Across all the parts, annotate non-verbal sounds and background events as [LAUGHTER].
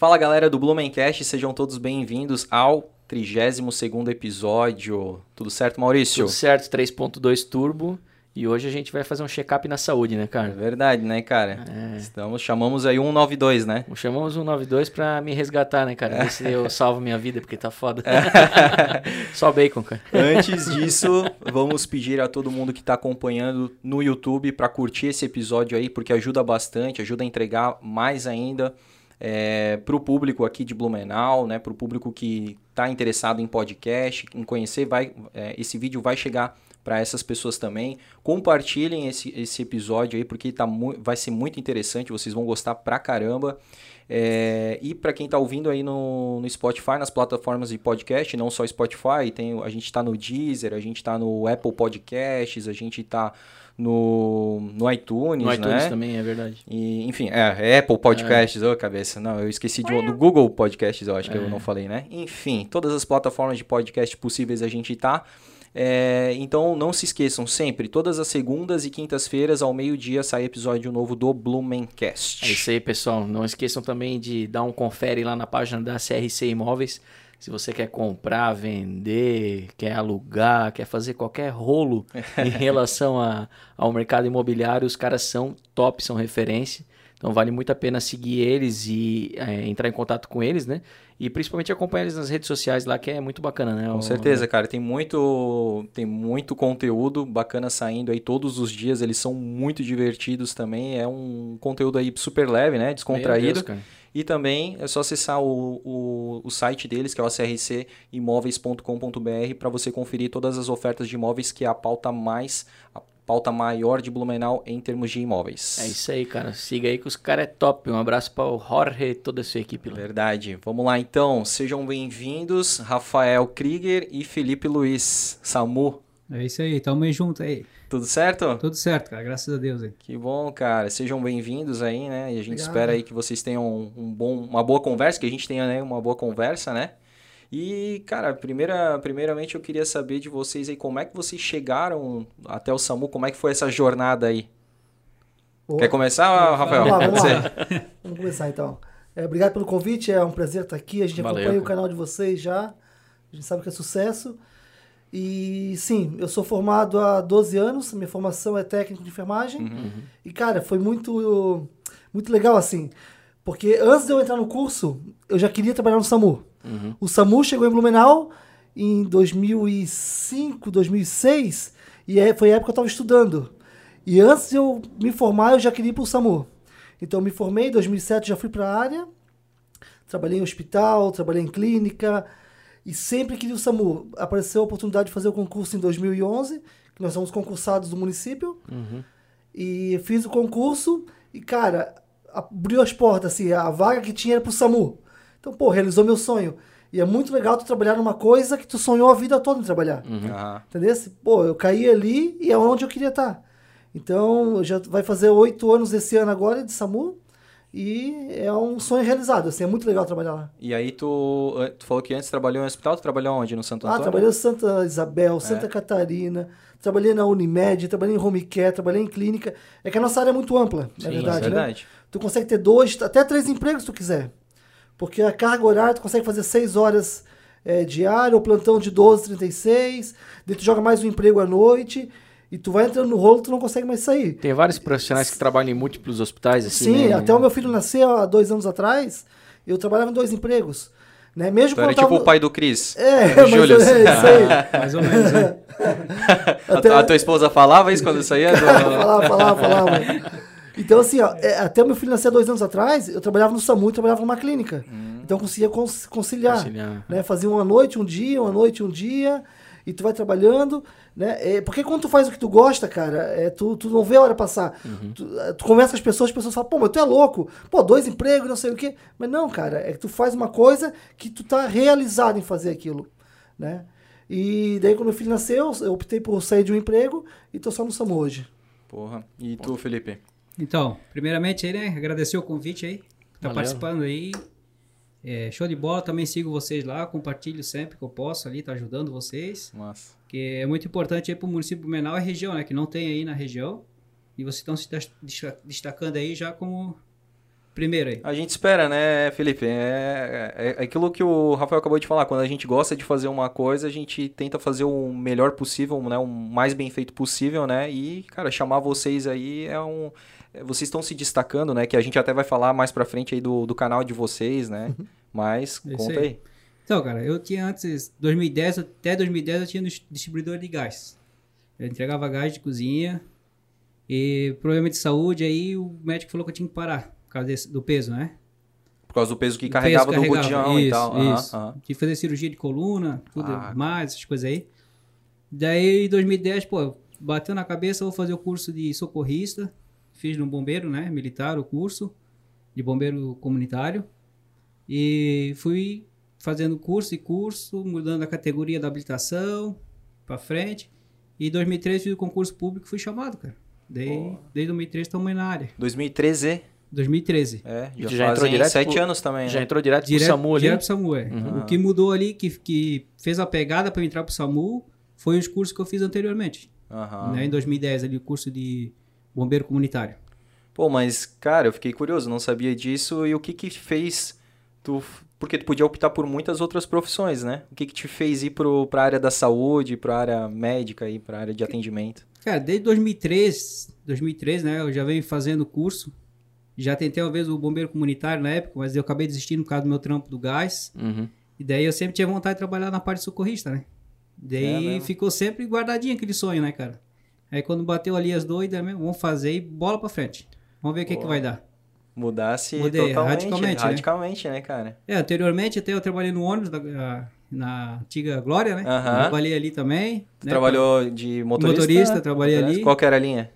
Fala galera do Blumencast, sejam todos bem-vindos ao 32º episódio. Tudo certo, Maurício? Tudo certo, 3.2 Turbo. E hoje a gente vai fazer um check-up na saúde, né, É cara? verdade, né, cara? É. Estamos, chamamos aí 192, né? Chamamos o 92 pra me resgatar, né, cara? Ver se eu [LAUGHS] salvo minha vida, porque tá foda. [LAUGHS] Só bacon, cara. Antes disso, vamos pedir a todo mundo que está acompanhando no YouTube para curtir esse episódio aí, porque ajuda bastante, ajuda a entregar mais ainda para o público aqui de Blumenau, né? Para o público que está interessado em podcast, em conhecer, vai, é, esse vídeo vai chegar para essas pessoas também. Compartilhem esse, esse episódio aí, porque tá vai ser muito interessante, vocês vão gostar pra caramba. É, e para quem está ouvindo aí no, no Spotify, nas plataformas de podcast, não só Spotify, tem, a gente está no Deezer, a gente está no Apple Podcasts, a gente está no, no iTunes, No iTunes né? também, é verdade. E, enfim, é, é Apple Podcasts, ô cabeça. Não, eu esqueci de, do Google Podcasts, eu acho que eu É. não falei, né? Enfim, todas as plataformas de podcast possíveis a gente tá. É, então não se esqueçam, sempre, todas as segundas e quintas-feiras, ao meio-dia, sai episódio novo do Blumencast. É isso aí, pessoal. Não esqueçam também de dar um confere lá na página da CRC Imóveis. Se você quer comprar, vender, quer alugar, quer fazer qualquer rolo [LAUGHS] em relação a- ao mercado imobiliário, os caras são top, são referência. Então vale muito a pena seguir eles e é, entrar em contato com eles, né? E principalmente acompanhar eles nas redes sociais lá, que é muito bacana, né? Com O- certeza, cara. Tem muito, tem muito conteúdo bacana saindo aí todos os dias. Eles são muito divertidos também. É um conteúdo aí super leve, né? Meu Descontraído. Deus, cara. E também é só acessar o, o, o site deles, que é o crcimóveis.com.br, para você conferir todas as ofertas de imóveis, que é a pauta mais, a pauta maior de Blumenau em termos de imóveis. É isso aí, cara. Siga aí que os caras é top. Um abraço para o Jorge e toda a sua equipe lá. Verdade. Vamos lá então. Sejam bem-vindos, Rafael Krieger e Felipe Luiz. Samu, É isso aí, tamo aí junto aí. tudo certo? Tudo certo, cara, graças a Deus aí. Que bom, cara. Sejam bem-vindos aí, né? E a gente Obrigado. espera aí que vocês tenham um, um bom, uma boa conversa, que a gente tenha né, uma boa conversa, né? E, cara, primeira, primeiramente eu queria saber de vocês aí como é que vocês chegaram até o SAMU, como é que foi essa jornada aí? Quer começar, Rafael? Vamos lá, vamos [LAUGHS] lá. Vamos começar então. É, obrigado pelo convite, é um prazer estar aqui. A gente Valeu, acompanha o canal de vocês já. A gente sabe que é sucesso. E sim, eu sou formado há 12 anos, minha formação é técnico de enfermagem. Uhum. E cara, foi muito muito legal assim, porque antes de eu entrar no curso, eu já queria trabalhar no SAMU. Uhum. O SAMU chegou em Blumenau em 2005, 2006, e é- foi a época que eu estava estudando. E antes de eu me formar, eu já queria ir para o SAMU. Então, eu me formei em 2007, já fui para a área, trabalhei em hospital, trabalhei em clínica, e sempre queria o SAMU. Apareceu a oportunidade de fazer o concurso em 2011, que nós somos concursados do município, Uhum. e fiz o concurso, e cara, abriu as portas, assim, a vaga que tinha era pro SAMU. Então, pô, realizou meu sonho. E é muito legal tu trabalhar numa coisa que tu sonhou a vida toda em trabalhar. Ah, Entendeu? Pô, eu caí ali e é onde eu queria estar. Então, já vai fazer oito anos esse ano agora de SAMU. E é um sonho realizado, assim, é muito legal trabalhar lá. e aí tu, tu falou que antes trabalhou em hospital, tu trabalhou onde? No Santo Ah, Antônio? trabalhei em Santa Isabel, Santa Catarina, trabalhei na Unimed, trabalhei em home care, trabalhei em clínica. É que a nossa área é muito ampla, na Sim, verdade, é né? verdade. Tu consegue ter dois, até três empregos se tu quiser. Porque a carga horária, tu consegue fazer seis horas é, diária, ou plantão de 12, 36, daí tu joga mais um emprego à noite, e tu vai entrando no rolo, tu não consegue mais sair. Tem vários profissionais que trabalham em múltiplos hospitais, assim, Sim, né? até o meu filho nasceu há dois anos atrás, eu trabalhava em dois empregos. Né? Mesmo Tu era tipo o pai do Cris. É, o [LAUGHS] mas Július. é isso aí. [LAUGHS] Mais ou menos, né? [LAUGHS] A, Até- tua- a tua esposa falava isso quando saía? Do... falava, falava, falava. Então, assim, ó, é, até o meu filho nascer dois anos atrás, eu trabalhava no SAMU e trabalhava numa clínica. Então, eu conseguia cons- conciliar. Conciliar. Né? Fazia uma noite, um dia, uma noite, um dia, e tu vai trabalhando. Né? É, porque quando tu faz o que tu gosta, cara, é, tu, tu não vê a hora passar. Tu, é, tu conversa com as pessoas, as pessoas falam, pô, mas tu é louco. Pô, dois empregos, não sei o quê. Mas não, cara, é que tu faz uma coisa que tu tá realizado em fazer aquilo. Né? E daí, quando meu filho nasceu, eu optei por sair de um emprego e tô só no SAMU hoje. Porra. E tu, Felipe? Então, primeiramente aí, né, agradecer o convite aí, tá Valeu. participando aí. É, show de bola, também sigo vocês lá, compartilho sempre que eu posso ali, tá ajudando vocês. Nossa. Que é muito importante aí pro município Blumenau e região, né, que não tem aí na região. E vocês estão se des- desta- destacando aí já como primeiro aí. A gente espera, né, Felipe? É, é, é aquilo que o Rafael acabou de falar. Quando a gente gosta de fazer uma coisa, a gente tenta fazer o melhor possível, né? O mais bem feito possível, né? E, cara, chamar vocês aí é um... é, Vocês estão se destacando, né? Que a gente até vai falar mais pra frente aí do, do canal de vocês, né? Mas, É conta aí. aí. Então, cara, eu tinha antes, 2010, até 2010 eu tinha dis- distribuidor de gás. Eu entregava gás de cozinha e problema de saúde, aí o médico falou que eu tinha que parar, por causa desse- do peso, né? Por causa do peso que O carregava peso do botijão e tal. Aham, Isso. Tive que fazer cirurgia de coluna, tudo Ah. mais, essas coisas aí. Daí, em 2010, pô, bateu na cabeça, vou fazer o curso de socorrista. Fiz no bombeiro, né? Militar, o curso de bombeiro comunitário. E fui fazendo curso e curso, mudando a categoria da habilitação pra frente. E em 2013 fiz o concurso público e fui chamado, cara. Daí, desde 2013 estamos na área. 2013, 2013. é, Já já, entrou direto sete pro- anos também, Já né? entrou direto, Direto, pro SAMU ali? direto pro SAMU, é. Uhum. O que mudou ali, que, que fez a pegada para eu entrar pro SAMU, foi os cursos que eu fiz anteriormente. Aham. Né, em 2010, ali, o curso de bombeiro comunitário. Pô, mas, cara, eu fiquei curioso, não sabia disso. E o que que fez tu... Porque tu podia optar por muitas outras profissões, né? O que que te fez ir pro, pra área da saúde, pra área médica e pra área de atendimento? Cara, desde 2003, 2003, né, eu já venho fazendo curso. Já tentei uma vez o bombeiro comunitário na época, mas eu acabei desistindo por causa do meu trampo do gás. Uhum. E daí eu sempre tinha vontade de trabalhar na parte socorrista, né? É Daí mesmo? ficou sempre guardadinho aquele sonho, né, cara? Aí quando bateu ali as doidas, mesmo, vamos fazer e bola pra frente. Vamos ver o que, que vai dar. Mudasse Mudei, totalmente, radicalmente, né? radicalmente, né, cara? É, anteriormente até eu trabalhei no ônibus da, a- na antiga Glória, né? Aham. Trabalhei ali também. Né, trabalhou de motorista? Motorista, trabalhei Motorista? ali. Qual que era a linha?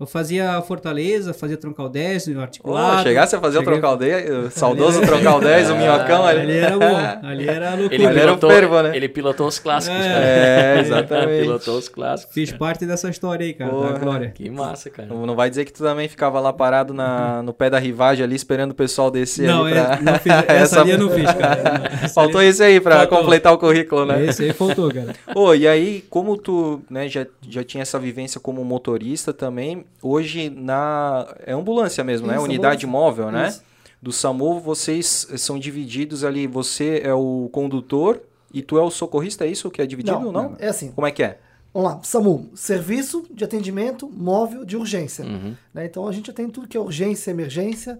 Eu fazia Fortaleza, fazia troncal 10, Pô, articulado. chegasse a fazer o Cheguei- Troncal 10, [LAUGHS] o saudoso Troncal 10, o minhocão ali. Ali era bom, [LAUGHS] ali era loucura. Ele era um fervo, né? ele pilotou os clássicos, É. cara. É, exatamente. pilotou os clássicos. Fiz parte dessa história aí, cara, Porra. da Glória. Que massa, cara. Não não vai dizer que tu também ficava lá parado na, no pé da rivagem ali, esperando o pessoal descer Não, ali pra... é, não fiz, [LAUGHS] essa, Essa- ali eu não fiz, cara. Essa Faltou ali- esse aí pra Faltou. completar o currículo, né? Esse aí faltou, cara. Ô, e aí, como tu né, já, já tinha essa vivência como motorista também, hoje na... É ambulância mesmo, né? Isso, Unidade ambulância. móvel, né? Isso. Do SAMU, vocês são divididos ali, você é o condutor e tu é o socorrista, é isso que é dividido ou não? É assim. Como é que é? Vamos lá. SAMU, Serviço de Atendimento Móvel de Urgência. Uhum. né? Então a gente atende tudo que é urgência, emergência.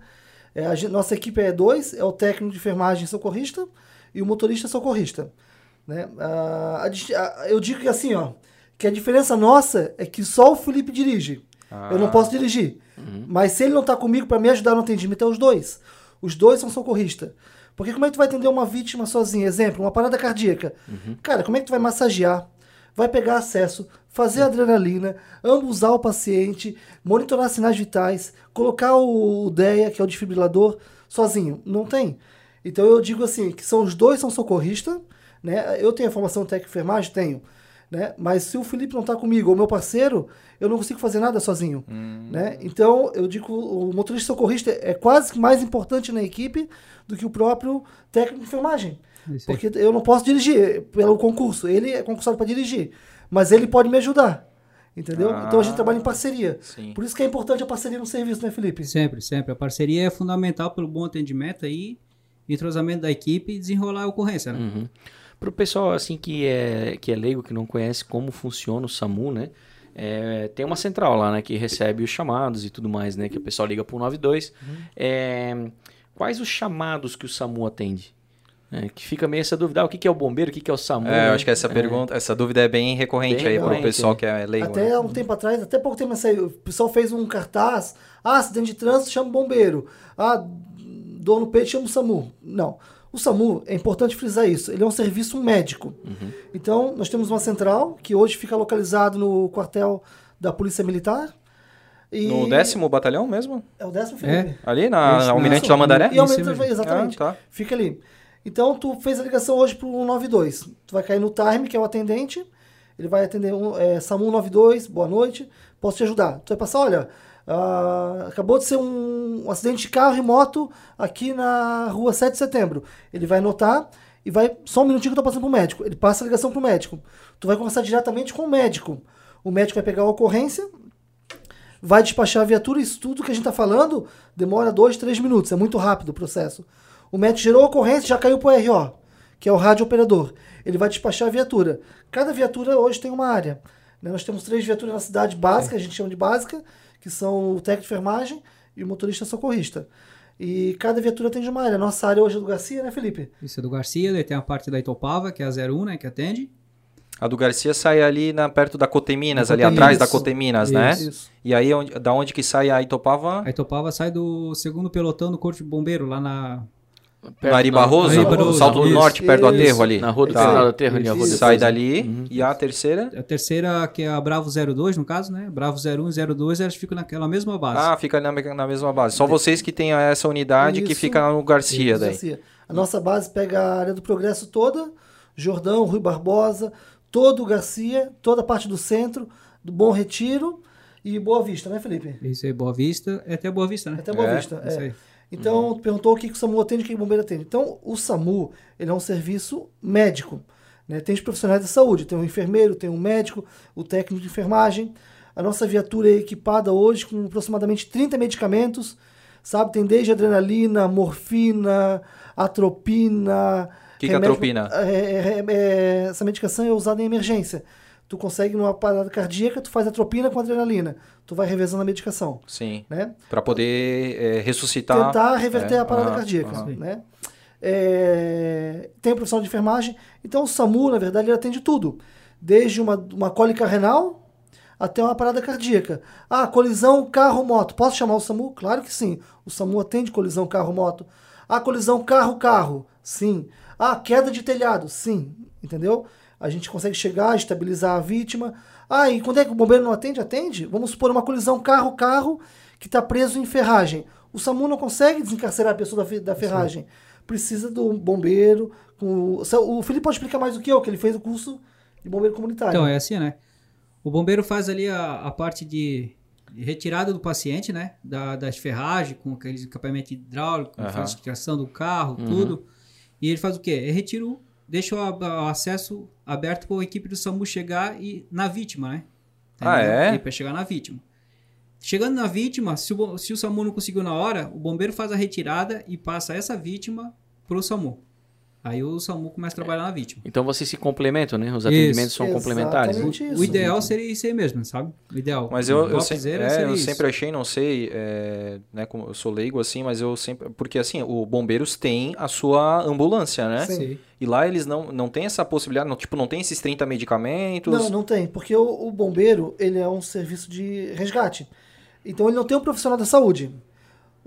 É, a gen- nossa equipe é dois, é o técnico de enfermagem socorrista e o motorista socorrista. Né? Ah, a a- eu digo que assim, ó, que a diferença nossa é que só o Felipe dirige. Eu não posso dirigir. Mas se ele não tá comigo para me ajudar no atendimento, é os dois. Os dois são socorristas. Porque como é que tu vai atender uma vítima sozinha? Exemplo, uma parada cardíaca. Cara, como é que tu vai massagear? Vai pegar acesso, fazer adrenalina, ambusar o paciente, monitorar sinais vitais, colocar o, DEA, que é o desfibrilador, sozinho. Não tem. Então eu digo assim, que são os dois são socorristas, né? Eu tenho a formação técnica enfermagem? Tenho. Né? Mas se o Felipe não está comigo ou meu parceiro, eu não consigo fazer nada sozinho. Né? Então, eu digo o motorista socorrista é quase que mais importante na equipe do que o próprio técnico de enfermagem. Porque eu não posso dirigir pelo concurso. Ele é concursado para dirigir. Mas ele pode me ajudar. Entendeu? Ah. Então a gente trabalha em parceria. Sim. Por isso que é importante a parceria no serviço, né, Felipe? Sempre, sempre. A parceria é fundamental pelo bom atendimento aí, entrosamento da equipe e desenrolar a ocorrência, né? Uhum. Para o pessoal assim que é, que é leigo, que não conhece como funciona o SAMU, né? é, tem uma central lá, né? Que recebe os chamados e tudo mais, né? Que o pessoal liga para o 92. É, quais os chamados que o SAMU atende? É, que fica meio essa dúvida, ah, o que, que é o bombeiro, o que, que é o SAMU? É, né? eu acho que essa pergunta, essa dúvida é bem recorrente Bem aí para o pessoal é. que é leigo. Até né? há um tempo atrás, até pouco tempo aí, o pessoal fez um cartaz. Ah, acidente de trânsito, chama o bombeiro. Ah, dor no peito, chama o SAMU. Não. O SAMU, é importante frisar isso, ele é um serviço médico. Então, nós temos uma central, que hoje fica localizado no quartel da Polícia Militar. E No décimo batalhão mesmo? É o décimo, Felipe? Ali na Isso, Almirante Isso. Tamandaré? E mesmo. exatamente. Ah, tá. Fica ali. Então, tu fez a ligação hoje pro 192. Tu vai cair no Time, que é o atendente. Ele vai atender um, é, SAMU 92, boa noite, posso te ajudar. Tu vai passar, olha, ah, acabou de ser um, um acidente de carro e moto aqui na rua 7 de setembro. Ele vai anotar e vai, só um minutinho que eu tô passando pro médico. Ele passa a ligação pro médico. Tu vai conversar diretamente com o médico. O médico vai pegar a ocorrência, vai despachar a viatura, isso tudo que a gente está falando demora dois, três minutos, é muito rápido o processo. O médico gerou a ocorrência, já caiu para o RO, que é o rádio operador. Ele vai despachar a viatura. Cada viatura hoje tem uma área. né? Nós temos três viaturas na cidade básica, a gente chama de básica, que são o técnico de enfermagem e o motorista socorrista. E cada viatura atende uma área. Nossa área hoje é do Garcia, né, Felipe? Isso é do Garcia, daí tem a parte da Itopava, que é a 01, né, que atende. A do Garcia sai ali na, perto da Coteminas, Da ali Coteminas. atrás da Isso. Coteminas, né? Isso. E aí, onde- da onde que sai a Itopava? A Itopava sai do segundo pelotão do Corpo de Bombeiro, lá na... Perto Nari Barroso? Nari Barroso, Salto do isso. Norte, perto do Isso. aterro ali. Na rua do Tá. final do aterro, ali, a rua Isso. depois. Sai dali. Uhum. E a terceira? A terceira, que é a Bravo 02, no caso, né? Bravo 01 e 02, elas ficam naquela mesma base. Ah, fica na, na mesma base. Só vocês que têm essa unidade que Isso. fica no Garcia Isso, daí. Garcia. A nossa base pega a área do Progresso toda, Jordão, Rui Barbosa, todo o Garcia, toda a parte do centro, do Bom Retiro e Boa Vista, né, Felipe? Isso aí, Boa Vista. É até Boa Vista, né? Até Boa É, Vista. Isso é. Então, tu perguntou o que que o SAMU atende o que o bombeiro atende. Então, o SAMU, ele é um serviço médico. Né? Tem os profissionais de saúde, tem um enfermeiro, tem um médico, o técnico de enfermagem. A nossa viatura é equipada hoje com aproximadamente 30 medicamentos, sabe? Tem desde adrenalina, morfina, atropina. Que que é atropina? É, é, é, essa medicação é usada em emergência. Tu consegue numa parada cardíaca, tu faz atropina com adrenalina. Tu vai revezando a medicação, Sim. né? Pra poder é, ressuscitar. tentar reverter É, a parada aham, cardíaca. aham. Né? É, tem o profissional de enfermagem. Então o SAMU, na verdade, ele atende tudo. Desde uma, uma cólica renal até uma parada cardíaca. Ah, colisão carro-moto. Posso chamar o SAMU? Claro que sim. O SAMU atende colisão carro-moto. Ah, colisão carro-carro. Sim. Ah, queda de telhado. Sim. Entendeu? A gente consegue chegar, estabilizar a vítima. Ah, e quando é que o bombeiro não atende? Atende. Vamos supor uma colisão carro-carro que está preso em ferragem. O SAMU não consegue desencarcerar a pessoa da, da ferragem. Precisa do bombeiro. Com... O Felipe pode explicar mais do que eu, que ele fez o curso de bombeiro comunitário. Então, é assim, né? O bombeiro faz ali a, a parte de retirada do paciente, né? Da, das ferragens, com aqueles equipamento hidráulico, Aham. faz extração do carro, tudo. E ele faz o quê? Ele retira o, deixa o, o acesso aberto para a equipe do SAMU chegar e na vítima, né? Ah, é? Para chegar na vítima. Chegando na vítima, se o, se o SAMU não conseguiu na hora, o bombeiro faz a retirada e passa essa vítima pro SAMU. Aí o SAMU começa a trabalhar na vítima. Então vocês se complementam, né? Os Isso. atendimentos são Exatamente complementares. isso. O ideal seria isso aí mesmo, sabe? O ideal. Mas eu, eu, se- é, seria eu isso. sempre achei, não sei, é, né, como eu sou leigo assim, mas eu sempre. Porque assim, o bombeiros tem a sua ambulância, né? Sim. Sim. E lá eles não, não tem essa possibilidade, não, tipo, não tem esses 30 medicamentos. Não, não tem, porque o, o bombeiro ele é um serviço de resgate. Então ele não tem um profissional da saúde.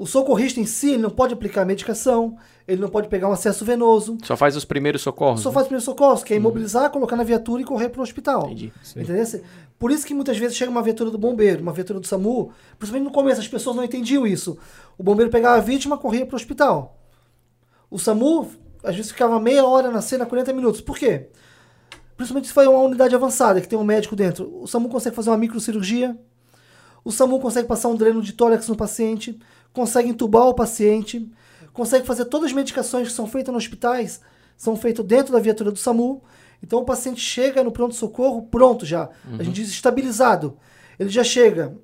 O socorrista em si ele não pode aplicar medicação, ele não pode pegar um acesso venoso, Só faz os primeiros socorros. só né? faz primeiro socorro, que é imobilizar, colocar na viatura e correr para o hospital. Entendi. Entendeu? Por isso que muitas vezes chega uma viatura do bombeiro, uma viatura do SAMU, principalmente no começo, as pessoas não entendiam isso. O bombeiro pegava a vítima e corria para o hospital. O SAMU, às vezes, ficava meia hora na cena, 40 minutos. Por quê? Principalmente se for uma unidade avançada, que tem um médico dentro. O SAMU consegue fazer uma microcirurgia, o SAMU consegue passar um dreno de tórax no paciente, consegue entubar o paciente, consegue fazer todas as medicações que são feitas nos hospitais, são feitas dentro da viatura do SAMU. Então o paciente chega no pronto-socorro pronto já. A gente diz estabilizado. Ele já chega.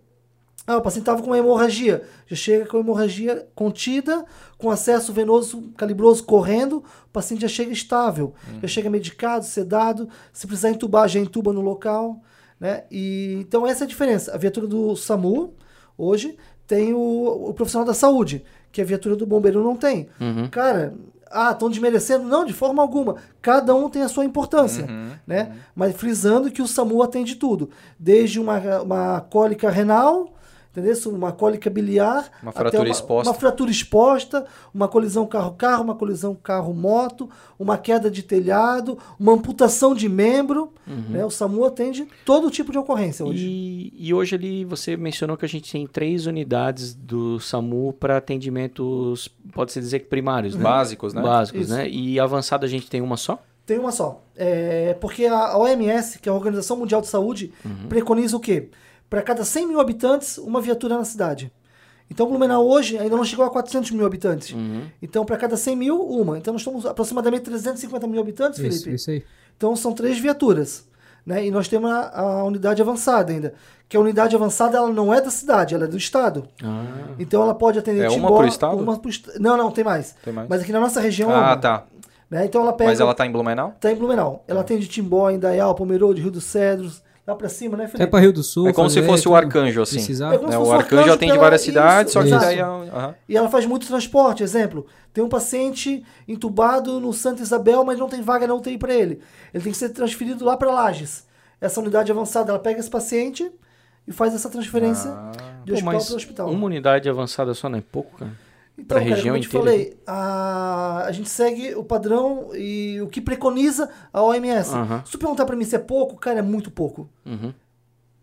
Ah, o paciente estava com uma hemorragia. Já chega com a hemorragia contida, com acesso venoso calibroso correndo, o paciente já chega estável. Já chega medicado, sedado. Se precisar entubar, já entuba no local. Né? E, então essa é a diferença. A viatura do SAMU, hoje, tem o, o profissional da saúde, que a viatura do bombeiro não tem. Cara, ah, estão desmerecendo? Não, de forma alguma. Cada um tem a sua importância. Né? Mas frisando que o SAMU atende tudo. Desde uma, uma cólica renal, entendeu? Uma cólica biliar. Uma fratura exposta. Uma fratura exposta, uma colisão carro-carro, uma colisão carro-moto, uma queda de telhado, uma amputação de membro. Né? O SAMU atende todo tipo de ocorrência hoje. E, e hoje ali você mencionou que a gente tem três unidades do SAMU para atendimentos, pode-se dizer que primários, né? Básicos, né? Básicos, Isso. né? E avançado a gente tem uma só? Tem uma só. É, porque a OMS, que é a Organização Mundial de Saúde, preconiza o quê? Para cada 100 mil habitantes, uma viatura na cidade. Então, Blumenau hoje ainda não chegou a 400 mil habitantes. Então, para cada 100 mil, uma. Então, nós estamos aproximadamente 350 mil habitantes, Isso, Felipe. isso aí. Então, são três viaturas. Né? E nós temos a, a unidade avançada ainda. Que a unidade avançada ela não é da cidade, ela é do estado. Ah, Então ela pode atender É uma Timbó, estado? uma pro est- Não, não, tem mais. Tem mais. Mas aqui na nossa região. é ah, uma, tá. Né? Então ela pega. Mas ela tá em Blumenau? tá em Blumenau. Ela atende Timbó, Indaial, Pomerode, Rio dos Cedros, lá pra cima, né, Felipe? Até para Rio do Sul. É como se fosse o arcanjo, assim. Precisar. É como Né, se o fosse o arcanjo arcanjo atende pela- várias cidades, isso, só que exato. daí é. aham. E ela faz muito transporte. Exemplo, tem um paciente entubado no Santa Isabel, mas não tem vaga na UTI para ele. Ele tem que ser transferido lá para Lages. Essa unidade avançada, ela pega esse paciente e faz essa transferência Ah. de hospital para hospital. uma unidade avançada só não é pouco, cara. Então, pra cara, região como eu te inteira. falei, a, a gente segue o padrão e o que preconiza a OMS. Aham. Se tu perguntar para mim se é pouco, cara, é muito pouco. Uhum.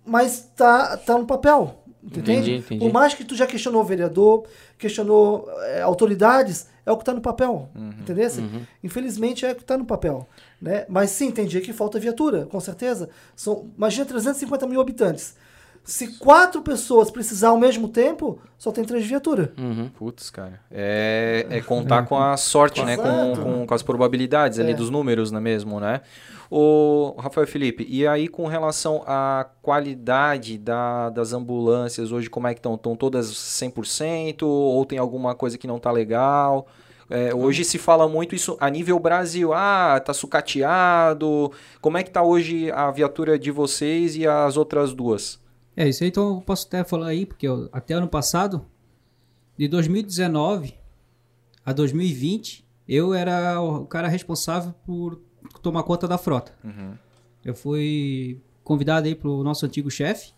mas tá, tá no papel. Entende? Entendi, entendi. Por mais que tu já questionou o vereador, questionou é, autoridades, é o que tá no papel. Entendeu? Uhum. Infelizmente é o que tá no papel. Né? Mas sim, tem dia que falta viatura, com certeza. São, imagina 350 mil habitantes. Se quatro pessoas precisar ao mesmo tempo, só tem três viaturas. Uhum. Putz, cara. É, é contar com a sorte, né? Com, com, com as probabilidades ali É. dos números, não é mesmo, né? O Rafael Felipe, e aí com relação à qualidade da, das ambulâncias hoje, como é que estão? Estão todas 100% ou tem alguma coisa que não tá legal? É, hoje se fala muito isso a nível Brasil. Ah, tá sucateado. Como é que tá hoje a viatura de vocês e as outras duas? É, isso aí então eu posso até falar aí, porque eu- até ano passado, de 2019 a 2020, eu era o cara responsável por tomar conta da frota. Uhum. Eu fui convidado aí pro nosso antigo chefe,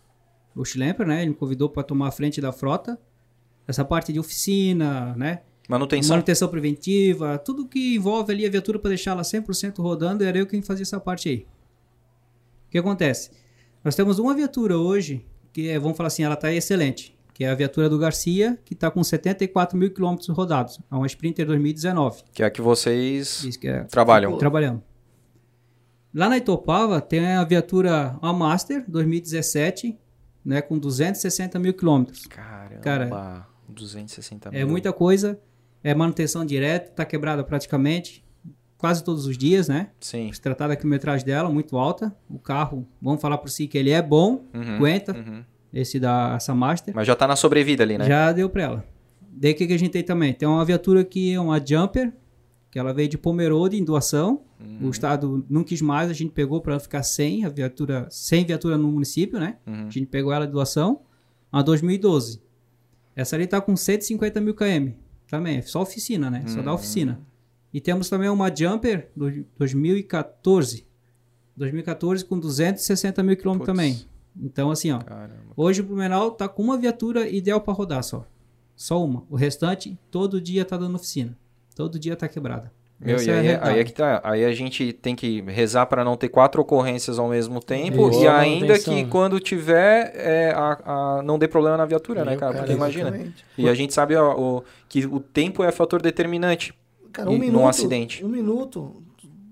o Schlemper, né? Ele me convidou para tomar a frente da frota. Essa parte de oficina, né? Manutenção? Manutenção preventiva, tudo que envolve ali a viatura para deixar ela 100% rodando, era eu quem fazia essa parte aí. O que acontece? Nós temos uma viatura hoje, que é, vamos falar assim, ela está excelente, que é a viatura do Garcia, que está com 74 mil quilômetros rodados. É uma Sprinter 2019. Que é a que vocês que é trabalham. trabalhando. Lá na Itopava tem a viatura a Master 2017, né, com 260 mil quilômetros. Caramba, Cara, 260 É mil. muita coisa, é manutenção direta, tá quebrada praticamente, quase todos os dias, né? Sim. Se tratar da quilometragem dela, muito alta. O carro, vamos falar por si que ele é bom, Uhum, aguenta, uhum. esse da essa Master. Mas já tá na sobrevida ali, né? Já deu pra ela. Daí o que, que a gente tem também? Tem uma viatura que é uma Jumper, que ela veio de Pomerode em doação. Uhum. O estado não quis mais, a gente pegou para ficar sem a viatura, sem viatura no município, né? Uhum. A gente pegou ela de doação. A 2012. Essa ali tá com 150 mil km. Também, é só oficina, né? Só da Uhum. oficina. E temos também uma Jumper do 2014. 2014 com 260 mil Putz. também. Então, assim, ó. Caramba. Hoje o Blumenau tá com uma viatura ideal para rodar só. Só uma. O restante, todo dia tá dando oficina. Todo dia tá quebrada. Meu, e é aí, é- aí é que tá. Aí a gente tem que rezar para não ter quatro ocorrências ao mesmo tempo Isso. e Boa ainda manutenção. que quando tiver é, a, a- não dê problema na viatura, né, Meu, cara? cara, Porque imagina. Exatamente. E a gente sabe ó, o, que o tempo é fator determinante. Cara, um E num minuto. acidente. Um minuto,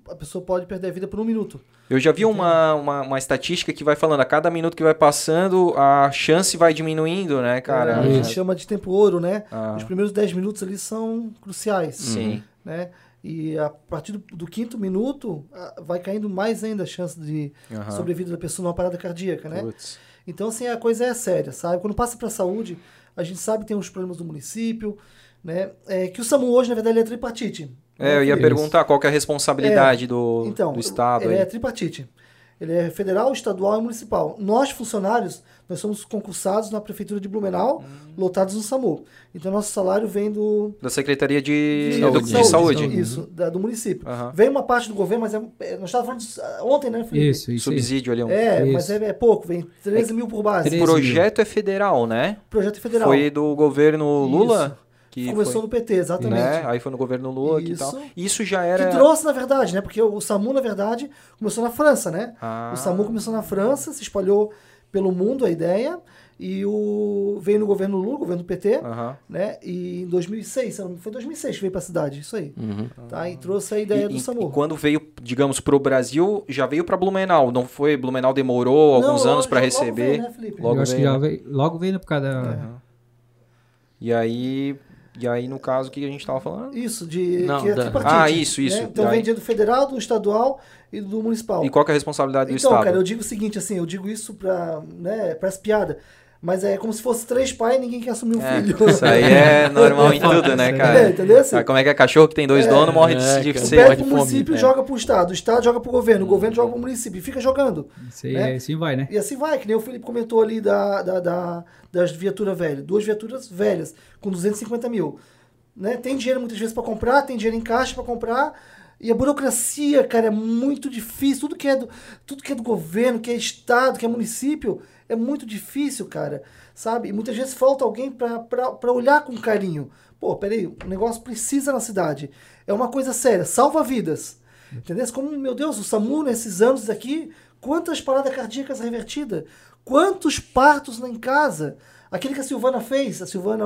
a pessoa pode perder a vida por um minuto. Eu já vi uma, uma, uma estatística que vai falando, a cada minuto que vai passando, a chance vai diminuindo, né, É, cara? a gente chama de tempo ouro, né? Ah. Os primeiros 10 minutos ali são cruciais. Sim. Né? E a partir do, do quinto minuto, vai caindo mais ainda a chance de Aham. sobrevida da pessoa numa parada cardíaca, né? Putz. Então, assim, a coisa é séria, sabe? Quando passa para a saúde, a gente sabe que tem os problemas do município, né? É, que o SAMU hoje, na verdade, ele é tripartite. É, eu ia Isso. perguntar qual que é a responsabilidade do, Então, do Estado. ele aí. é tripartite. Ele é federal, estadual e municipal. Nós, funcionários, nós somos concursados na Prefeitura de Blumenau, Hum. lotados no SAMU. Então, nosso salário vem do... Da Secretaria de, de Edu- de Saúde. Isso, da- do município. Aham. Vem uma parte do governo, mas é, é- nós estávamos falando disso, ah, ontem, né, Felipe? Isso, isso. Subsídio ali. Um É, Isso. mas é, é pouco, vem 13 mil por base. O 13 projeto é federal, né? Projeto federal. Foi do governo Lula? Que Começou foi, no PT, exatamente. né? Aí foi no governo Lula que Isso. tal. Isso já Que era. trouxe, na verdade, né? Porque o SAMU, na verdade, começou na França, né? Ah. O SAMU começou na França, se espalhou pelo mundo a ideia, e o veio no governo Lula, governo PT, Aham. né? E em 2006, se não me engano, foi 2006 que veio pra cidade, isso aí. Uhum. Tá? E trouxe a ideia E, do e- SAMU. e quando veio, digamos, pro Brasil, já veio para Blumenau. Não foi? Blumenau demorou alguns Não, anos para logo receber. veio, né, Felipe? Logo eu acho que veio, já né? veio, logo veio né, por causa da... Aham. E aí E aí, no caso, o que a gente tava falando? Isso, de Não, que é tripartite, Ah, isso, isso. né? Então Daí- vem dinheiro do federal, do estadual e do municipal. E qual que é a responsabilidade do Então, Estado? cara, eu digo o seguinte, assim, eu digo isso pra, né, parece piada, mas é como se fosse três pais e ninguém quer assumir um É, filho. isso aí é [LAUGHS] normal em tudo, né, É, cara? É, entendeu? Assim, Sabe como é que é cachorro que tem dois donos, morre de, é, de ser. de pro fome, município e é. joga pro estado, o estado joga pro governo, o governo joga pro município e fica jogando. Isso aí, né? é, assim vai, né? E assim vai, que nem o Felipe comentou ali da, da, da- das viaturas velhas. Duas viaturas velhas, com 250 mil. Né? Tem dinheiro muitas vezes para comprar, tem dinheiro em caixa para comprar. E a burocracia, cara, é muito difícil. Tudo que é do, tudo que é do governo, que é estado, que é município, é muito difícil, cara. Sabe? E muitas vezes falta alguém para olhar com carinho. Pô, peraí, o negócio precisa na cidade. É uma coisa séria, salva vidas. Entendeu? Como, meu Deus, o SAMU nesses anos aqui, quantas paradas cardíacas revertidas? Quantos partos lá em casa? Aquele que a Silvana fez, a Silvana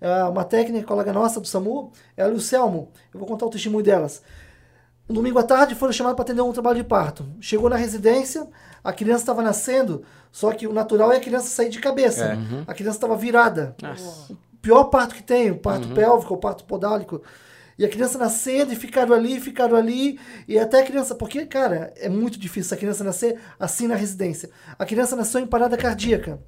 é uma técnica, colega nossa do SAMU, ela e o Selmo. Eu vou contar o testemunho delas. Um domingo à tarde foram chamados para atender um trabalho de parto. Chegou na residência, a criança estava nascendo, só que o natural é a criança sair de cabeça. É. A criança estava virada. Nossa. Pior parto que tem, o parto pélvico, o parto podálico. E a criança nascendo e ficaram ali, ficaram ali. E até a criança. Porque, cara, é muito difícil a criança nascer assim na residência. A criança nasceu em parada cardíaca.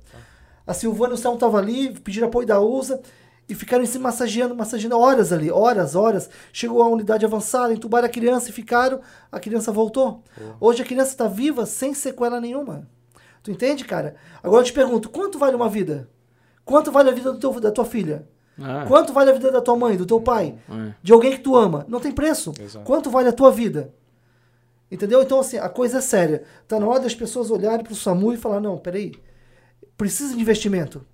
A Silvana e o Selmo estavam ali, pediram apoio da USA e ficaram em cima massageando, massageando horas ali, horas, horas. Chegou a unidade avançada, entubaram a criança e ficaram. A criança voltou. Hoje a criança está viva sem sequela nenhuma. Tu entende, cara? Agora eu te pergunto: quanto vale uma vida? Quanto vale a vida do teu, da tua filha? Ah, Quanto vale a vida da tua mãe, do teu pai? é. De alguém que tu ama? Não tem preço. Exato. Quanto vale a tua vida? Entendeu? Então, assim, a coisa é séria. Tá na hora das pessoas olharem pro SAMU e falar: não, peraí, precisa de investimento.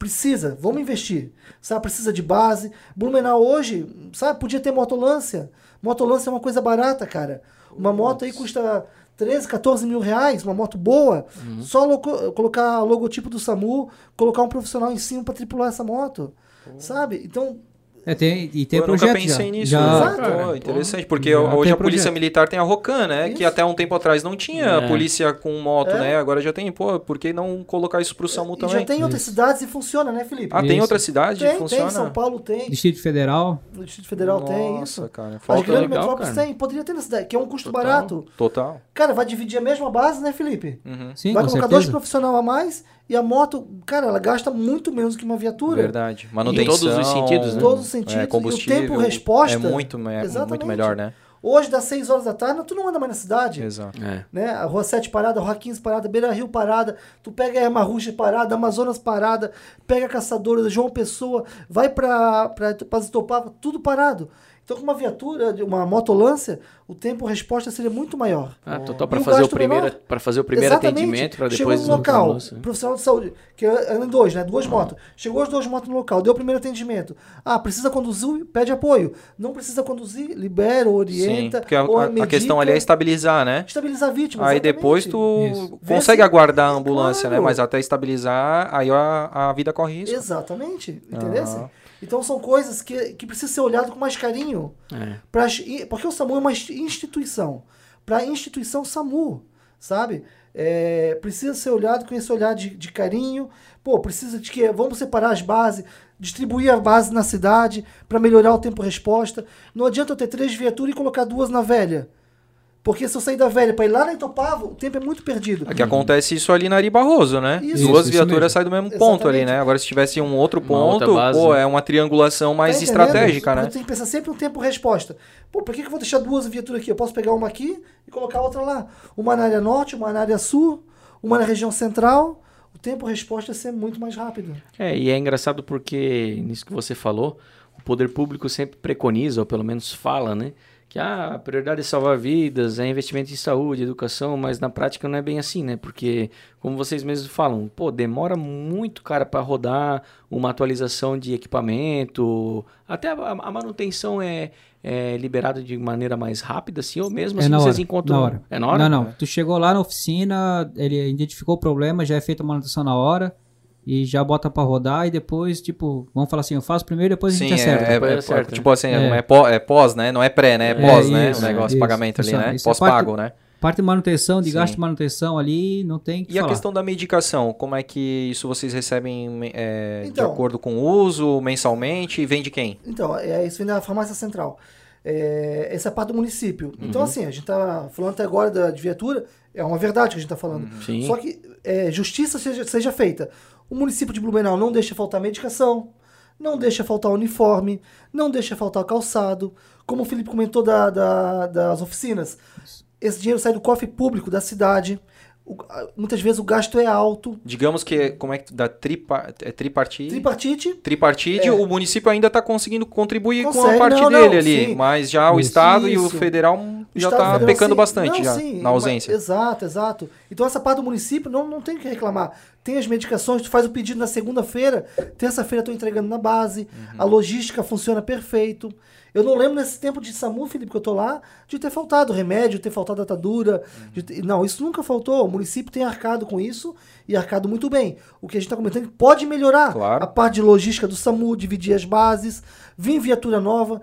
Precisa, vamos investir. Sabe, precisa de base. Blumenau hoje, sabe, podia ter motolância. Motolância é uma coisa barata, cara. Uma moto aí custa 13, 14 mil reais, uma moto boa. Só loco- colocar logotipo do SAMU, colocar um profissional em cima para tripular essa moto. Sabe? Então, É, tem, e tem eu projeto nunca pensei já. nisso. já, né? Exato. Pô, Cara, interessante, pô. porque Já hoje tem a Polícia projeto. Militar tem a Rocan, né? Que Isso. até um tempo atrás não tinha É. polícia com moto, É. né? Agora já tem. Pô, por que não colocar isso pro SAMU e também? já tem em outras cidades e funciona, né, Felipe? Ah, tem Isso. outra cidade? tem, Funciona? tem, São Paulo tem, Distrito Federal. no Distrito Federal tem Nossa, isso. cara. As Falta grandes legal, metrópoles cara. tem, poderia ter na cidade, que é um custo Total. barato. Total. Cara, vai dividir a mesma base, né, Felipe? Uhum. Sim, vai com colocar dois certeza. profissionais a mais e a moto, cara, ela gasta muito menos que uma viatura. Verdade. Manutenção. todos os sentidos, Em né? todos os sentidos. É, e o combustível. tempo resposta. É muito, muito Exatamente. melhor, né? Hoje, das 6 horas da tarde, tu não anda mais na cidade. Exato. É. Né? A Rua 7 parada, a Rua 15 parada, Beira Rio parada, tu pega a Ruxa parada, Amazonas parada, pega a Caçadora, João Pessoa, vai pra, pra, pra tudo parado. Então, com uma viatura, de uma motolância, o tempo resposta seria muito maior. Ah, total, E para fazer, o primeiro, fazer o primeiro Exatamente. atendimento, para Chegou depois... no local, profissional de saúde, que anda em dois, né? Duas motos. Chegou as duas motos no local, deu o primeiro atendimento. Ah, precisa conduzir, pede apoio. Não precisa conduzir, libera, Sim. orienta. Porque a, ou a- a questão ali é estabilizar, né? estabilizar a vítima. Aí exatamente. depois tu Isso. Consegue se- aguardar a ambulância, Claro. né? Mas até estabilizar, aí a, a vida corre risco. Exatamente, entendeu? Ah. Então são coisas que, que precisam ser olhado com mais carinho. É. Pra, porque o SAMU é uma instituição. Para a instituição SAMU, sabe? É, precisa ser olhado com esse olhar de, de carinho. Pô, precisa de que vamos separar as bases, distribuir a base na cidade para melhorar o tempo-resposta. Não adianta eu ter três viaturas e colocar duas na velha. Porque se eu sair da velha para ir lá na Itopava, o tempo é muito perdido. É que acontece isso ali na Ari Barroso, né? Isso. Duas Isso, viaturas mesmo. saem do mesmo ponto ali, Exatamente. né? Agora se tivesse um outro ponto, base. pô, é uma triangulação mais Tá estratégica, né? Eu tenho que pensar sempre um tempo-resposta. Pô, por que, que eu vou deixar duas viaturas aqui? Eu posso pegar uma aqui e colocar outra lá. Uma na área norte, uma na área sul, uma na região central. O tempo-resposta é ser muito mais rápido. É, e é engraçado porque, nisso que você falou, o poder público sempre preconiza, ou pelo menos fala, né? Que ah, a prioridade é salvar vidas, é investimento em saúde, educação, mas na prática não é bem assim, né? Porque, como vocês mesmos falam, pô, demora muito, cara, para rodar uma atualização de equipamento, até a, a manutenção é, é liberada de maneira mais rápida, assim, ou mesmo É assim vocês hora, encontram... na hora. É na hora? Não, não. Tu chegou lá na oficina, ele identificou o problema, já é feita a manutenção na hora e já bota pra rodar e depois, tipo, vamos falar assim, eu faço primeiro, depois a Sim, gente acerta. é, é, é, acerta. tipo assim, É. é, pó- é pós, né? Não é pré, né? É pós, né? isso, o negócio, isso. pagamento ali, né? é Pós-pago, né? Parte de manutenção, de Sim. gasto de manutenção ali, não tem que E a falar. questão da medicação, como é que isso vocês recebem é, de Então. acordo com o uso, mensalmente, e vem de quem? Então, é, isso vem da farmácia central. É, essa é a parte do município. Então, assim, a gente tá falando até agora da, de viatura, é uma verdade que a gente tá falando. Sim. Só que é, justiça seja, seja feita. O município de Blumenau não deixa faltar medicação, não deixa faltar uniforme, não deixa faltar calçado. Como o Felipe comentou da- da- das oficinas, esse dinheiro sai do cofre público da cidade. O- muitas vezes o gasto é alto. Digamos que, como é que da tripa, é tripartite? Tripartite, Tripartite, É. o município ainda está conseguindo contribuir com a Consegue, parte não, não, dele ali, sim. mas já o Isso. Estado e o Isso. federal O já está federal, pecando sim. bastante Não, já, sim, na ausência. mas- exato, exato. Então essa parte do município não, não tem o que reclamar. Tem as medicações, tu faz o pedido na segunda-feira, terça-feira estou entregando na base, Uhum. a logística funciona perfeito. Eu não lembro nesse tempo de SAMU, Felipe, que eu tô lá, de ter faltado remédio, ter faltado atadura. Uhum. ter- Não, isso nunca faltou. O município tem arcado com isso e arcado muito bem. O que a gente está comentando é que pode melhorar. Claro. A parte de logística do SAMU, dividir as bases, vir viatura nova.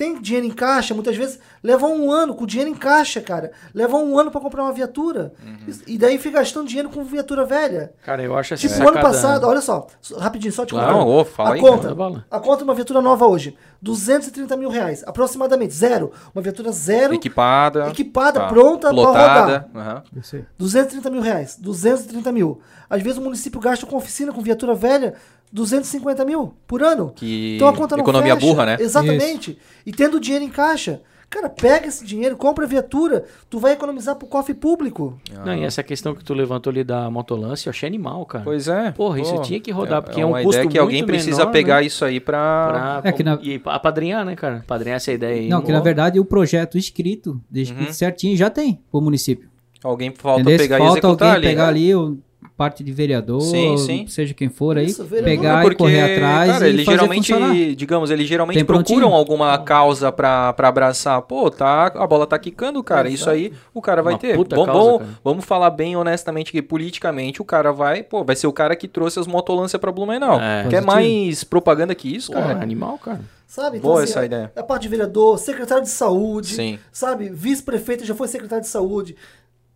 Tem dinheiro em caixa, muitas vezes leva um ano com dinheiro em caixa, cara. Leva um ano para comprar uma viatura. Uhum. E daí fica gastando dinheiro com viatura velha. Cara, eu acho essa Tipo, o sacada- ano passado, olha só, rapidinho, só te contar. ô, fala a aí, conta, a conta de uma viatura nova hoje, 230 mil reais, aproximadamente, zero. Uma viatura zero, Equipada. equipada, tá, pronta pra Plotada. aham. Isso aí. 230 mil reais, 230 mil. Às vezes o município gasta com oficina, com viatura velha, 250 mil por ano. Que Então a conta não economia fecha. burra, né? Exatamente. E tendo dinheiro em caixa. Cara, pega esse dinheiro, compra a viatura, tu vai economizar pro cofre público. Não, e essa questão que tu levantou ali da motolância, eu achei animal, cara. Pois é. Porra, isso Pô, tinha que rodar, porque é um uma custo ideia que alguém muito precisa menor, pegar né? isso aí pra... Pra, É que na- E apadrinhar, né, cara? Apadrinhar essa ideia aí. Não, que na verdade o projeto escrito, descrito Uhum. certinho, já tem pro município. Alguém falta Entendeu? pegar e Falta executar alguém ali. pegar né? ali o parte de vereador, Sim, sim. seja quem for aí, Isso, vereador. pegar Porque, e correr atrás cara, e ele fazer geralmente, funcionar. digamos, eles geralmente Tem procuram prontinho. alguma causa pra, pra abraçar. Pô, tá, a bola tá quicando, cara. Isso aí o cara vai Uma ter. puta Vamos, causa, vamos, cara. vamos falar bem honestamente que politicamente o cara vai, pô, vai ser o cara que trouxe as motolância pra Blumenau. É. Quer Positivo. mais propaganda que isso, Porra, cara? animal, cara. Sabe? Então, Boa assim, essa a- ideia. A parte de vereador, secretário de saúde, Sim. sabe? Vice-prefeito já foi secretário de saúde,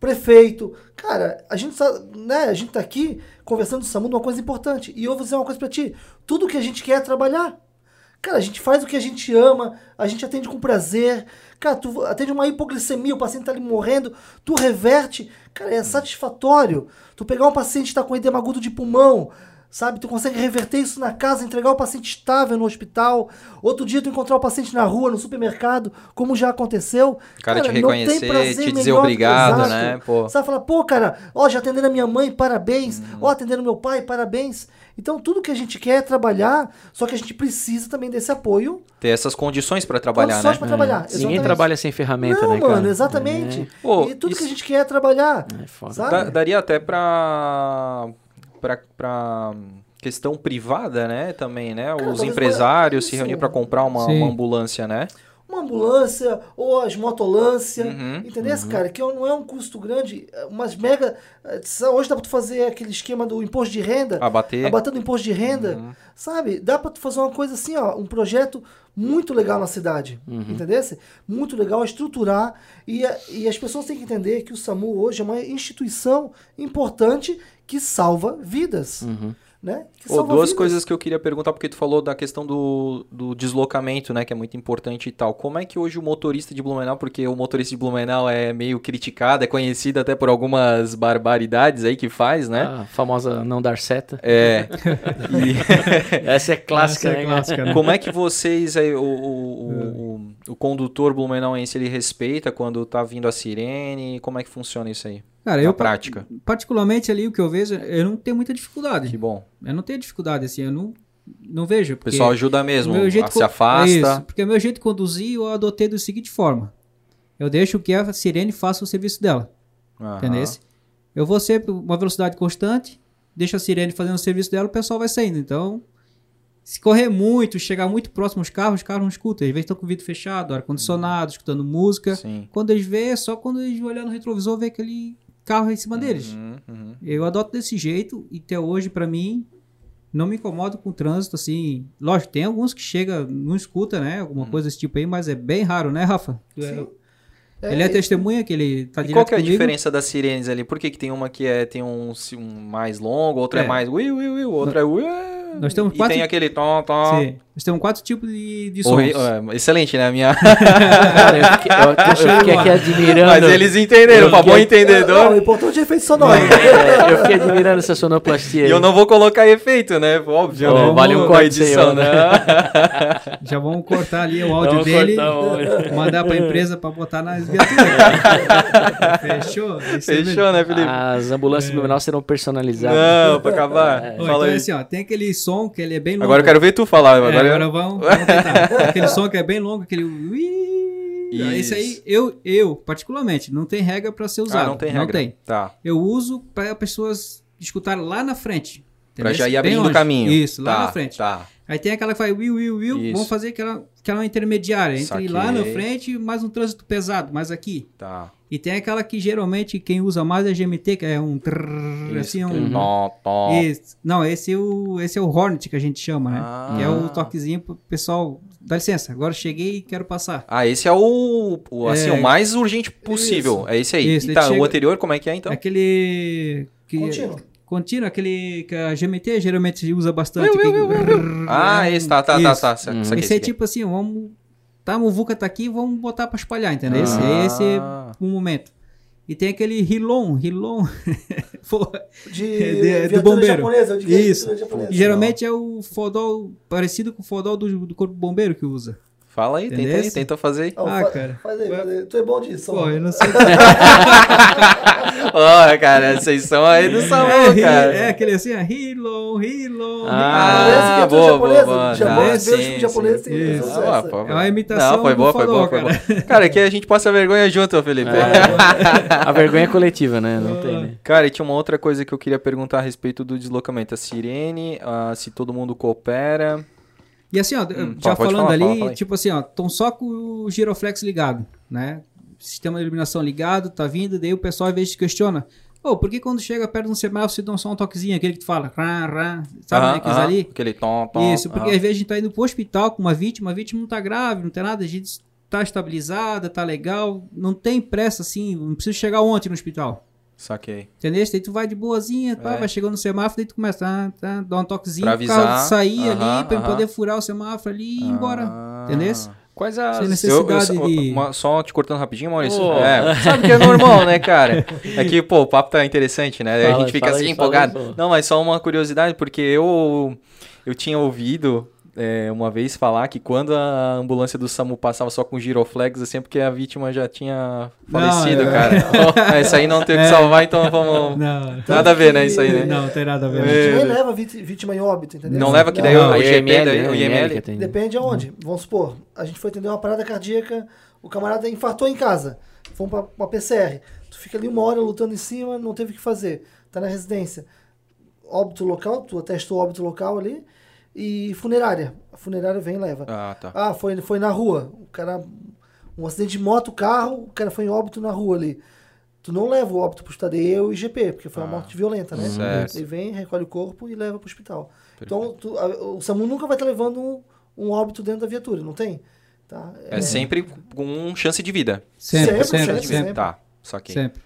prefeito. Cara, a gente, né, a gente tá aqui conversando do SAMU de uma coisa importante. E eu vou dizer uma coisa pra ti. Tudo que a gente quer é trabalhar. Cara, a gente faz o que a gente ama, a gente atende com prazer. Cara, tu atende uma hipoglicemia, o paciente tá ali morrendo, tu reverte. Cara, é satisfatório. Tu pegar um paciente que tá com edema agudo de pulmão, sabe? Tu consegue reverter isso na casa, entregar o paciente estável no hospital. Outro dia tu encontrar o paciente na rua, no supermercado, como já aconteceu. O cara te não tem reconhecer, prazer te dizer obrigado, Exato. né? Pô. Sabe, falar, pô, cara, ó, já atenderam a minha mãe, parabéns. Uhum. Ó, atenderam meu pai, parabéns. Então, tudo que a gente quer é trabalhar, só que a gente precisa também desse apoio. Ter essas condições pra trabalhar, condições né? pra trabalhar. Ninguém exatamente. trabalha sem ferramenta, Não, né, cara? mano, exatamente. É, Pô, e tudo isso- que a gente quer é trabalhar. é foda. Sabe? Da- daria até pra, pra questão privada, né? Também, né? Os talvez empresários se isso. reunir pra comprar uma, uma ambulância, né? Uma ambulância ou as motolância, Uhum, entendeu, cara? Que não é um custo grande, é umas mega... eh, Hoje dá pra tu fazer aquele esquema do imposto de renda, Abater. abatendo imposto de renda, Uhum. sabe? Dá pra tu fazer uma coisa assim, ó, um projeto muito legal na cidade, Uhum. entendeu? Muito legal, estruturar e, e as pessoas têm que entender que o SAMU hoje é uma instituição importante que salva vidas, Uhum. né? Pô, salva duas coisas que eu queria perguntar, porque tu falou da questão do, do deslocamento, né? Que é muito importante e tal. Como é que hoje o motorista de Blumenau, porque o motorista de Blumenau é meio criticado, é conhecido até por algumas barbaridades aí que faz, né? A famosa não dar seta. É. [LAUGHS] E- [LAUGHS] Essa é clássica, Essa é né? clássica, né? Como é que vocês, aí, o, o, o, o condutor blumenauense, ele respeita quando tá vindo a sirene? Como é que funciona isso aí? Cara, na eu prática. particularmente ali o que eu vejo, eu não tenho muita dificuldade. Que bom. Eu não tenho dificuldade assim, eu não não vejo, O pessoal ajuda mesmo, meu jeito se afasta. É isso, porque o meu jeito de conduzir eu adotei da seguinte forma. Eu deixo que a sirene faça o serviço dela, Aham. entendeu? Eu vou sempre uma velocidade constante, deixo a sirene fazendo o serviço dela, o pessoal vai saindo. Então, se correr muito, chegar muito próximo aos carros, os carros não escutam. Às vezes estão com o vidro fechado, ar-condicionado, escutando música. Sim. Quando eles vê, é só quando eles olhar no retrovisor, ver aquele carro em cima deles. Uhum, uhum. Eu adoto desse jeito e até hoje, pra mim, não me incomodo com o trânsito, assim. Lógico, tem alguns que chega, não escuta, né? Alguma coisa desse tipo aí, mas é bem raro, né, Rafa? Tu é- Sim. Ele é testemunha que ele tá E direto qual que é a comigo. diferença das sirenes ali? Por que, que tem uma que é, tem um, um mais longo, outra é, É. mais ui, ui, ui, outra é ui. Nós temos e quatro- tem aquele tom, tom. Sim. Nós temos quatro tipos de, de sons. Horri- é, excelente, né? A minha... Cara, eu fiquei, eu- eu fiquei aqui admirando. Mas eles entenderam, pra bom entendedor. O importante é efeito sonoro. É, eu fiquei admirando essa sonoplastia. E aí. eu não vou colocar efeito, né? Óbvio, Ó, né? vale um Com a corte edição, seu, né? Já vamos cortar ali o áudio Vamos dele, mandar pra empresa pra botar nas [LAUGHS] Fechou? Isso né, Felipe? As ambulâncias do Blumenau serão personalizadas. Não, pra acabar. Ô, então Fala é aí. assim, ó, tem aquele som que ele é bem longo. Agora eu quero ver tu falar. É, Agora, agora vamos, vamos tentar. [LAUGHS] aquele som que é bem longo, aquele... ui. Esse aí, Isso. eu, eu, particularmente, não tem regra pra ser usado. Ah, não tem regra. Tá. Eu uso pra pessoas escutarem lá na frente. Pra entendeu? já ir abrindo o caminho. Isso, lá Tá, na frente. Tá. Aí tem aquela que vai will, will, will. Isso. Vamos fazer aquela, aquela intermediária. Entre Saquei. lá na frente, mais um trânsito pesado, mais aqui. Tá. E tem aquela que geralmente quem usa mais é GMT, que é um trrr, assim, Isso, um... Tom, tom. Esse- não, esse é, o, esse é o Hornet que a gente chama, né? Ah. Que é o toquezinho pro pessoal. Dá licença, agora cheguei e quero passar. Ah, esse é o, o, assim, É. o mais urgente possível. É esse aí. Isso, e tá, chega- o anterior, como é que é então? Aquele. Que, Contínuo. Contínuo, aquele que a GMT geralmente usa bastante. Will, will, will. Ah, esse, tá, tá, tá, Isso. tá. Isso aqui, Esse esse é aqui. tipo assim, vamos. Tá, a muvuca tá aqui, vamos botar pra espalhar, entendeu? Esse, Ah. esse é o momento. E tem aquele Rilon, Rilon. [LAUGHS] Porra. De, É, de- do bombeiro. japonesa, de Isso. japonesa. Geralmente é o fodol parecido com o fodol do, do corpo bombeiro que usa. Fala aí, tenta aí, tenta fazer aí. Ó, Ah, fa- cara. Faz aí, faz aí. Tu é bom disso. Pô, ó. eu não sei. [LAUGHS] Ó, cara, vocês são aí do Samu, é, cara. é aquele assim, ó, Rilon, Rilon. Ah, viatura boa, japonesa. boa, boa. Ah, vejo sim, japonês sim. tem Isso. Ah, pô, É uma imitação Não, foi boa, foi boa, foi cara. boa. Cara, aqui a gente passa vergonha junto, Felipe. A vergonha é coletiva, né? Não tem, né? Cara, e tinha uma outra coisa que eu queria perguntar a respeito do deslocamento. A sirene, ah, se todo mundo coopera. E assim, ó, Hum, já falando falar, ali, fala, fala tipo assim, ó, estão só com o giroflex ligado, né? Sistema de iluminação ligado, tá vindo, daí o pessoal às vezes questiona. Pô, por que quando chega perto de um semáforo você dá só um toquezinho, aquele que tu fala, rá, rá, sabe, Aham, né, aqueles aham, ali? Aquele tom, tom. Isso, porque aham. às vezes a gente tá indo pro hospital com uma vítima, a vítima não tá grave, não tem nada, a gente tá estabilizada, tá legal, não tem pressa assim, não precisa chegar ontem no hospital. Saquei. Entendeu? Daí tu vai de boazinha, pá, É. vai chegando no semáforo, daí tu começa tá, tá, dar um toquezinho Pra pro carro avisar, sair aham, ali, pra ele aham. poder furar o semáforo ali e ir embora. Ah. Entendeu? Quais Sem as. Eu- eu- necessidade de. uma- só te cortando rapidinho, Maurício. Ô. É, [LAUGHS] sabe que é normal, né, cara? [LAUGHS] É que, pô, o papo tá interessante, né? a Fala, gente fica fala assim aí, empolgado. aí. Não, mas só uma curiosidade, porque eu, eu tinha ouvido é, uma vez falar que quando a ambulância do SAMU passava só com giroflex, assim, é porque a vítima já tinha falecido, é- cara. [LAUGHS] Ó, Essa aí não tem o que É. salvar, então vamos. Não, Nada a ver, né? Isso aí, né? não, tem nada a ver. A né? gente É. nem leva vítima em óbito, entendeu? Não leva que daí Não, o IML, daí né? o IML tem. Depende aonde. Vamos supor, a gente foi atender uma parada cardíaca, o camarada infartou em casa. Fomos pra uma PCR. Tu fica ali uma hora lutando em cima, não teve o que fazer. Tá na residência. Óbito local, tu atesta o óbito local ali. E funerária. A funerária vem e leva. Ah, tá. Ah, foi, foi na rua. O cara. Um acidente de moto, carro, o cara foi em óbito na rua ali. Tu não leva o óbito pro estado, eu e GP, porque foi uma Ah, morte violenta, né? certo. Ele vem, recolhe o corpo e leva pro hospital. Então, tu- a- o SAMU nunca vai estar levando um, um óbito dentro da viatura, não tem? Tá? É sempre com chance de vida. Sempre, Sempre, sempre, sempre, sempre. sempre. Tá, saquei. sempre.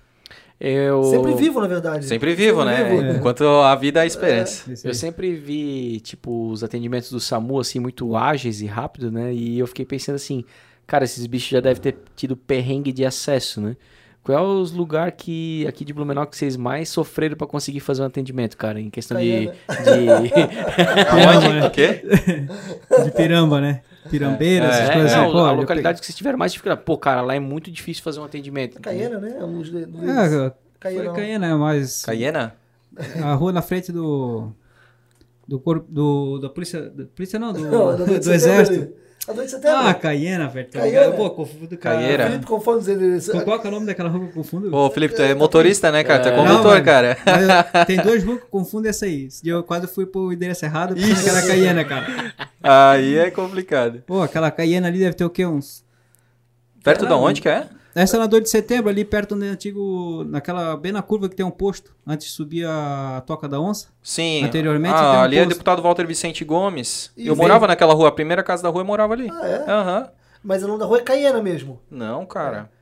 Eu. Sempre vivo, na verdade. Sempre vivo, né? vivo. Enquanto a vida é a esperança. Isso Eu sempre vi, tipo, os atendimentos do SAMU, assim, muito ágeis e rápidos, né? E eu fiquei pensando assim, cara, esses bichos já devem ter tido perrengue de acesso, né? Qual é os lugares que aqui de Blumenau que vocês mais sofreram pra conseguir fazer um atendimento, cara? Em questão de, de... [LAUGHS] [LAUGHS] Aonde? O quê? [LAUGHS] De piramba, né? Pirambeira, É, essas É, coisas não, assim. Pô, a eu localidade que vocês tiveram mais dificuldade. Pô, cara, lá é muito difícil fazer um atendimento. Caiena, né? Peguei- É, Caiena, foi. Caiena, mas Caiena? a rua na frente do do corpo do da polícia, da polícia não, do, [LAUGHS] Não, da 2 do exército. A 2 de setembro. Ah, Caiena, velho. Tá Caiena. ligado? Pô, confundo com a- Caieira. Felipe confunde os endereços. Qual que é o nome daquela rua que eu confundo? Ô, Felipe, tu é motorista, né, cara? Tu é É. condutor, Não, cara. [LAUGHS] Eu- tem duas ruas que eu confundo essa aí. Esse dia eu quase fui pro endereço errado, pensando que era Caiena, cara. Aí é complicado. Pô, aquela Caiena ali deve ter o quê? Uns. Perto de onde que é? Essa é na 2 de setembro, ali perto do antigo. Naquela. Bem na curva que tem um posto, antes de subir a Toca da Onça. Sim. Anteriormente Ah, um ali é posto. deputado Walter Vicente Gomes. E eu vem- morava naquela rua, a primeira casa da rua eu morava ali. Ah, é? Aham. Mas o nome da rua é Caiena mesmo. Não, cara. É,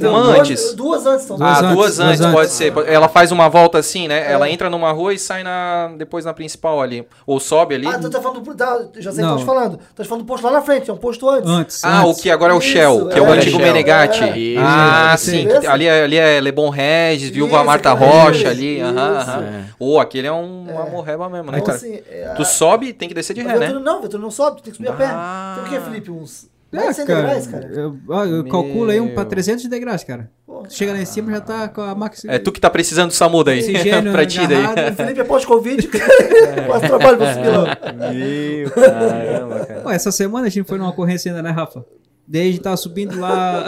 Não, uma duas- antes. Duas antes, então. Duas ah, antes, duas duas antes, antes. pode ser. Ela faz uma volta assim, né? É. Ela entra numa rua e sai na, depois na principal ali. Ou sobe ali. Ah, tu tá falando do. Da, já sei o que tu tá falando. Tu tá falando do posto lá na frente, é um posto antes. Antes. Ah, antes. o que agora é o Isso, Shell, que é, o é, antigo Shell. Menegatti. É, ah, isso, sim. isso. Ali é, ali é Lebon Regis, Viúva Marta Rocha é, ali. Aham, aham. É. Ô, aquele é um, uma morreba mesmo, né, Então, cara? assim, é, Tu sobe e tem que descer de ré, né? não, a viatura não sobe, tu tem que subir a pé. Ah. Tem o que, Felipe? Uns. É, Mais de 100 cara, degraus, cara. Eu, eu calculo aí um pra Meu. 300 degraus, cara. Porra. Chega lá em cima já tá com a máxima. É tu que tá precisando do SAMU daí. Oxigênio [LAUGHS] pra ti daí. O [LAUGHS] Felipe é pós-Covid, [LAUGHS] faz trabalho pra subir lá. Meu caramba, cara. Pô, essa semana a gente foi numa ocorrência ainda, né, Rafa? Daí a gente tava subindo lá,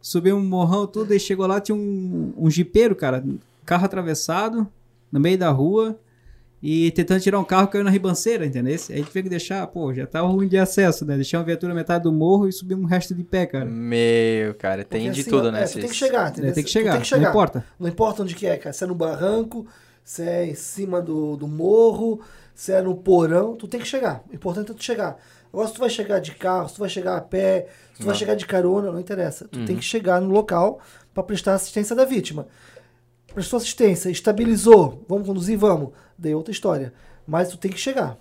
subiu um morrão tudo, e chegou lá, tinha um, um jipeiro, cara, carro atravessado, no meio da rua, e tentando tirar um carro, caiu na ribanceira, entendeu? Aí a gente teve que deixar, pô, já tava ruim de acesso, né? Deixar uma viatura metade do morro e subir um resto de pé, cara. Meu, cara, tem Porque de assim, tudo, né? é, tu tem que chegar, É, entendeu? tem que chegar, tem que chegar. não importa. Não importa onde que é, cara. Se é no barranco, se é em cima do, do morro, se é no porão, tu tem que chegar. O importante é tu chegar. Agora, se tu vai chegar de carro, se tu vai chegar a pé, se tu vai chegar de carona, não interessa. Tu Uhum. tem que chegar no local para prestar assistência da vítima. Prestou assistência, estabilizou, vamos conduzir, vamos. Daí é outra história. Mas tu tem que chegar.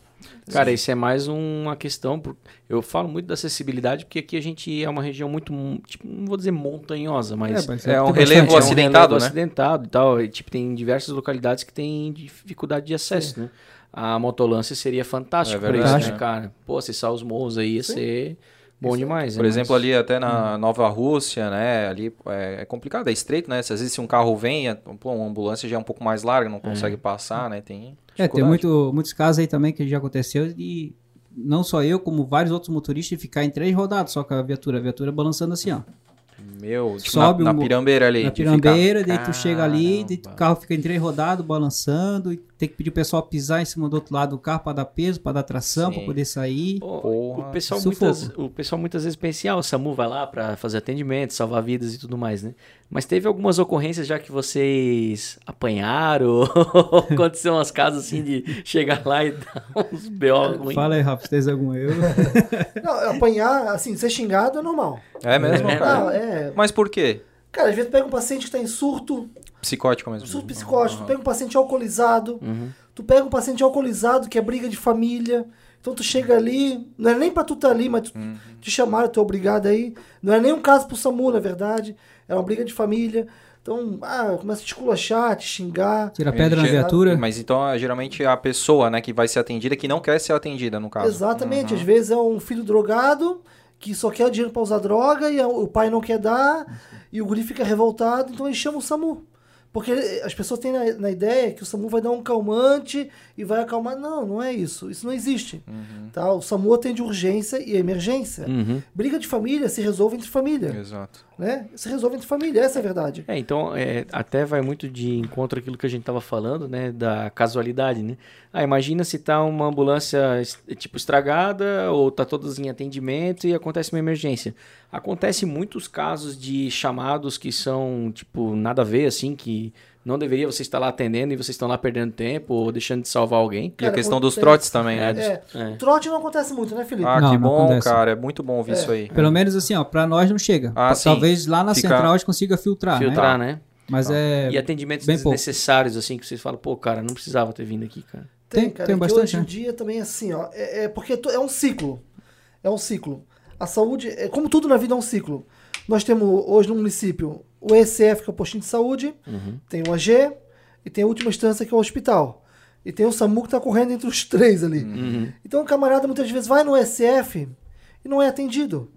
Cara, isso é mais uma questão. Eu falo muito da acessibilidade porque aqui a gente é uma região muito, tipo, não vou dizer montanhosa, mas mas é um tem relevo bastante, é um acidentado, relevo né? acidentado e tal. E, tipo, tem diversas localidades que têm dificuldade de acesso, né? A motolância seria fantástico É pra isso, né, né? cara? Pô, acessar os morros aí ia ser bom demais. Por né? exemplo, Mas- ali até na Nova Rússia, né? Ali é, é complicado, é estreito, né? Se às vezes se um carro vem, é- pô, uma ambulância já é um pouco mais larga, não consegue passar, né? Tem. É, tem muito, muitos casos aí também que já aconteceu de não só eu, como vários outros motoristas ficar em três rodadas só com a viatura, a viatura balançando assim, ó. Meu, tipo, Sobe na, um na pirambeira ali. Na de pirambeira, ficar- daí tu chega ali, daí o carro fica em três rodadas, balançando, e tem que pedir o pessoal pisar em cima do outro lado do carro para dar peso, para dar tração, para poder sair. Porra. o, pessoal Sufoco. muitas, o pessoal muitas vezes pensa, ah, o SAMU vai lá pra fazer atendimento, salvar vidas e tudo mais, né? Mas teve algumas ocorrências já que vocês apanharam, ou [LAUGHS] aconteceu umas casos assim de chegar lá e dar uns B.O. Fala aí, Rafa, se tens algum eu. [LAUGHS] Não, apanhar, assim, ser xingado é normal. É mesmo, É, cara? Não, é. Mas por quê? Cara, às vezes pega um paciente que tá em surto, Psicótico mesmo. surto psicótico, tu pega um paciente alcoolizado, Uhum. tu pega um paciente alcoolizado que é briga de família, então tu chega ali, não é nem pra tu estar ali, mas tu, Uhum. te chamaram, tu é obrigado aí. Não é nem um caso pro SAMU, na verdade, é uma briga de família. Então, ah, começa a te esculachar, te xingar. Tira pedra na viatura. Mas então, é, geralmente, é a pessoa, né, que vai ser atendida que não quer ser atendida, no caso. Exatamente, às vezes é um filho drogado que só quer o dinheiro pra usar droga e o pai não quer dar e o guri fica revoltado, então ele chama o SAMU. Porque as pessoas têm na, na ideia que o SAMU vai dar um calmante e vai acalmar. Não, não é isso. Isso não existe. Tá? O SAMU atende urgência e emergência. Uhum. Briga de família se resolve entre família. Exato. Né? Se resolve entre família, essa é a verdade. É, então, é, até vai muito de encontro àquilo que a gente tava falando, né, da casualidade, né? Ah, imagina se tá uma ambulância, tipo, estragada ou tá todas em atendimento e acontece uma emergência. Acontece muitos casos de chamados que são, tipo, nada a ver, assim, que não deveria você estar lá atendendo e vocês estão lá perdendo tempo ou deixando de salvar alguém. E a Cara, questão dos acontece- trotes também, né? É, É. Trote não acontece muito, né, Felipe? Ah, Não, que não bom, acontece. cara. É muito bom ouvir isso aí. Pelo menos assim, ó, pra nós não chega. Ah. Talvez lá na Fica- central a gente consiga filtrar, Filtrar, né? né? Mas é... E atendimentos bem pouco. desnecessários, assim, que vocês falam, pô, cara, não precisava ter vindo aqui, cara. Tem, Tem- cara. tem bastante, hoje em né? dia também é assim, ó. É, é porque é um ciclo. É um ciclo. A saúde, é, como tudo na vida é um ciclo. Nós temos hoje no município o ECF, que é o postinho de saúde, Uhum. tem o AG e tem a última instância, que é o hospital. E tem o SAMU que está correndo entre os [LAUGHS] três ali. Uhum. Então o camarada muitas vezes vai no SF e não é atendido.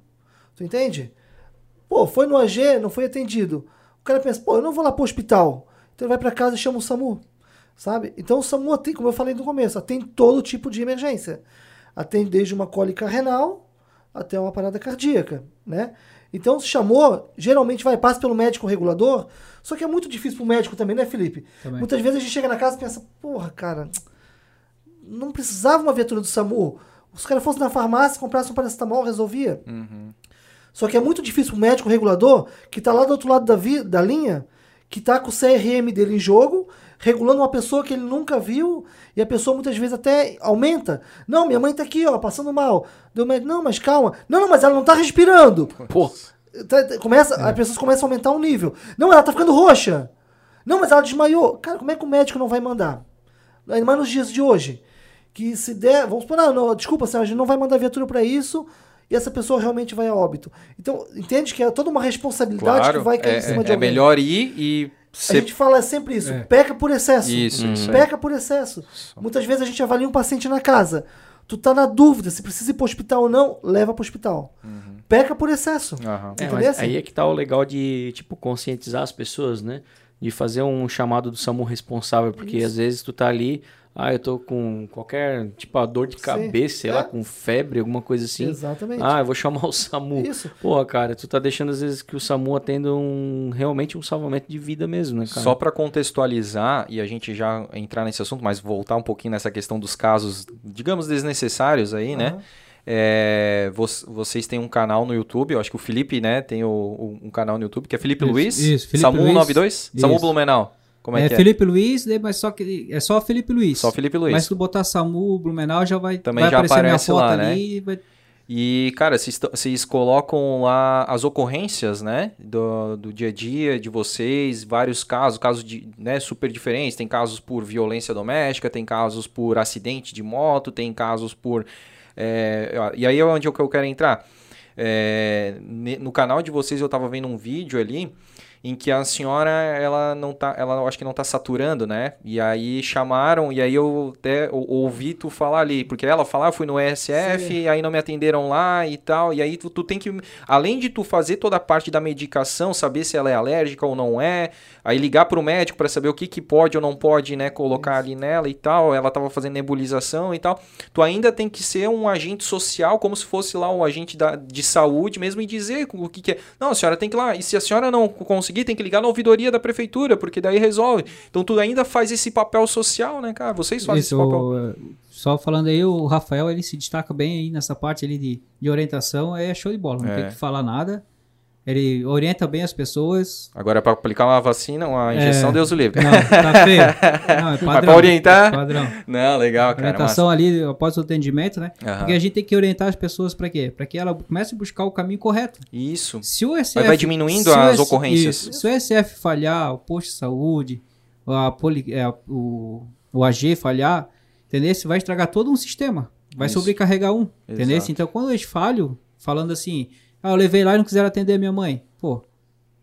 Tu entende? Pô, foi no AG, não foi atendido. O cara pensa, pô, eu não vou lá pro hospital. Então ele vai para casa e chama o SAMU. Sabe? Então o SAMU atende, como eu falei no começo, atende todo tipo de emergência. Atende desde uma cólica renal até uma parada cardíaca, né? Então se chamou, geralmente vai, passa pelo médico regulador, só que é muito difícil pro médico também, né, Felipe? Também. Muitas vezes a gente chega na casa e pensa, porra, cara, não precisava uma viatura do SAMU. Os caras fossem na farmácia, comprassem um paracetamol, resolvia. Só que é muito difícil o médico regulador, que está lá do outro lado da, vi- da linha, que está com o CRM dele em jogo, regulando uma pessoa que ele nunca viu, e a pessoa muitas vezes até aumenta. Não, minha mãe está aqui, ó, passando mal. Deu médico, não, mas calma. Não, não, mas ela não está respirando. Pô, Tá- tá- Começa, As pessoas começam a aumentar o nível. Não, ela tá ficando roxa. Não, mas ela desmaiou. Cara, como é que o médico não vai mandar? Ainda mais nos dias de hoje. Que se der. Vamos supor, não, não, desculpa, senhora, a gente não vai mandar viatura pra isso. E essa pessoa realmente vai a óbito. Então, entende que é toda uma responsabilidade Claro, que vai cair é, em cima de é alguém. melhor ir e A gente fala sempre isso. É. Peca por excesso. Isso, isso aí. Peca por excesso. Muitas vezes a gente avalia um paciente na casa. Tu tá na dúvida se precisa ir pro hospital ou não, leva pro hospital. Peca por excesso. Aham. É, aí é que tá o legal de, tipo, conscientizar as pessoas, né? De fazer um chamado do SAMU responsável, porque às vezes tu tá ali, ah, eu tô com qualquer, tipo, a dor de Sim, cabeça, sei é. lá, com febre, alguma coisa assim. Exatamente. Ah, eu vou chamar o SAMU. Isso. Porra, cara, tu tá deixando às vezes que o SAMU atenda um, realmente um salvamento de vida mesmo, né, cara? Só para contextualizar e a gente já entrar nesse assunto, mas voltar um pouquinho nessa questão dos casos, digamos, desnecessários aí, né? Aham. É, vo- vocês têm um canal no YouTube, eu acho que o Felipe, né, tem o- o- um canal no YouTube, que é Felipe Isso, Luiz, isso, Felipe Samu Luiz. 92, Samu. Blumenau. Como é, É, que é? Felipe Luiz, né, mas só que é só Felipe Luiz. Só Felipe Luiz. Mas se tu botar Samu, Blumenau, já vai, Também vai já aparecer minha aparece foto lá, né? ali. e Vai... E, cara, vocês colocam lá as ocorrências, né? Do, do dia a dia de vocês, vários casos, casos de, né, super diferentes. Tem casos por violência doméstica, tem casos por acidente de moto, tem casos por. é, e aí é onde eu eu quero entrar. É, no canal de vocês eu tava vendo um vídeo ali em que a senhora ela não tá ela eu acho que não tá saturando né? E aí chamaram e aí eu até ou- ouvi tu falar ali porque ela falar fui no ESF e aí não me atenderam lá e tal. E aí tu, tu tem que além de tu fazer toda a parte da medicação saber se ela é alérgica ou não é aí ligar pro médico para saber o que que pode ou não pode né colocar ali nela e tal ela tava fazendo nebulização e tal. Tu ainda tem que ser um agente social como se fosse lá um agente da, de saúde mesmo e dizer o que, que é. Não a senhora tem que ir lá e se a senhora não conseguir tem que ligar na ouvidoria da prefeitura porque daí resolve então tu ainda faz esse papel social né cara vocês fazem Isso, esse papel o, eh, só falando aí, o Rafael ele se destaca bem aí nessa parte ali de, de orientação, é show de bola, não É. tem que falar nada. Ele orienta bem as pessoas. agora para aplicar uma vacina uma injeção É. Deus o livre Não, tá feio. [LAUGHS] Não, é padrão. pra orientar? Padrão. não legal cara Orientação ali após o atendimento, né? Aham. Porque a gente tem que orientar as pessoas para quê? Para que ela comece a buscar o caminho correto. isso Se o SF, vai diminuindo se o as ocorrências. isso, se o SF falhar, o posto de saúde, a poli, é, o, o AG falhar, entendeu? Você vai estragar todo um sistema. Vai Isso. sobrecarregar um, entendeu? Então, quando eles falham, falando assim, ah, eu levei lá e não quiseram atender a minha mãe. Pô,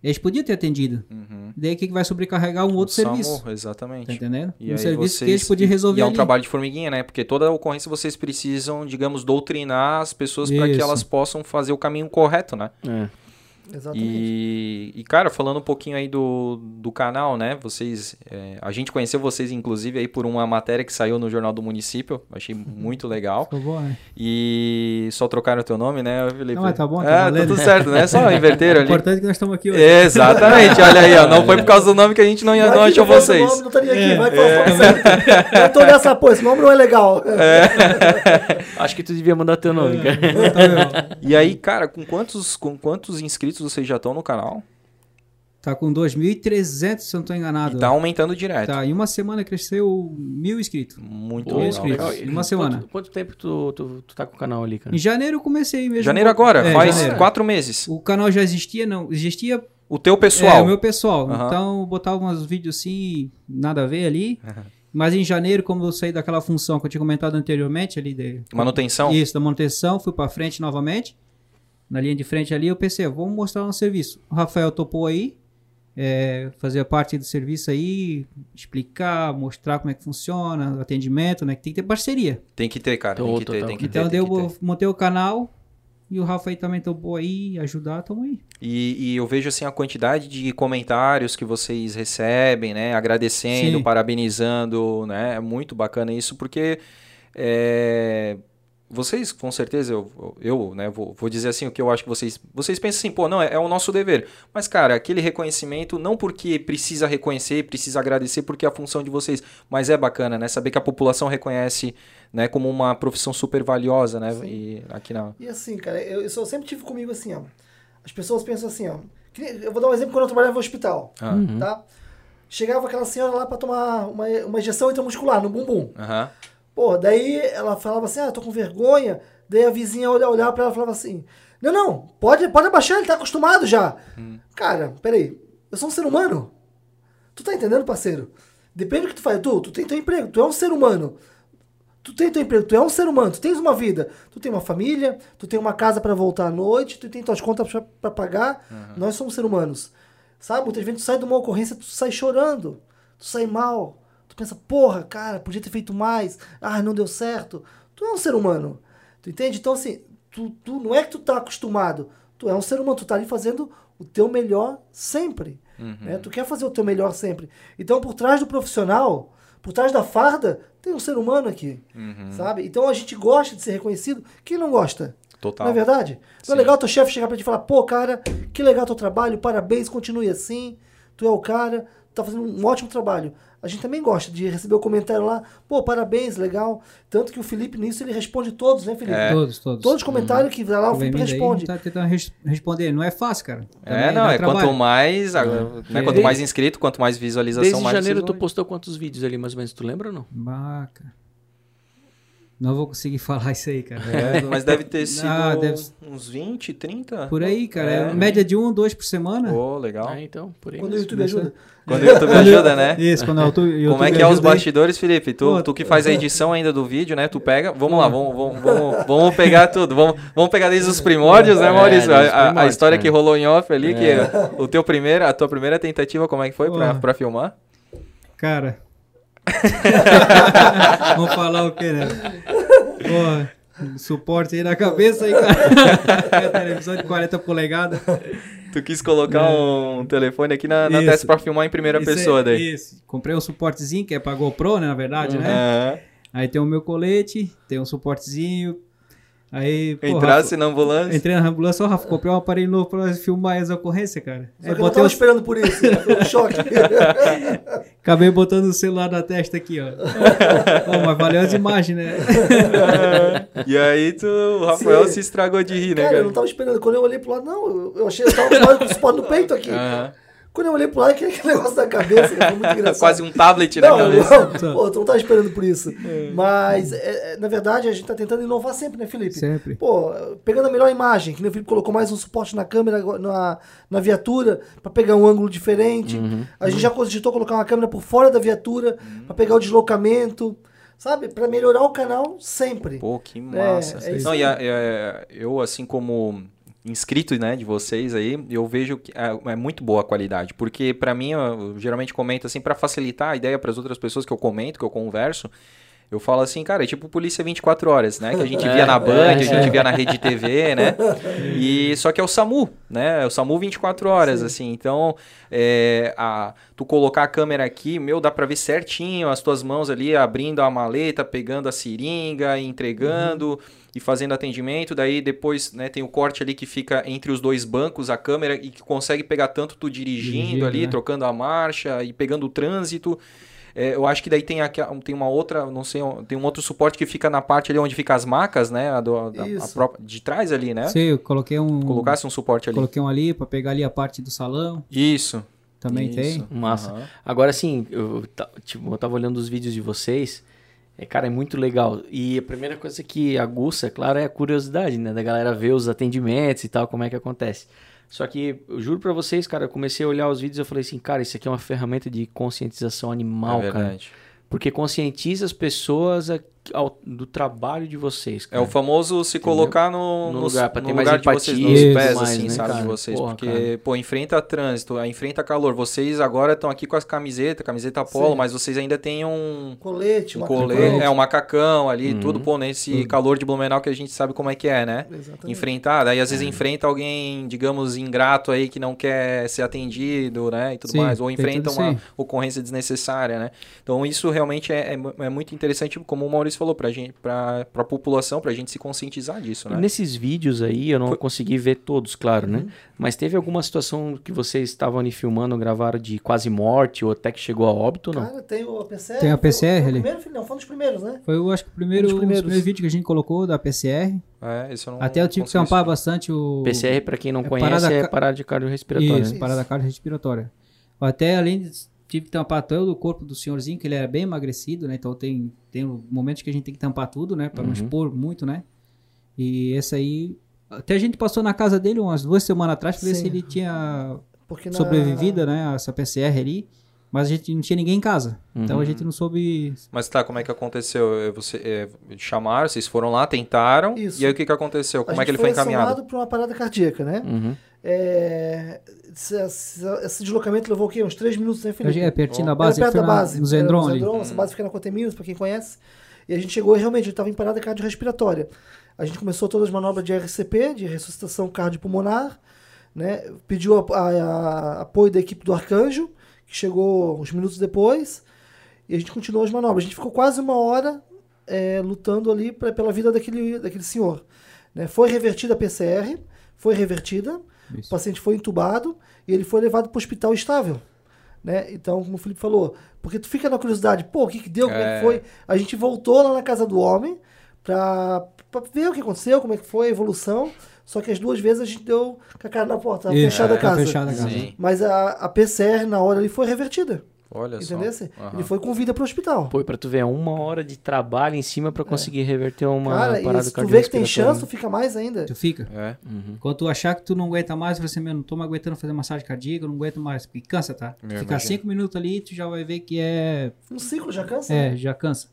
eles podiam ter atendido. Uhum. Daí o que, que vai sobrecarregar um outro serviço? exatamente Tá entendendo? E um aí serviço que vocês- eles podiam resolver E é um ali. trabalho de formiguinha, né? Porque toda ocorrência vocês precisam, digamos, doutrinar as pessoas para que elas possam fazer o caminho correto, né? É. Exatamente. E, e, cara, falando um pouquinho aí do, do canal, né? Vocês. é, a gente conheceu vocês, inclusive, aí por uma matéria que saiu no Jornal do Município. Achei muito legal. Ficou bom, né? E só trocaram o teu nome, né, Felipe? Não, mas tá bom, tá é, tá valendo. tudo certo, né? Só [LAUGHS] inverter O ali. importante é que nós estamos aqui hoje. Exatamente, olha aí, ó. Não foi por causa do nome que a gente não, não achou vocês. Nome, não estaria aqui, É. vai é. Eu tô nessa, pô, esse nome não é legal. Acho que tu devia mandar teu nome, cara. Tá? E aí, cara, com quantos, com quantos inscritos vocês já estão no canal? Tá com 2.300, se eu não tô enganado. E tá aumentando direto. Tá, em uma semana cresceu mil inscritos. Muito Pô, legal. inscritos. cara. Em uma semana. Quanto, quanto tempo tu, tu, tu tá com o canal ali, cara? Em janeiro eu comecei mesmo. Janeiro agora, É, faz janeiro. quatro meses. O canal já existia, não. Existia O teu é, pessoal. o meu pessoal. Aham. Então eu botava uns vídeos assim, nada a ver ali. Mas em janeiro, como eu saí daquela função que eu tinha comentado anteriormente ali de Manutenção. Isso, da manutenção, fui pra frente novamente. Na linha de frente ali, eu pensei, vamos mostrar um serviço. O Rafael topou aí, é, fazer parte do serviço aí, explicar, mostrar como é que funciona, atendimento, né? Que tem que ter parceria. Tem que ter, cara. Tem que ter, tem que Então ter. tem eu ter. montei o canal e o Rafa aí também topou aí, ajudar, tamo aí. E, e eu vejo assim a quantidade de comentários que vocês recebem, né? Agradecendo, Sim. parabenizando, né? É muito bacana isso, porque é, vocês, com certeza, eu, eu né, vou, vou dizer assim o que eu acho que vocês. Vocês pensam assim, pô, não, é, é o nosso dever. Mas, cara, aquele reconhecimento, não porque precisa reconhecer, precisa agradecer, porque é a função de vocês, mas é bacana, né? Saber que a população reconhece né, como uma profissão super valiosa, né? E aqui na. E assim, cara, eu, eu sempre tive comigo assim, ó. As pessoas pensam assim, ó. Eu vou dar um exemplo quando eu trabalhava no hospital, Ah, tá? Chegava aquela senhora lá pra tomar uma, uma injeção intramuscular no bumbum. Aham. Pô, daí ela falava assim, ah, tô com vergonha. Daí a vizinha olha- olhava pra ela e falava assim, Não, não, pode, pode abaixar, ele tá acostumado já. Cara, peraí, eu sou um ser humano. Tu tá entendendo, parceiro? Depende do que tu faz. Tu, tu tem teu emprego, tu é um ser humano. Tu tem teu emprego, tu é um ser humano, tu tens uma vida, tu tem uma família, tu tem uma casa pra voltar à noite, tu tem tuas contas pra pagar. Nós somos seres humanos. Sabe? Muitas vezes tu sai de uma ocorrência, tu sai chorando, tu sai mal. Tu pensa, porra, cara, podia ter feito mais. Ah, não deu certo. Tu é um ser humano. Tu entende? Então, assim, tu, tu não é que tu tá acostumado. Tu é um ser humano, tu tá ali fazendo o teu melhor sempre. né? Tu quer fazer o teu melhor sempre. Então, por trás do profissional, por trás da farda, tem um ser humano aqui. Sabe? Então a gente gosta de ser reconhecido. Quem não gosta? Total. Não é verdade? Não é legal teu chefe chegar pra ti e falar, pô, cara, que legal teu trabalho, parabéns, continue assim, tu é o cara, tá fazendo um ótimo trabalho. A gente também gosta de receber o comentário lá, pô, parabéns, legal. Tanto que o Felipe nisso ele responde todos, né, Felipe? É. Todos, todos. Todos os comentários que vai lá, o Vem Felipe responde. tá tentando res- responder. Não é fácil, cara. É, Também não, dá é trabalho. quanto mais, a- né, É. quanto mais inscrito, quanto mais visualização, Desde mais janeiro vocês tu postou quantos vídeos ali, mais ou menos? Tu lembra ou não? Baca. Não vou conseguir [LAUGHS] falar isso aí, cara. É, mas deve ter [LAUGHS] sido Ah, deve- uns 20, 30? Por aí, cara. É. É. média de um, dois por semana. Pô, legal. Ah, então, por aí. Quando o mesmo. YouTube ajuda. Quando o YouTube [LAUGHS] ajuda, né? Isso, quando eu [LAUGHS] tô, Como é que é os bastidores, Felipe? Tu, tu que faz a [LAUGHS] edição ainda do vídeo, né? Tu pega. Vamos lá, vamos, vamos, vamos, vamos pegar tudo. Vamos, vamos pegar desde os primórdios, né, É, Maurício? A- a, a história que rolou em off ali, que É. o teu primeira, a tua primeira tentativa, como é que foi pra, pra filmar? Cara. Vamos falar o quê, né? Pô, suporte aí na cabeça aí, cara. televisão de 40 polegadas. Tu quis colocar um telefone aqui na, na testa pra filmar em primeira Isso é- pessoa daí. Isso. Comprei um suportezinho que é pra GoPro, né? Na verdade, né? Aham. Aí tem o meu colete, tem um suportezinho. Aí, pô, Entrasse Rafa, na ambulância. entrei na ambulância, ó, Rafa, comprei um aparelho novo pra filmar as ocorrências, cara. Só Aí que eu não tava o- esperando por isso, né? um choque. [LAUGHS] Acabei botando o celular na testa aqui, ó. Ó, mas valeu as imagens, né? [LAUGHS] e aí tu, o Rafael Sim. se estragou de rir, né, Cara, cara? eu não tava esperando. Quando eu olhei pro lado, não, eu- achei que eu tava com o suporte no peito aqui. Aham. Quando eu olhei pro lado, [LAUGHS] aquele negócio da cabeça, foi muito [LAUGHS] engraçado. Quase um tablet na não, cabeça. não, [LAUGHS] pô, tu não tava esperando por isso. Mas, é, é, na verdade, a gente tá tentando inovar sempre, né, Felipe? Sempre. Pô, pegando a melhor imagem, que nem o Felipe colocou mais um suporte na câmera, na, na viatura, pra pegar um ângulo diferente. A gente já cogitou colocar uma câmera por fora da viatura, pra pegar o deslocamento, sabe? Pra melhorar o canal sempre. Pô, que massa. é isso Não, e a- é, eu, assim como inscrito né, de vocês aí, eu vejo que é, é muito boa a qualidade. Porque pra mim, eu, geralmente comento assim, pra facilitar a ideia pras outras pessoas que eu comento, que eu converso, eu falo assim, cara, é tipo Polícia 24 Horas, né? Que a gente [LAUGHS] É, via na Band, é, a gente é. [LAUGHS] via na Rede TV, né? E só que é o SAMU, né? É o SAMU 24 horas, assim. Então, é, a, tu colocar a câmera aqui, meu, dá pra ver certinho as tuas mãos ali abrindo a maleta, pegando a seringa, e entregando e fazendo atendimento. Daí depois, né, tem o corte ali que fica entre os dois bancos, a câmera, e que consegue pegar tanto tu dirigindo, Dirigindo, ali, né? trocando a marcha e pegando o trânsito. É, eu acho que daí tem, aqui, tem uma outra, não sei, tem um outro suporte que fica na parte ali onde fica as macas, né? A do, da- a própria- de trás ali, né? Sim, eu coloquei um. Colocasse um suporte ali. Coloquei um ali pra pegar ali a parte do salão. Isso. Também Isso. tem. Massa. Aham. Agora, assim, eu, tipo, eu tava olhando os vídeos de vocês. É, cara, é muito legal. E a primeira coisa que aguça, claro, é a curiosidade, né? Da galera ver os atendimentos e tal, como é que acontece. Só que, eu juro pra vocês, cara, eu comecei a olhar os vídeos e eu falei assim, cara, isso aqui é uma ferramenta de conscientização animal, é cara. verdade. Porque conscientiza as pessoas a- do trabalho de vocês, É cara. o famoso se colocar no, No no- lugar, pra no ter mais lugar de vocês, empatia nos pés, mais, assim, né, sabe, de cara? vocês. Porra, porque, cara. pô, enfrenta trânsito, enfrenta calor. Vocês agora estão aqui com as camisetas, camiseta polo, Sim. mas vocês ainda têm um, Colete, um macacão. colete, é um macacão ali, Uhum. tudo, pô, nesse calor de Blumenau que a gente sabe como é que é, né? Exatamente. Enfrentar, daí às É. vezes enfrenta alguém, digamos, ingrato aí que não quer ser atendido, né, e tudo Sim, mais, ou enfrenta tudo uma ocorrência desnecessária, né? Então isso realmente é, é é muito interessante, como o Maurício falou, pra gente, pra, pra população, pra gente se conscientizar disso, né? Nesses vídeos aí, eu não Foi- consegui ver todos, claro, Uhum. né? Mas teve alguma situação que vocês estavam ali filmando, gravaram de quase morte ou até que chegou a óbito não? Cara, tem o PCR. Tem a foi- PCR foi o ali. Primeiro, filho? não, foi um dos primeiros, né? Foi, eu acho que o primeiro, Um primeiros vídeos que a gente colocou da PCR. É, isso eu não Até eu tive que tampar bastante o. PCR, pra quem não é conhece, parada é ca- parada de cardiorrespiratória. Isso, né? parada cardiorrespiratória. Até além de tive que tampar todo o corpo do senhorzinho, que ele era bem emagrecido, né? Então tem, tem momentos que a gente tem que tampar tudo, né? Pra não Uhum. expor muito, né? E esse aí Até a gente passou na casa dele umas duas semanas atrás pra ver se ele tinha Porque na- sobrevivido, né? Essa PCR ali. Mas a gente não tinha ninguém em casa. Então a gente não soube. Mas tá, como é que aconteceu? É, Você, é, chamaram, vocês foram lá, tentaram. Isso. E aí o que, que aconteceu? a Como é que ele foi encaminhado? acionado para uma parada cardíaca, né? Uhum. É, esse, esse- esse deslocamento levou o quê? Uns três minutos, né, Felipe? É pertinho da Era base, perto da base. no Era Zendron no ali. Zendron, Essa base fica na Conteminos, pra quem conhece. E a gente chegou e realmente, ele estava em parada cardiorrespiratória. A gente começou todas as manobras de RCP, de ressuscitação cardiopulmonar, né? Pediu a- a- a- apoio da equipe do Arcanjo, que chegou uns minutos depois. E a gente continuou as manobras. A gente ficou quase uma hora é, lutando ali pra- pela vida daquele, daquele senhor. né? Foi revertida a PCR, foi revertida, o Isso. paciente foi entubado e ele foi levado para o hospital estável. Né? Então, como o Felipe falou, porque tu fica na curiosidade, pô, o que, que deu, como é É. que foi? A gente voltou lá na casa do homem pra, pra ver o que aconteceu, como é que foi a evolução. Só que as duas vezes a gente deu com a cara na porta, Isso, fechada a tá casa. fechada a casa. Sim. Mas a, a PCR na hora ali foi revertida. Olha só. Entendeu? Aham. Ele foi com vida pro hospital. Pô, pra tu ver, é uma hora de trabalho em cima pra conseguir reverter uma Cara, parada se tu vê que tem chance, tu cardiorrespiratória. fica mais ainda. Tu fica. É. Uhum. Quando tu achar que tu não aguenta mais, você mesmo, não tô mais aguentando fazer massagem cardíaca, eu não aguento mais. Porque cansa, tá? Eu Ficar imagino. cinco minutos ali, tu já vai ver que é. Um ciclo já cansa. É, né? já cansa.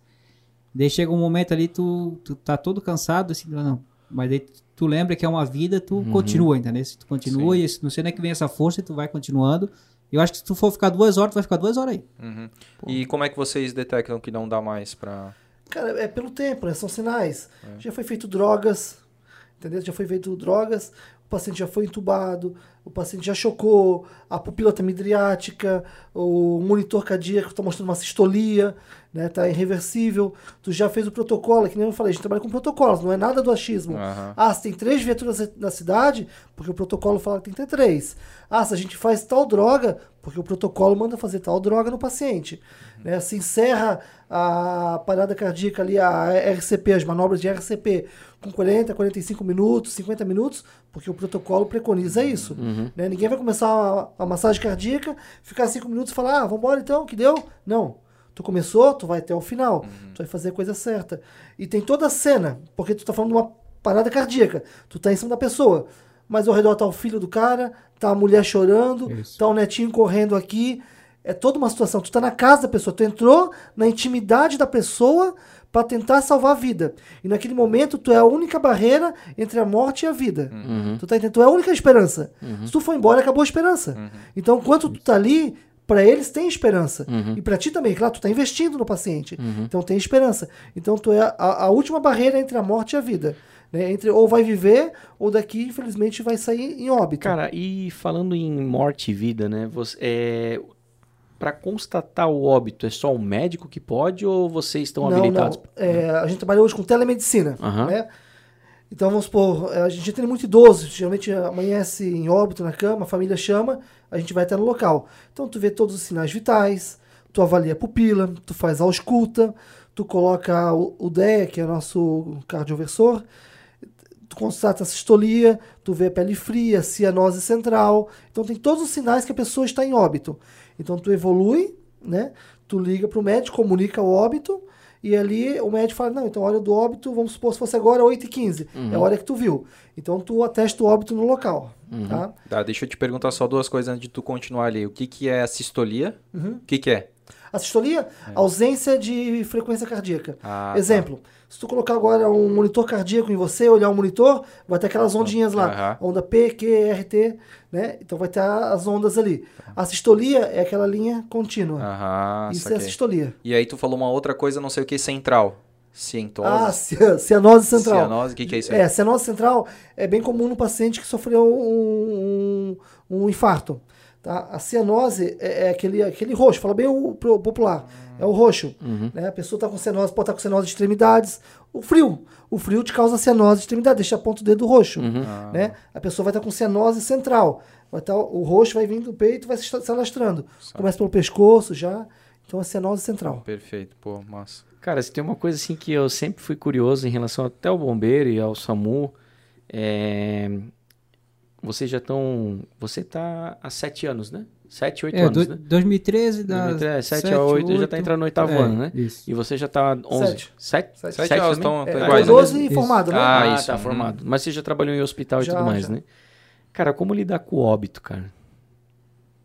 Daí chega um momento ali, tu, tu tá todo cansado, assim, não. Mas daí tu lembra que é uma vida, tu continua, entendeu? Se tu continua Sim. e não sei nem que vem essa força e tu vai continuando. Eu acho que se tu for ficar duas horas, tu vai ficar duas horas aí. Uhum. E como é que vocês detectam que não dá mais pra. Cara, é pelo tempo, né? São sinais. É. Já foi feito drogas, entendeu? Já foi feito drogas, o paciente já foi entubado, o paciente já chocou, a pupila tá midriática, o monitor cardíaco está mostrando uma sistolia, né? Tá irreversível. Tu já fez o protocolo, que nem eu falei, a gente trabalha com protocolos, não é nada do achismo. Aham. Ah, se tem três viaturas na cidade, porque o protocolo fala que tem que ter três. Ah, se a gente faz tal droga, porque o protocolo manda fazer tal droga no paciente. Né? Se encerra a parada cardíaca ali, a RCP, as manobras de RCP, com 40, 45 minutos, 50 minutos, porque o protocolo preconiza isso. Né? Ninguém vai começar a, a massagem cardíaca, ficar 5 minutos e falar, ah, vambora então, que deu? Não. Tu começou, tu vai até o final. Tu vai fazer a coisa certa. E tem toda a cena, porque tu tá falando de uma parada cardíaca. Tu tá em cima da pessoa. Mas ao redor tá o filho do cara, tá a mulher chorando, Isso. tá o netinho correndo aqui. É toda uma situação. Tu tá na casa da pessoa, tu entrou na intimidade da pessoa para tentar salvar a vida. E naquele momento tu é a única barreira entre a morte e a vida. Tu tá entendendo? Tu é a única esperança. Se tu for embora, acabou a esperança. Então, enquanto tu tá ali, para eles tem esperança. E para ti também, claro, tu tá investindo no paciente. Então tem esperança. Então tu é a, a última barreira entre a morte e a vida. Né? Entre ou vai viver, ou daqui, infelizmente, vai sair em óbito. Cara, e falando em morte e vida, né? Você, é, para constatar o óbito, é só o médico que pode ou vocês estão não, habilitados? não. É, a gente trabalha hoje com telemedicina. Aham. Né? Então vamos supor, a gente tem muito idoso, geralmente amanhece em óbito na cama, a família chama, a gente vai até no local. Então tu vê todos os sinais vitais, tu avalia a pupila, tu faz a ausculta, tu coloca o, DEA, que é o nosso cardioversor, tu constata a sistolia, tu vê a pele fria, cianose central. Então tem todos os sinais que a pessoa está em óbito. Então tu evolui, né? Tu liga para o médico, comunica o óbito, e ali o médico fala, não, então a hora do óbito, vamos supor, se fosse agora 8h15, é a hora que tu viu. Então tu atesta o óbito no local, tá? Tá, deixa eu te perguntar só duas coisas antes de tu continuar ali. O que, que é a sistolia? Uhum. O que, que é? A sistolia, ausência de frequência cardíaca. Ah, tá. Se tu colocar agora um monitor cardíaco em você, olhar o monitor, vai ter aquelas ondinhas lá, Aham. onda P, Q, RT, né? Então vai ter as ondas ali. A sistolia é aquela linha contínua. Aham, Isso é a saquei. sistolia. E aí tu falou uma outra coisa, não sei o que, central. Cientose. Ah, ci- cianose central. Cianose, o que, que é isso aí? É, cianose central é bem comum no paciente que sofreu um, um, um infarto. Tá? A cianose é, é aquele, aquele roxo, fala bem o pro- popular, é o roxo. Né? A pessoa está com cianose, pode estar com cianose de extremidades. O frio, o frio te causa cianose de extremidade, deixa a ponta do dedo roxo. Ah. Né? A pessoa vai estar com cianose central, vai estar, o roxo vai vindo do peito e vai se se alastrando. Começa pelo pescoço já, então é cianose central. Perfeito, pô, massa. Cara, se tem uma coisa assim que eu sempre fui curioso em relação até ao bombeiro e ao SAMU, é... vocês já estão. Você tá há sete anos, né? Sete, oito É, anos, do- né? 2013 dá 2013, sete sete, a oito, já tá oito. entrando no oitavo É, ano, né? Isso. E você já tá 11. Sete. Sete? Sete. Sete elas também? estão É, iguais, né? 12 informado, né? Ah, Ah, isso. tá Hum. formado. Mas você já trabalhou em hospital e Já, tudo mais, já. né? Cara, como lidar com o óbito, cara?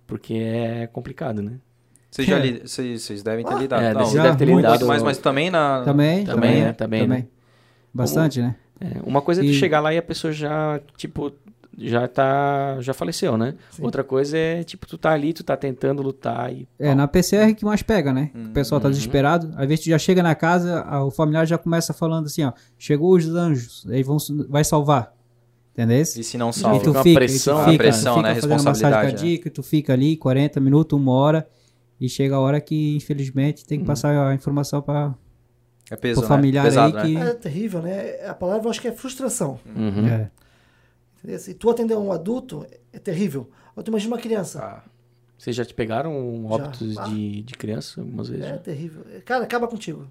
Porque é complicado, né? Vocês, já É. li- vocês, vocês devem ter Ah, lidado. é, não, você Já, deve ter muito. lidado. mas, mas também na. Também, Também, também, né? Também, né? Bastante, né? É, uma coisa é tu E- chegar lá e a pessoa já, tipo, já tá. já faleceu, né? Sim. Outra coisa é, tipo, tu tá ali, tu tá tentando lutar e. É, na PCR que mais pega, né? O pessoal tá Uhum. desesperado. Às vezes tu já chega na casa, a- o familiar já começa falando assim, ó, chegou os anjos, aí vão, vai salvar. Entendeu? E se não E salva? fica tu uma fica, pressão, e tu a fica, pressão, tu fica né? fazendo massagem Responsabilidade, né? cardíaca, tu fica ali 40 minutos, uma hora, e chega a hora que, infelizmente, tem que passar a informação para É peso, o né? familiar Pesado, aí que... né? É terrível, né? A palavra eu acho que é frustração. Uhum. É. Entendeu? Se tu atender um adulto, é terrível. Agora tu imagina uma criança. Ah, Vocês já te pegaram óbitos Já. de, de criança algumas vezes? É terrível. Cara, acaba contigo.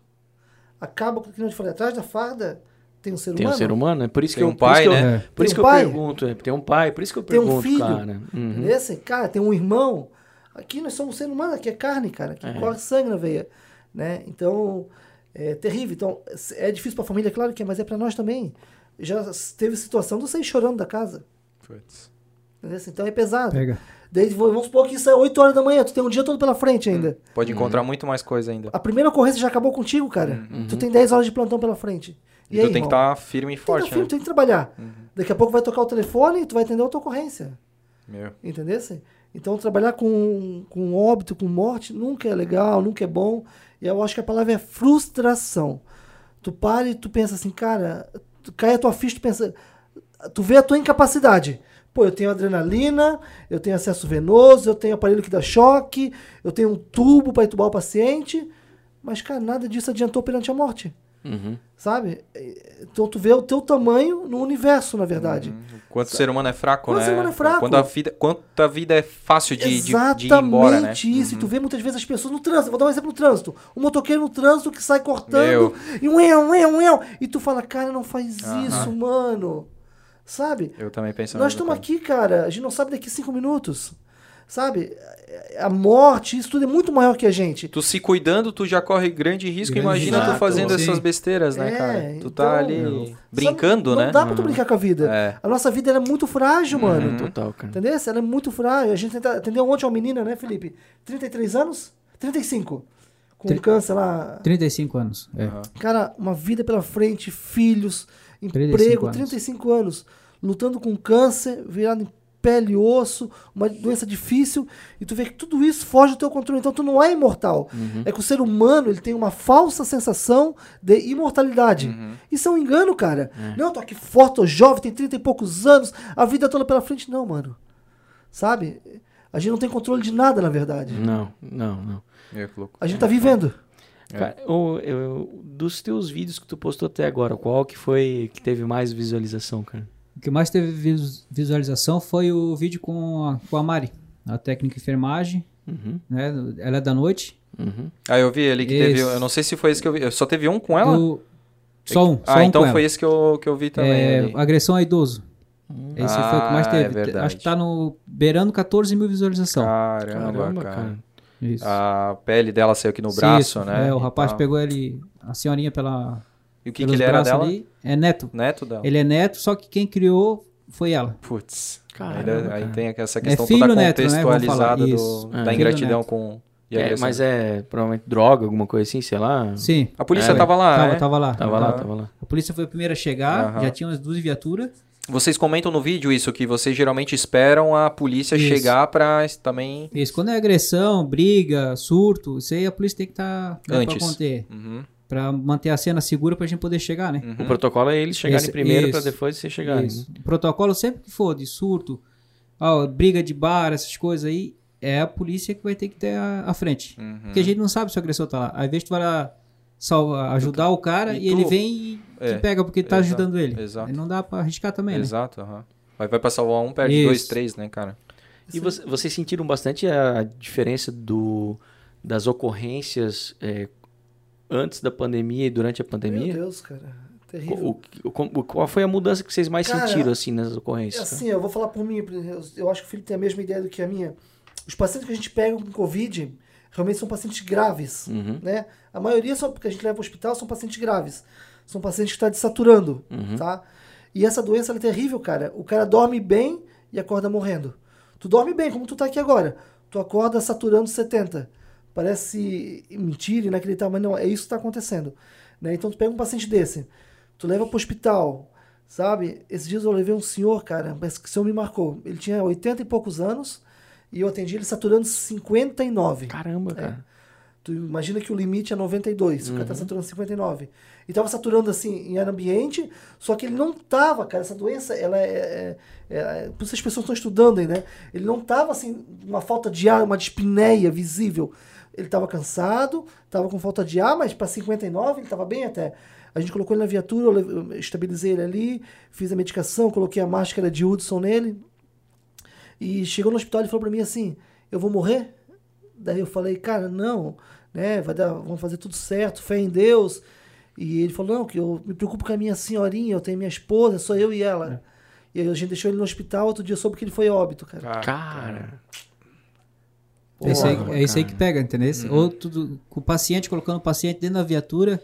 Acaba com o que eu te falei. Atrás da farda tem um ser Tem um humano. ser humano, é por isso Tem que eu, um por isso pai, que eu- né? É. Por isso um que eu pai. pergunto, é, tem um pai, por isso que eu Tem um pergunto, filho. cara. Uhum. Esse, cara, tem um irmão. Aqui nós somos ser humano, aqui é carne, cara. Aqui É. corre sangue na veia. Né? Então, é terrível. Então, é difícil pra família, claro que é, mas é pra nós também. Já teve situação de eu sair chorando da casa. putz. Entendeu? Então é pesado. Pega. Daí vamos supor que isso é 8 horas da manhã, tu tem um dia todo pela frente ainda. Pode encontrar muito mais coisa ainda. A primeira ocorrência já acabou contigo, cara. Tu tem 10 horas de plantão pela frente. E, E, tu aí, tem que irmão? estar firme e Tem que forte, tá firme, né? tem que trabalhar. Daqui a pouco vai tocar o telefone e tu vai atender outra ocorrência. Meu. Entendeu? Então, trabalhar com, com óbito, com morte, nunca é legal, nunca é bom. E eu acho que a palavra é frustração. Tu para e tu pensa assim, cara, tu cai a tua ficha, tu pensa, tu vê a tua incapacidade. Pô, eu tenho adrenalina, eu tenho acesso venoso, eu tenho aparelho que dá choque, eu tenho um tubo para entubar o paciente, mas, cara, nada disso adiantou perante a morte, Uhum. sabe? Então, tu vê o teu tamanho no universo, na verdade. Quanto o ser humano é fraco, Quanto né? o ser humano é fraco. Quanto a vida, quanto a vida é fácil de, de, de Exatamente ir embora, né? isso. E tu vê muitas vezes as pessoas no trânsito. Vou dar um exemplo no trânsito. O motoqueiro no trânsito que sai cortando Meu. e um eu, um eu, um eu. E tu fala, cara, não faz Aham. isso, mano. Sabe? Eu também penso Nós estamos aqui, cara. A gente não sabe daqui cinco minutos. Sabe? A morte, isso tudo é muito maior que a gente. Tu se cuidando, tu já corre grande risco. Grande Imagina tu fazendo Sim. essas besteiras, né, É, cara? Tu então, tá ali Sabe? brincando, não né? Não dá pra tu brincar com a vida. É. A nossa vida ela é muito frágil, mano. Uhum. Total, cara. Entendeu? Ela é muito frágil. A gente tenta- atendeu ontem uma menina, né, Felipe? 33 anos? 35. Com Tri- câncer lá. 35 anos. É. Cara, uma vida pela frente, filhos, 35 emprego, anos. 35 anos, lutando com câncer, virado em pele e osso, uma doença difícil, e tu vê que tudo isso foge do teu controle. Então tu não é imortal. Uhum. É que o ser humano ele tem uma falsa sensação de imortalidade. Uhum. Isso é um engano, cara. É. Não, tô aqui forte, tô jovem, tenho 30 e poucos anos, a vida toda pela frente. Não, mano. Sabe? A gente não tem controle de nada, na verdade. Não, não, não. Louco. A gente tá vivendo. É. Cara, o- eu- dos teus vídeos que tu postou até agora, qual que foi que teve mais visualização, cara? O que mais teve vis- visualização foi o vídeo com a, com a Mari, a técnica de enfermagem, Uhum, né? Ela é da noite. uhum. Ah, eu vi ele que teve. Esse. Eu não sei se foi esse que eu vi. Só teve um com ela? Do- Só um, só ah, um então com foi ela. esse que eu, que eu vi também. É, ali. agressão a idoso. Esse foi o que mais Ah, teve. é verdade. Acho que tá no beirando 14 mil visualizações. Caramba, Caramba, cara. cara. Isso. A pele dela saiu aqui no braço, Isso, né? É, o rapaz pegou ele, a senhorinha pela, E o que, que ele era dela? ali. É neto. Neto dela. Ele é neto, só que quem criou foi ela. Putz. Caramba, Ainda- aí cara. tem essa É questão filho toda neto, né? Contextualizada falar. do-. É. da ingratidão neto. com. e É, mas é provavelmente droga, alguma coisa assim, sei lá. Sim. A polícia É, tava lá, tava, né? tava lá. Tava lá, Aham. tava lá. A polícia foi a primeira a chegar, já tinha umas duas viaturas. Vocês comentam no vídeo isso, que vocês geralmente esperam a polícia Isso. chegar pra também. Isso, quando é agressão, briga, surto, isso aí a polícia tem que estar tá, né, pra Antes. conter. Uhum, Pra manter a cena segura pra gente poder chegar, né? uhum. O protocolo é eles chegarem Esse- primeiro isso. depois vocês chegarem. Isso. O protocolo sempre que for de surto, ó, briga de bar, essas coisas aí, é a polícia que vai ter que ter a, a frente. Uhum. Porque a gente não sabe se o agressor tá lá. Às vezes tu vai lá salvar, ajudar o cara E e, tu- ele vem e É, te pega porque tá exato, ajudando ele. exato. Aí não dá pra arriscar também, né? Exato, aham. Aí vai pra salvar um, perde Isso. dois, três, né, cara? E você- vocês sentiram bastante a diferença do, das ocorrências é, antes da pandemia e durante a Meu pandemia? Deus, cara. terrível. O- o- o- qual foi a mudança que vocês mais Cara, sentiram, assim, nas É ocorrências? assim, eu vou falar por mim, eu, acho que o Felipe tem a mesma ideia do que a minha. Os pacientes que a gente pega com Covid realmente são pacientes graves, Uhum. né? A maioria só porque a gente leva ao hospital são pacientes graves. São pacientes que estão desaturando, Uhum. tá? E essa doença é terrível, cara. O cara dorme bem e acorda morrendo. Tu dorme bem, como tu tá aqui agora. Tu acorda saturando 70. Parece mentira, inacreditável, mas não, é isso que tá acontecendo. Né? Então tu pega um paciente desse, tu leva pro hospital, sabe? Esses dias eu levei um senhor, cara, mas que o senhor me marcou. Ele tinha 80 e poucos anos e eu atendi ele saturando 59. Caramba, cara. Tu imagina que o limite é 92, o cara tá saturando 59. E tava saturando assim em ar ambiente, só que ele não tava, cara, essa doença, ela é, é, é- por isso as pessoas estão estudando aí, né? Ele não tava assim, uma falta de ar, uma dispneia visível. Ele tava cansado, tava com falta de ar, mas para 59 ele tava bem até. A gente colocou ele na viatura, eu estabilizei ele ali, fiz a medicação, coloquei a máscara de Hudson nele. E chegou no hospital e falou pra mim assim: Eu vou morrer? Daí eu falei, cara, não, né? Vai dar, vamos fazer tudo certo, fé em Deus. E ele falou, não, que eu me preocupo com a minha senhorinha, eu tenho minha esposa, sou eu e ela. E aí a gente deixou ele no hospital, outro dia eu soube que ele foi óbito, cara. Cara. É isso, aí, Porra, é isso aí que pega, entendeu? Ou tudo, com o paciente, colocando o paciente dentro da viatura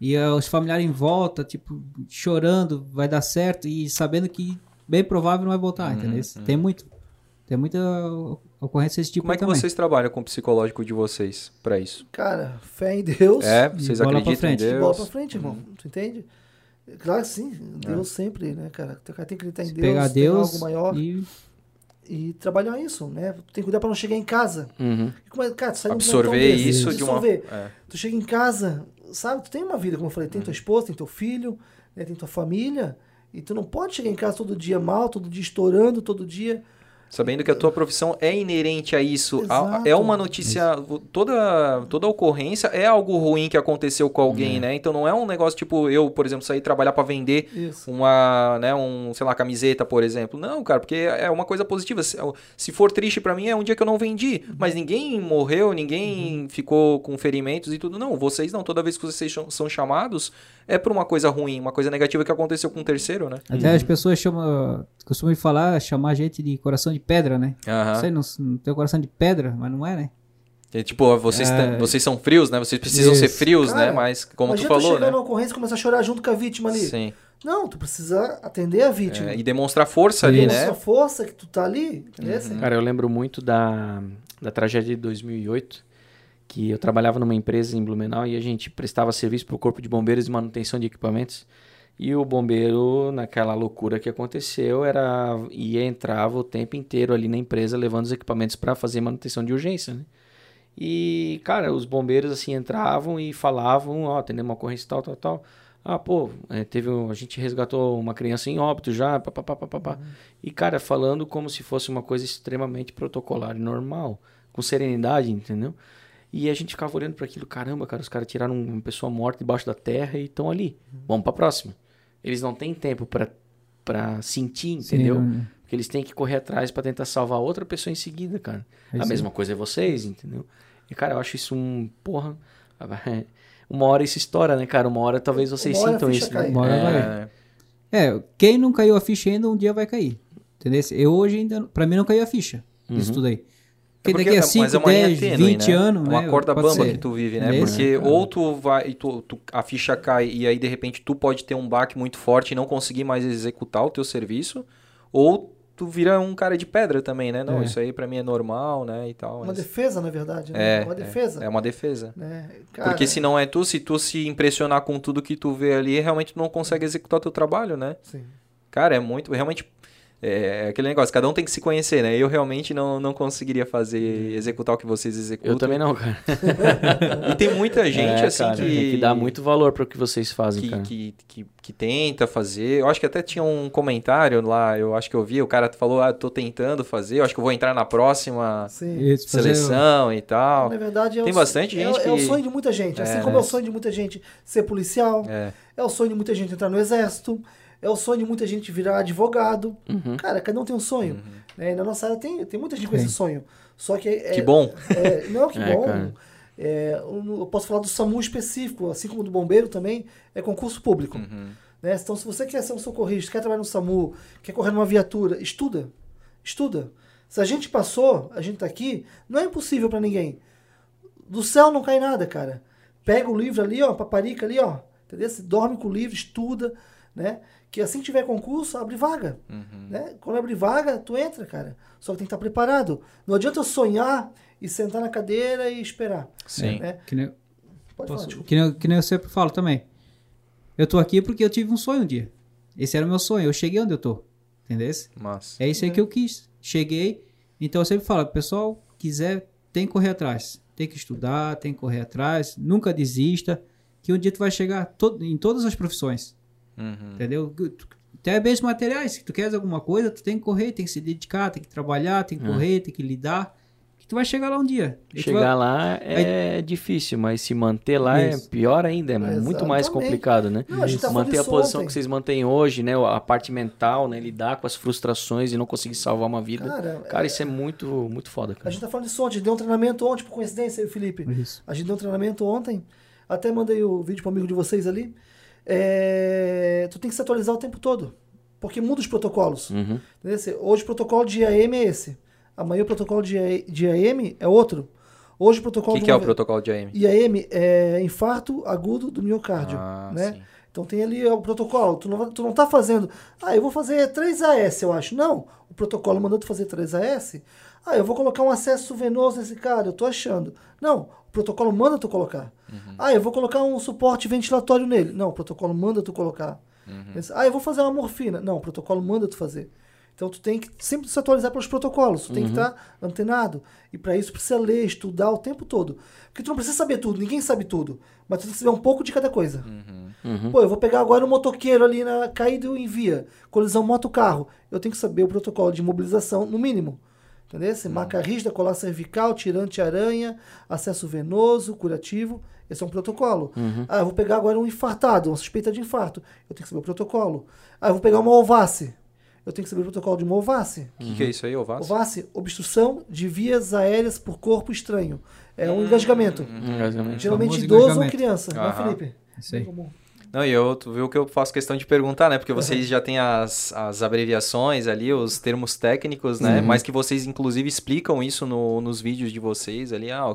e ah, os familiares em volta, tipo, chorando, vai dar certo e sabendo que bem provável não vai voltar, entendeu? Tem muito. Tem muita ocorrência desse tipo Como é que também. vocês trabalham com o psicológico de vocês pra isso? Cara, fé em Deus. É, vocês bola pra acreditam em frente. E Deus? bola pra frente, irmão. Tu entende? Claro que sim, Deus sempre, né, cara? O cara tem que acreditar em Se Deus, pegar tem Deus algo maior e... e trabalhar isso, né? Tu tem que cuidar pra não chegar em casa. Uhum. Como é- cara, tu sai um Absorver desse, isso de uma. É. Tu chega em casa, sabe? Tu tem uma vida, como eu falei, tem tua esposa, tem teu filho, né? tem tua família. E tu não pode chegar em casa todo dia mal, todo dia estourando, todo dia. Sabendo que a tua profissão é inerente a isso. Exato. É uma notícia. Toda, toda ocorrência é algo ruim que aconteceu com alguém, né? Então não é um negócio tipo eu, por exemplo, sair trabalhar pra vender Isso. uma, né, um, sei lá, camiseta, por exemplo. Não, cara, porque é uma coisa positiva. Se, se for triste pra mim, é um dia que eu não vendi. Mas ninguém morreu, ninguém ficou com ferimentos e tudo. Não, vocês não. Toda vez que vocês são- chamados, é por uma coisa ruim, uma coisa negativa que aconteceu com um terceiro, né? até as pessoas chamam, costumam falar, chamar a gente de coração de pedra, né? Aham. Sei, não, não tem o coração de pedra, mas não é, né? É, tipo, vocês, É. vocês são frios, né? Vocês precisam ser Isso. frios, Cara, né? Mas, como tu falou, chegar né? na ocorrência e começar a chorar junto com a vítima ali. Sim. Não, tu precisa atender a vítima. É, e demonstrar força ali, né? a força que tu tá ali, entendeu? Uhum. Cara, eu lembro muito da, da tragédia de 2008, que eu trabalhava numa empresa em Blumenau e a gente prestava serviço para o Corpo de Bombeiros de manutenção de equipamentos. E o bombeiro, naquela loucura que aconteceu, era ia entrava o tempo inteiro ali na empresa levando os equipamentos para fazer manutenção de urgência, né? E, cara, os bombeiros assim entravam e falavam, ó, atendemos uma ocorrência tal, tal, tal. Ah, pô, é, teve um, a gente resgatou uma criança em óbito já, papapá, papapá. E, cara, falando como se fosse uma coisa extremamente protocolar e normal, com serenidade, entendeu? E a gente ficava olhando para aquilo, caramba, cara, os caras tiraram uma pessoa morta debaixo da terra e estão ali. Vamos pra próxima. Eles não têm tempo pra para sentir, entendeu? Sim, Porque eles têm que correr atrás pra tentar salvar outra pessoa em seguida, cara. É a isso mesma coisa é vocês, entendeu? E, cara, eu acho isso um. Porra. [LAUGHS] Uma hora isso estoura, né, cara? Uma hora talvez vocês Uma hora sintam isso. cai. Né? Uma hora vai. É, É, quem não caiu a ficha ainda, um dia vai cair. Entendeu? Eu hoje ainda, pra mim não caiu a ficha disso tudo aí. Porque, daqui a é- 5, mas é uma linha 10, tênue, 20 né? anos, É uma né? corda pode bamba ser. que tu vive, né? Esse, Porque cara. ou tu vai, tu, tu- a ficha cai e aí de repente tu pode ter um baque muito forte e não conseguir mais executar o teu serviço, ou tu vira um cara de pedra também, né? Não, É. isso aí pra mim é normal, né? E tal. Uma mas- defesa, na verdade, né? É, uma é, defesa. É uma defesa. Né? Cara, Porque se não é tu, se tu se impressionar com tudo que tu vê ali, realmente tu não consegue executar teu trabalho, né? Sim. Cara, é muito, realmente, é aquele negócio, cada um tem que se conhecer, né? Eu realmente não, não conseguiria fazer, executar o que vocês executam. Eu também não, cara. [LAUGHS] E tem muita gente, É, assim, cara, que... Tem que dar muito valor pro que vocês fazem, que, cara. que, que, que tenta fazer. Eu acho que até tinha um comentário lá, eu acho que eu vi, o cara falou, ah, tô tentando fazer, eu acho que eu vou entrar na próxima Sim. Seleção e tal. Na verdade, é Tem o- bastante é, gente é o que- sonho de muita gente. Assim É, como né? é o sonho de muita gente ser policial, É. é o sonho de muita gente entrar no exército, é o sonho de muita gente virar advogado. Uhum. Cara, cada um tem um sonho. né? E na nossa área tem, tem muita gente com esse sonho. Só que é, Que bom. é, não, que [LAUGHS] É, bom. É, um- eu posso falar do SAMU específico, assim como do bombeiro também, é concurso público. Uhum. Né? Então, se você quer ser um socorrista, quer trabalhar no SAMU, quer correr numa viatura, estuda. Estuda. Se a gente passou, a gente tá aqui, não é impossível para ninguém. Do céu não cai nada, cara. Pega o livro ali, ó, paparica ali, ó. Entendeu? Você dorme com o livro, estuda, né? Que assim que tiver concurso, abre vaga. Né? Quando abre vaga, tu entra, cara. Só que tem que estar preparado. Não adianta eu sonhar e sentar na cadeira e esperar. Sim. Né? Que nem, Pode posso- falar, que, nem, que nem eu sempre falo também. Eu tô aqui porque eu tive um sonho um dia. Esse era o meu sonho. Eu cheguei onde eu tô. Entendeu? Mas. É isso aí que eu quis. Cheguei. Então eu sempre falo, pessoal, quiser, tem que correr atrás. Tem que estudar, tem que correr atrás. Nunca desista. Que um dia tu vai chegar to- em todas as profissões. Uhum. Entendeu? Até bens materiais. Se tu queres alguma coisa, tu tem que correr, tem que se dedicar, tem que trabalhar, tem que correr, tem que lidar. Que tu vai chegar lá um dia. Chegar vai- lá é difícil, mas se manter lá Isso. é pior ainda, é muito mais Exatamente. complicado, né? Não, a gente tá manter a posição ontem. que vocês mantêm hoje, né? A parte mental, né? Lidar com as frustrações e não conseguir salvar uma vida. Cara, Cara, isso é muito, muito foda, A cara. gente tá falando disso ontem. Deu um treinamento ontem, por coincidência, Felipe. Isso. A gente deu um treinamento ontem. Até mandei o vídeo para amigo de vocês ali. É, Tu tem que se atualizar o tempo todo. Porque muda os protocolos. Uhum. Hoje o protocolo de AM é esse. Amanhã o protocolo de, A- de AM é outro. Hoje o O protocolo que, de que é o protocolo de AM? IAM é infarto agudo do miocárdio. Ah, né? sim. Então tem ali o protocolo. Tu não, tu não tá fazendo. Ah, eu vou fazer 3 AS, eu acho. Não. O protocolo mandou tu fazer 3 AS. Ah, eu vou colocar um acesso venoso nesse cara, eu tô achando. Não. O protocolo manda tu colocar. Ah, eu vou colocar um suporte ventilatório nele. Não, o protocolo manda tu colocar. Ah, eu vou fazer uma morfina. Não, o protocolo manda tu fazer. Então tu tem que sempre se atualizar pelos protocolos, tu tem que estar antenado. E para isso precisa ler, estudar o tempo todo. Porque tu não precisa saber tudo, ninguém sabe tudo. Mas tu tem que saber um pouco de cada coisa. Pô, eu vou pegar agora um motoqueiro ali na caído em via, colisão moto-carro. Eu tenho que saber o protocolo de imobilização, no mínimo. Entendeu? Esse Maca rígida, colar cervical, tirante aranha, acesso venoso, curativo. Esse é um protocolo. Ah, eu vou pegar agora um infartado, uma suspeita de infarto. Eu tenho que saber o protocolo. Ah, eu vou pegar uma ovace. Eu tenho que saber o protocolo de uma ovace. O que, que é isso aí, Ovaço? Ovace, obstrução de vias aéreas por corpo estranho. É um engasgamento. Basicamente. Geralmente Famoso idoso ou engasgamento. criança, né, Aham. Felipe? Isso aí. Não, e eu, tu viu que eu faço questão de perguntar, né? Porque vocês já têm as, as abreviações ali, os termos técnicos, né? Mas que vocês, inclusive, explicam isso no- nos vídeos de vocês ali, ah,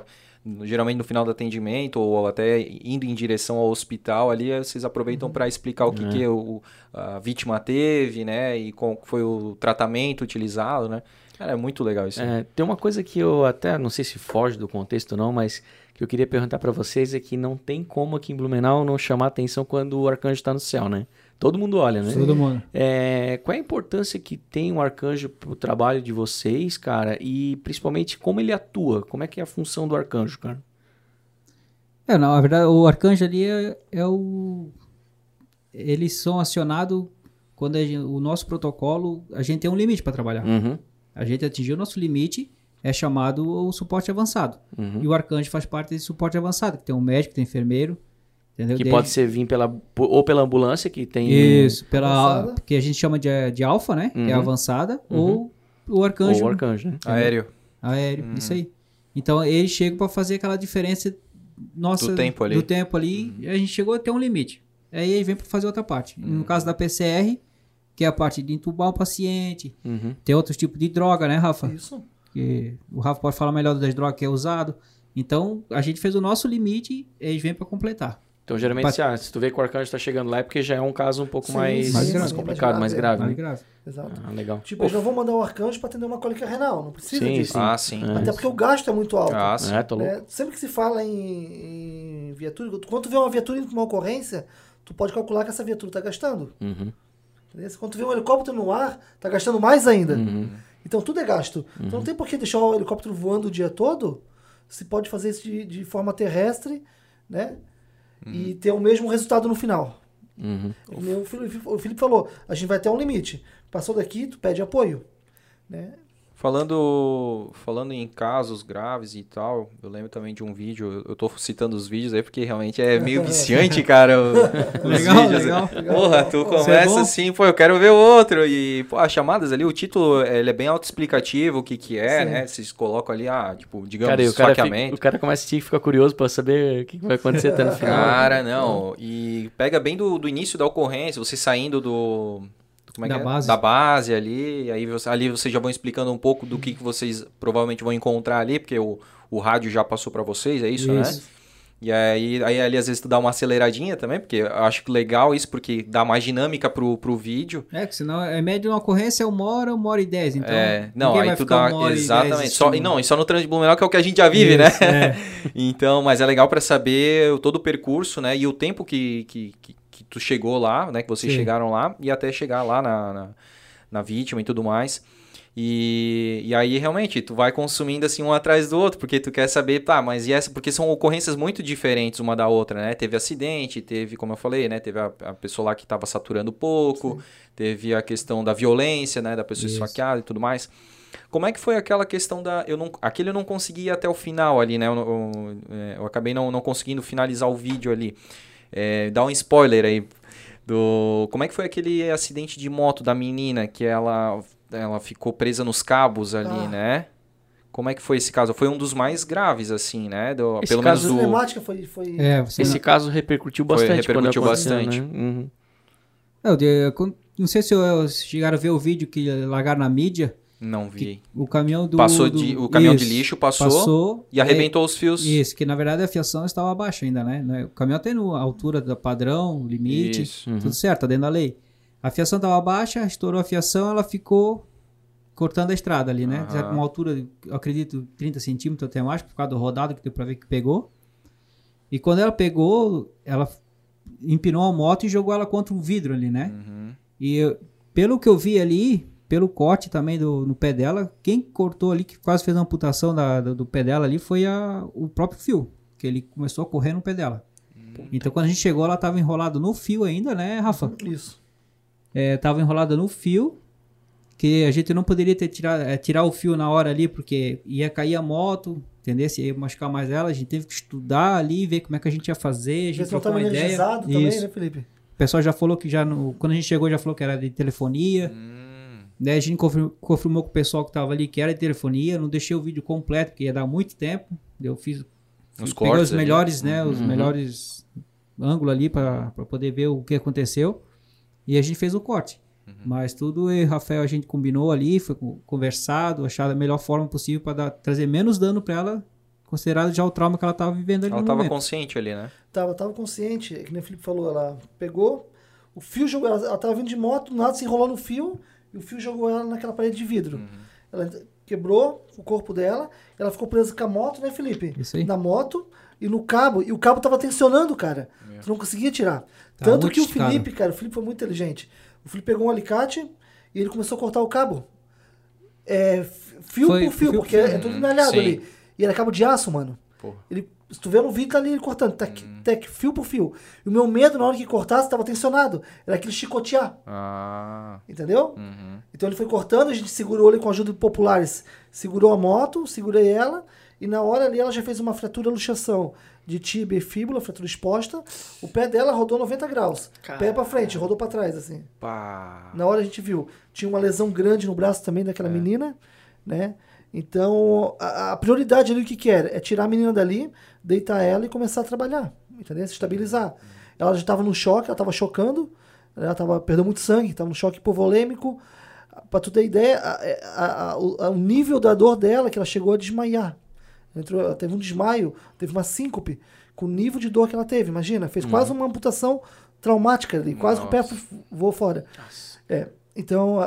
geralmente no final do atendimento ou até indo em direção ao hospital ali, vocês aproveitam para explicar o que, que o, a vítima teve, né? E qual foi o tratamento utilizado, né? Cara, é muito legal isso. É, tem uma coisa que eu até não sei se foge do contexto não, mas que eu queria perguntar pra vocês é que não tem como aqui em Blumenau não chamar atenção quando o arcanjo tá no céu, né? Todo mundo olha, né? Todo mundo. É, qual é a importância que tem o arcanjo pro trabalho de vocês, cara? E principalmente como ele atua? Como é que é a função do arcanjo, cara? É, não, na verdade, o arcanjo ali é, é o. Eles são acionados quando gente- o nosso protocolo, a gente tem um limite para trabalhar. Uhum. A gente atingiu o nosso limite, é chamado o suporte avançado. Uhum. E o arcanjo faz parte desse suporte avançado, que tem um médico, tem enfermeiro, entendeu? Que Desde- pode ser vir pela ou pela ambulância que tem Isso, pela Avançada. que a gente chama de, de alfa, né? Que é Uhum. avançada, ou o arcanjo ou o arcanjo, né? Aéreo. aéreo, Uhum. isso aí. Então eles chegam para fazer aquela diferença nossa Do tempo ali. do tempo ali, e a gente chegou até um limite. Aí ele vem para fazer outra parte. Uhum. No caso da PCR, que é a parte de entubar o paciente, Uhum. tem outros tipos de droga, né, Rafa? Isso. Que o Rafa pode falar melhor das drogas que é usado. Então, a gente fez o nosso limite, eles vêm para completar. Então, geralmente, se, ah, se tu vê que o arcanjo tá chegando lá, é porque já é um caso um pouco Sim, mais, sim, Mais mais, grave. complicado, mais Mais grave. Mais né? grave. Exato. Ah, legal. Tipo, eles não vão mandar o arcanjo para atender uma cólica renal, não precisa Sim, disso. sim. Ah, sim. É. Até porque o gasto é muito alto. Ah, sim. É, tô louco. né? Sempre que se fala em, em viatura, quando tu vê uma viatura indo pra uma ocorrência, tu pode calcular que essa viatura está gastando. Uhum. Entendeu? Quando tu vê um helicóptero no ar, tá gastando mais ainda. Uhum. Então tudo é gasto. Então não tem por que deixar o helicóptero voando o dia todo. Se pode fazer isso de, de forma terrestre, né? E ter o mesmo resultado no final. Uhum. O, Felipe, o Felipe falou, a gente vai até um limite. Passou daqui, tu pede apoio. Né? Falando, falando em casos graves e tal, eu lembro também de um vídeo, eu tô citando os vídeos aí porque realmente é meio viciante, [LAUGHS] cara. o- os Legal, vídeos. legal. Porra, tu é começa bom. assim, pô, eu quero ver o outro. E, pô, as chamadas ali, o título, ele é bem autoexplicativo, o que que é, Sim. né? Vocês colocam ali, ah, tipo, digamos, Cara, o cara, fica, o cara começa a assistir e fica curioso pra saber o que que vai acontecer até no final. Cara, não. E pega bem do, do início da ocorrência, você saindo do. Como é Da que é? base. Da base ali. e Aí você, ali vocês já vão explicando um pouco do que, que vocês provavelmente vão encontrar ali, porque o, o rádio já passou pra vocês, é isso, né? Isso. E aí, aí ali às vezes tu dá uma aceleradinha também, porque eu acho que legal isso, porque dá mais dinâmica pro, pro vídeo. É, que senão é média uma ocorrência é uma hora, uma hora e dez. Então, é, não, aí vai tu ficar dá. uma hora e Exatamente. Só, e não, e só no trânsito de Blumenau, que é o que a gente já vive, né? Isso, é. [LAUGHS] Então, mas é legal pra saber todo o percurso, né? E o tempo que, que, que tu chegou lá, né? Que vocês Sim. chegaram lá e até chegar lá na, na, na vítima e tudo mais. E, e aí, realmente, tu vai consumindo assim um atrás do outro, porque tu quer saber, tá, mas e essa? Porque são ocorrências muito diferentes uma da outra, né? Teve acidente, teve, como eu falei, né? Teve a, a pessoa lá que tava saturando pouco, teve a questão da violência, né? Da pessoa Isso. esfaqueada e tudo mais. Como é que foi aquela questão da. Eu não, aquele eu não consegui ir até o final ali, né? Eu, eu, é, eu acabei não, não conseguindo finalizar o vídeo ali. É, dá um spoiler aí. Do, como é que foi aquele acidente de moto da menina que ela, ela ficou presa nos cabos ali, Ah. né? Como é que foi esse caso? Foi um dos mais graves, assim, né? Do, Esse pelo caso menos do. cinemática foi. foi... É, Esse caso repercutiu Foi, bastante repercutiu quando aconteceu, bastante. né? Uhum. É, de- quando- não sei se eu- se chegaram a ver o vídeo que largaram na mídia. Não vi. O caminhão do. Passou do- de, o caminhão de Isso, lixo passou, passou e arrebentou os fios. Isso, que na verdade a fiação estava baixa ainda, né? Não é- O caminhão tem no- a altura do padrão, limite, Isso. Uhum. tudo certo, tá dentro da lei. A fiação estava baixa, estourou a fiação, ela ficou cortando a estrada ali, né? Aham. Uma altura, eu acredito, 30 centímetros até mais, por causa do rodado que deu pra ver que pegou. E quando ela pegou, ela empinou a moto e jogou ela contra um vidro ali, né? Uhum. E eu- pelo que eu vi ali, pelo corte também do, no pé dela, quem cortou ali, que quase fez a amputação da- do, do pé dela ali, foi a, o próprio fio, que ele começou a correr no pé dela. Então quando a gente chegou, ela estava enrolada no fio ainda, né, Rafa? Isso. É, tava enrolada no fio, que a gente não poderia ter tirar, é, tirar o fio na hora ali, porque ia cair a moto, entendeu? Se ia machucar mais ela, a gente teve que estudar ali, ver como é que a gente ia fazer, a gente trocou uma ideia. também, Isso. né, Felipe? O pessoal já falou que já, no, quando a gente chegou, já falou que era de telefonia. Hum, Daí a gente confirmou, confirmou com o pessoal que tava ali que era de telefonia. Não deixei o vídeo completo, porque ia dar muito tempo. Eu fiz. Os peguei cortes os ali. melhores, né? Os Uhum. melhores ângulos ali para poder ver o que aconteceu. E a gente fez o corte. Uhum. Mas tudo eu e Rafael a gente combinou ali, foi co- conversado, achar a melhor forma possível para trazer menos dano para ela, considerado já o trauma que ela tava vivendo ali Ela no tava momento. consciente ali, né? Tava, tava consciente, é que nem o Felipe falou, ela pegou, o fio jogou, ela, ela tava vindo de moto, nada se enrolou no fio, e o fio jogou ela naquela parede de vidro. Uhum. Ela quebrou o corpo dela, ela ficou presa com a moto, né, Felipe? Isso aí. Na moto e no cabo, e o cabo tava tensionando, cara. Meu. Tu não conseguia tirar. Tava Tanto que o. Felipe, cara, o Felipe foi muito inteligente. O Felipe pegou um alicate e ele começou a cortar o cabo. É, fio Foi por fio, fio por porque fio. é tudo enalhado Sim. ali. E era cabo de aço, mano. Porra. Ele, se tu vê no vídeo, tá ali ele cortando, tec, tec, fio por fio. E o meu medo, na hora que cortasse, tava tensionado. Era aquele chicotear, Ah. entendeu? Uhum. Então ele foi cortando, a gente segurou ele com a ajuda de populares. Segurou a moto, segurei ela, e na hora ali ela já fez uma fratura luxação de tíbia e fíbula, fratura exposta. O pé dela rodou 90 graus. Pé pra frente, rodou pra trás, assim. Pá. Na hora a gente viu. Tinha uma lesão grande no braço também daquela menina, né? Então, a, a prioridade ali o que que era? É tirar a menina dali, deitar ela e começar a trabalhar, entendeu? Se estabilizar. Ela já estava no choque, ela estava chocando, ela tava, perdeu muito sangue, estava no choque hipovolêmico. Pra tu ter ideia, a- a- a- o, nível da dor dela, que ela chegou a desmaiar. Entrou, ela teve um desmaio, teve uma síncope, com o nível de dor que ela teve, imagina. Fez quase uma amputação traumática ali, quase que o pé Nossa. voou fora. É, então, a-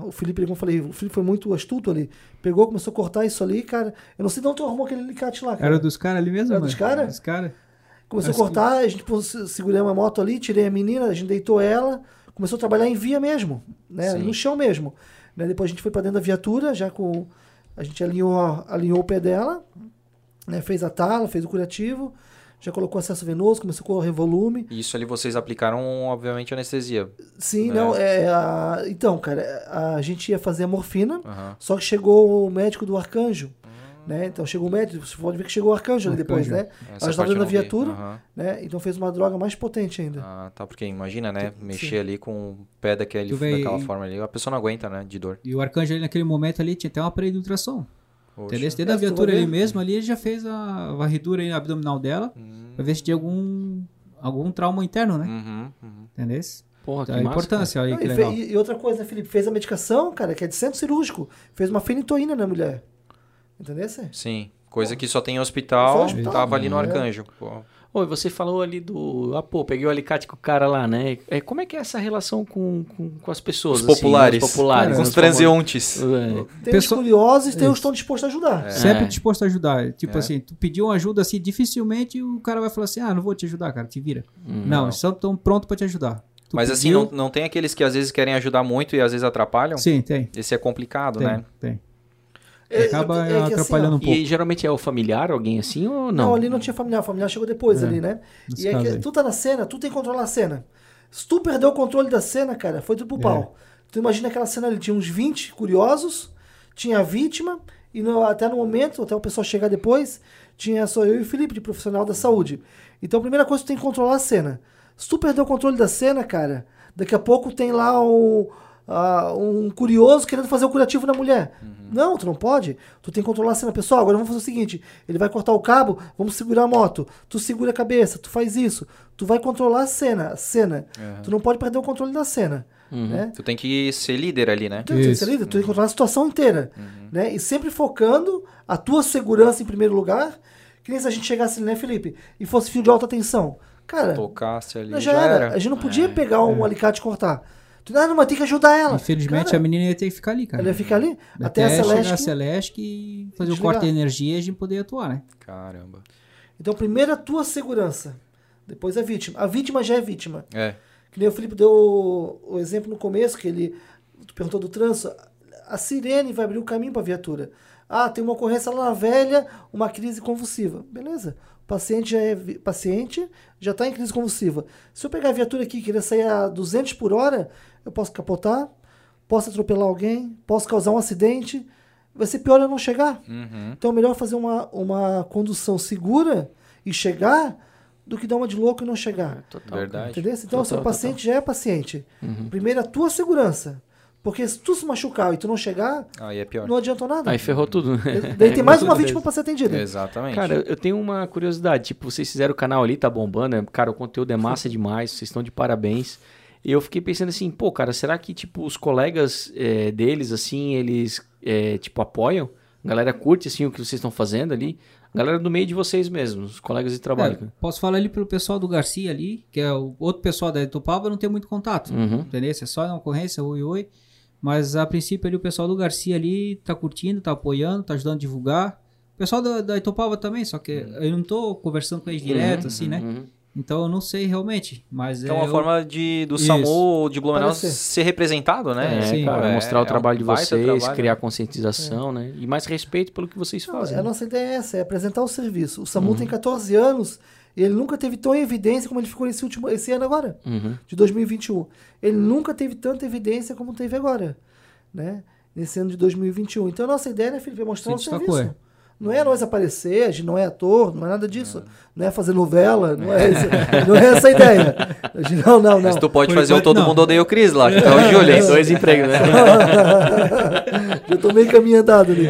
a- o Felipe, como eu falei, o Felipe foi muito astuto ali. Pegou, começou a cortar isso ali, cara. Eu não sei de onde tu arrumou aquele alicate lá, cara. Era dos caras ali mesmo? Era mano? dos cara? Dos caras. Começou a Acho que- cortar, a gente pôs, segurei uma moto ali, tirei a menina, a gente deitou ela, começou a trabalhar em via mesmo, né? Sim. No chão mesmo. Né? Depois a gente foi pra dentro da viatura, já com. A gente alinhou, alinhou o pé dela, né? Fez a tala, fez o curativo. Já colocou acesso venoso, começou a correr volume. Isso ali vocês aplicaram, obviamente, anestesia. Sim, É. não, é, a- então, cara, a gente ia fazer a morfina, Aham. só que chegou o médico do arcanjo, né? Então chegou o médico, você pode ver que chegou o arcanjo ali depois, Arcanjo. né? Essa Ela estava dentro da viatura, Aham. né? Então fez uma droga mais potente ainda. Ah, tá, porque imagina, né? Sim. Mexer ali com o pé daquele, Tu daquela forma ali, a pessoa não aguenta, né? De dor. E o arcanjo ali naquele momento ali tinha até uma aparelho de ultrassom. Entendeu? Dentro É, da viatura ali mesmo, ali ele já fez a varredura aí abdominal dela Hum, pra ver se tinha algum, algum trauma interno, né? uhum, uhum. Entendeu? Porra, que Então, a massa, importância aí, que e, legal. e outra coisa, né, Felipe? Fez a medicação, cara, que é de centro cirúrgico. Fez uma fenitoína na mulher. Entendeu? Sim. Coisa que só tem em hospital, Só hospital, tava ali no é. arcanjo. Pô. Oi, você falou ali do. Ah, pô, peguei o alicate com o cara lá, né? É, como é que é essa relação com, com, com as pessoas? Os assim, populares. Os populares. Com né? os transeuntes. famosos- Tem Pessoa- os curiosos e tem os Isso. que estão dispostos a ajudar. Sempre É. disposto a ajudar. Tipo É. assim, tu pediu uma ajuda assim, dificilmente o cara vai falar assim: ah, não vou te ajudar, cara, te vira. Hum. não, eles estão prontos pra te ajudar. Tu Mas assim, pediu- não, não tem aqueles que às vezes querem ajudar muito e às vezes atrapalham? Sim, tem. Esse é complicado, Tem, né? tem. É, Acaba é que assim, atrapalhando ó, um pouco. E geralmente é o familiar, alguém assim ou Não, não? ali não tinha familiar, o familiar chegou depois É, ali, né? E é que aí. tu tá na cena, tu tem que controlar a cena. Se tu perdeu o controle da cena, cara, foi tudo pro É. pau. Tu imagina aquela cena ali, tinha uns 20 curiosos, tinha a vítima, e no- até no momento, até o pessoal chegar depois, tinha só eu e o Felipe, de profissional da saúde. Então a primeira coisa, tu tem que controlar a cena. Se tu perder o controle da cena, cara, daqui a pouco tem lá um, ah, um curioso querendo fazer o curativo na mulher. Não, tu não pode. Tu tem que controlar a cena. Pessoal, agora vamos fazer o seguinte: ele vai cortar o cabo, vamos segurar a moto. Tu segura a cabeça, tu faz isso. Tu vai controlar a cena, a cena. Tu não pode perder o controle da cena. Né? Tu tem que ser líder ali, né? Tu, tem que ser líder, tu tem que controlar a situação inteira. Né? E sempre focando a tua segurança em primeiro lugar. Que nem se a gente chegasse ali, né, Felipe? E fosse fio de alta tensão. Cara, Tocasse ali, já, já, era. era. A gente não podia pegar um alicate e cortar. Tu, ah, não, mas tem que ajudar ela. Infelizmente Cara, a menina ia ter que ficar ali, cara. Ela ia ficar ali até, Até, a chegar Celeste. a Celeste e fazer o corte de energia e a gente poder atuar, né? Caramba. Então, primeiro a tua segurança. Depois a vítima. A vítima já é vítima. É. Que nem o Felipe deu o, o exemplo no começo, que ele tu perguntou do trânsito. A sirene vai abrir o caminho para a viatura. Ah, tem uma ocorrência lá na velha, uma crise convulsiva. Beleza. O paciente já é paciente, já está em crise convulsiva. Se eu pegar a viatura aqui e querer sair a 200 por hora, eu posso capotar, posso atropelar alguém, posso causar um acidente. Vai ser pior eu não chegar. Uhum. Então é melhor fazer uma, uma condução segura e chegar do que dar uma de louco e não chegar. Total. Verdade. Entendeu? Então, o seu Total, paciente já é paciente. Uhum. Primeiro, a tua segurança. Porque se tu se machucar e tu não chegar, Aí é pior. não adiantou nada. Aí ferrou tudo. Daí tem mais [LAUGHS] uma vítima para ser atendida. Exatamente. Cara, eu tenho uma curiosidade. Tipo, vocês fizeram o canal ali, tá bombando. né? Cara, o conteúdo é massa [LAUGHS] demais. Vocês estão de parabéns. E eu fiquei pensando assim, pô, cara, será que, tipo, os colegas é, deles, assim, eles, é, tipo, apoiam? A galera curte, assim, o que vocês estão fazendo ali? A galera do meio de vocês mesmos, os colegas de trabalho. É, posso falar ali pelo pessoal do Garcia ali, que é o outro pessoal da Etopava, não tem muito contato. Uhum. Entendeu? É só na ocorrência, oi, oi. Mas a princípio ali o pessoal do Garcia ali tá curtindo, tá apoiando, tá ajudando a divulgar. O pessoal da, da Itopava também, só que eu não tô conversando com eles direto, assim, né? Uhum. Então eu não sei realmente. Mas Então, é uma eu- forma de, do Isso. SAMU ou de Blumenau ser representado, né? É, sim. cara, É, mostrar o é um trabalho de vocês, trabalho, criar né? conscientização, né? E mais respeito pelo que vocês Não, fazem. a né? nossa ideia é essa, é apresentar o serviço. O SAMU tem 14 anos ele nunca teve tão evidência como ele ficou esse, último, esse ano agora, Uhum. de 2021. Ele nunca teve tanta evidência como teve agora, né? Nesse ano de 2021. Então a nossa ideia, né, Felipe, é mostrar Se o destacou, serviço. Não é nós aparecer, a gente não é ator, não é nada disso. Não é fazer novela, não é, isso, não é essa a ideia. A gente- Não, não, não. Mas tu pode Por fazer o Todo não. Mundo Odeia o Cris lá, que tá o Júlio. Tem dois [LAUGHS] empregos, né? [LAUGHS] Já tô meio caminho andado ali.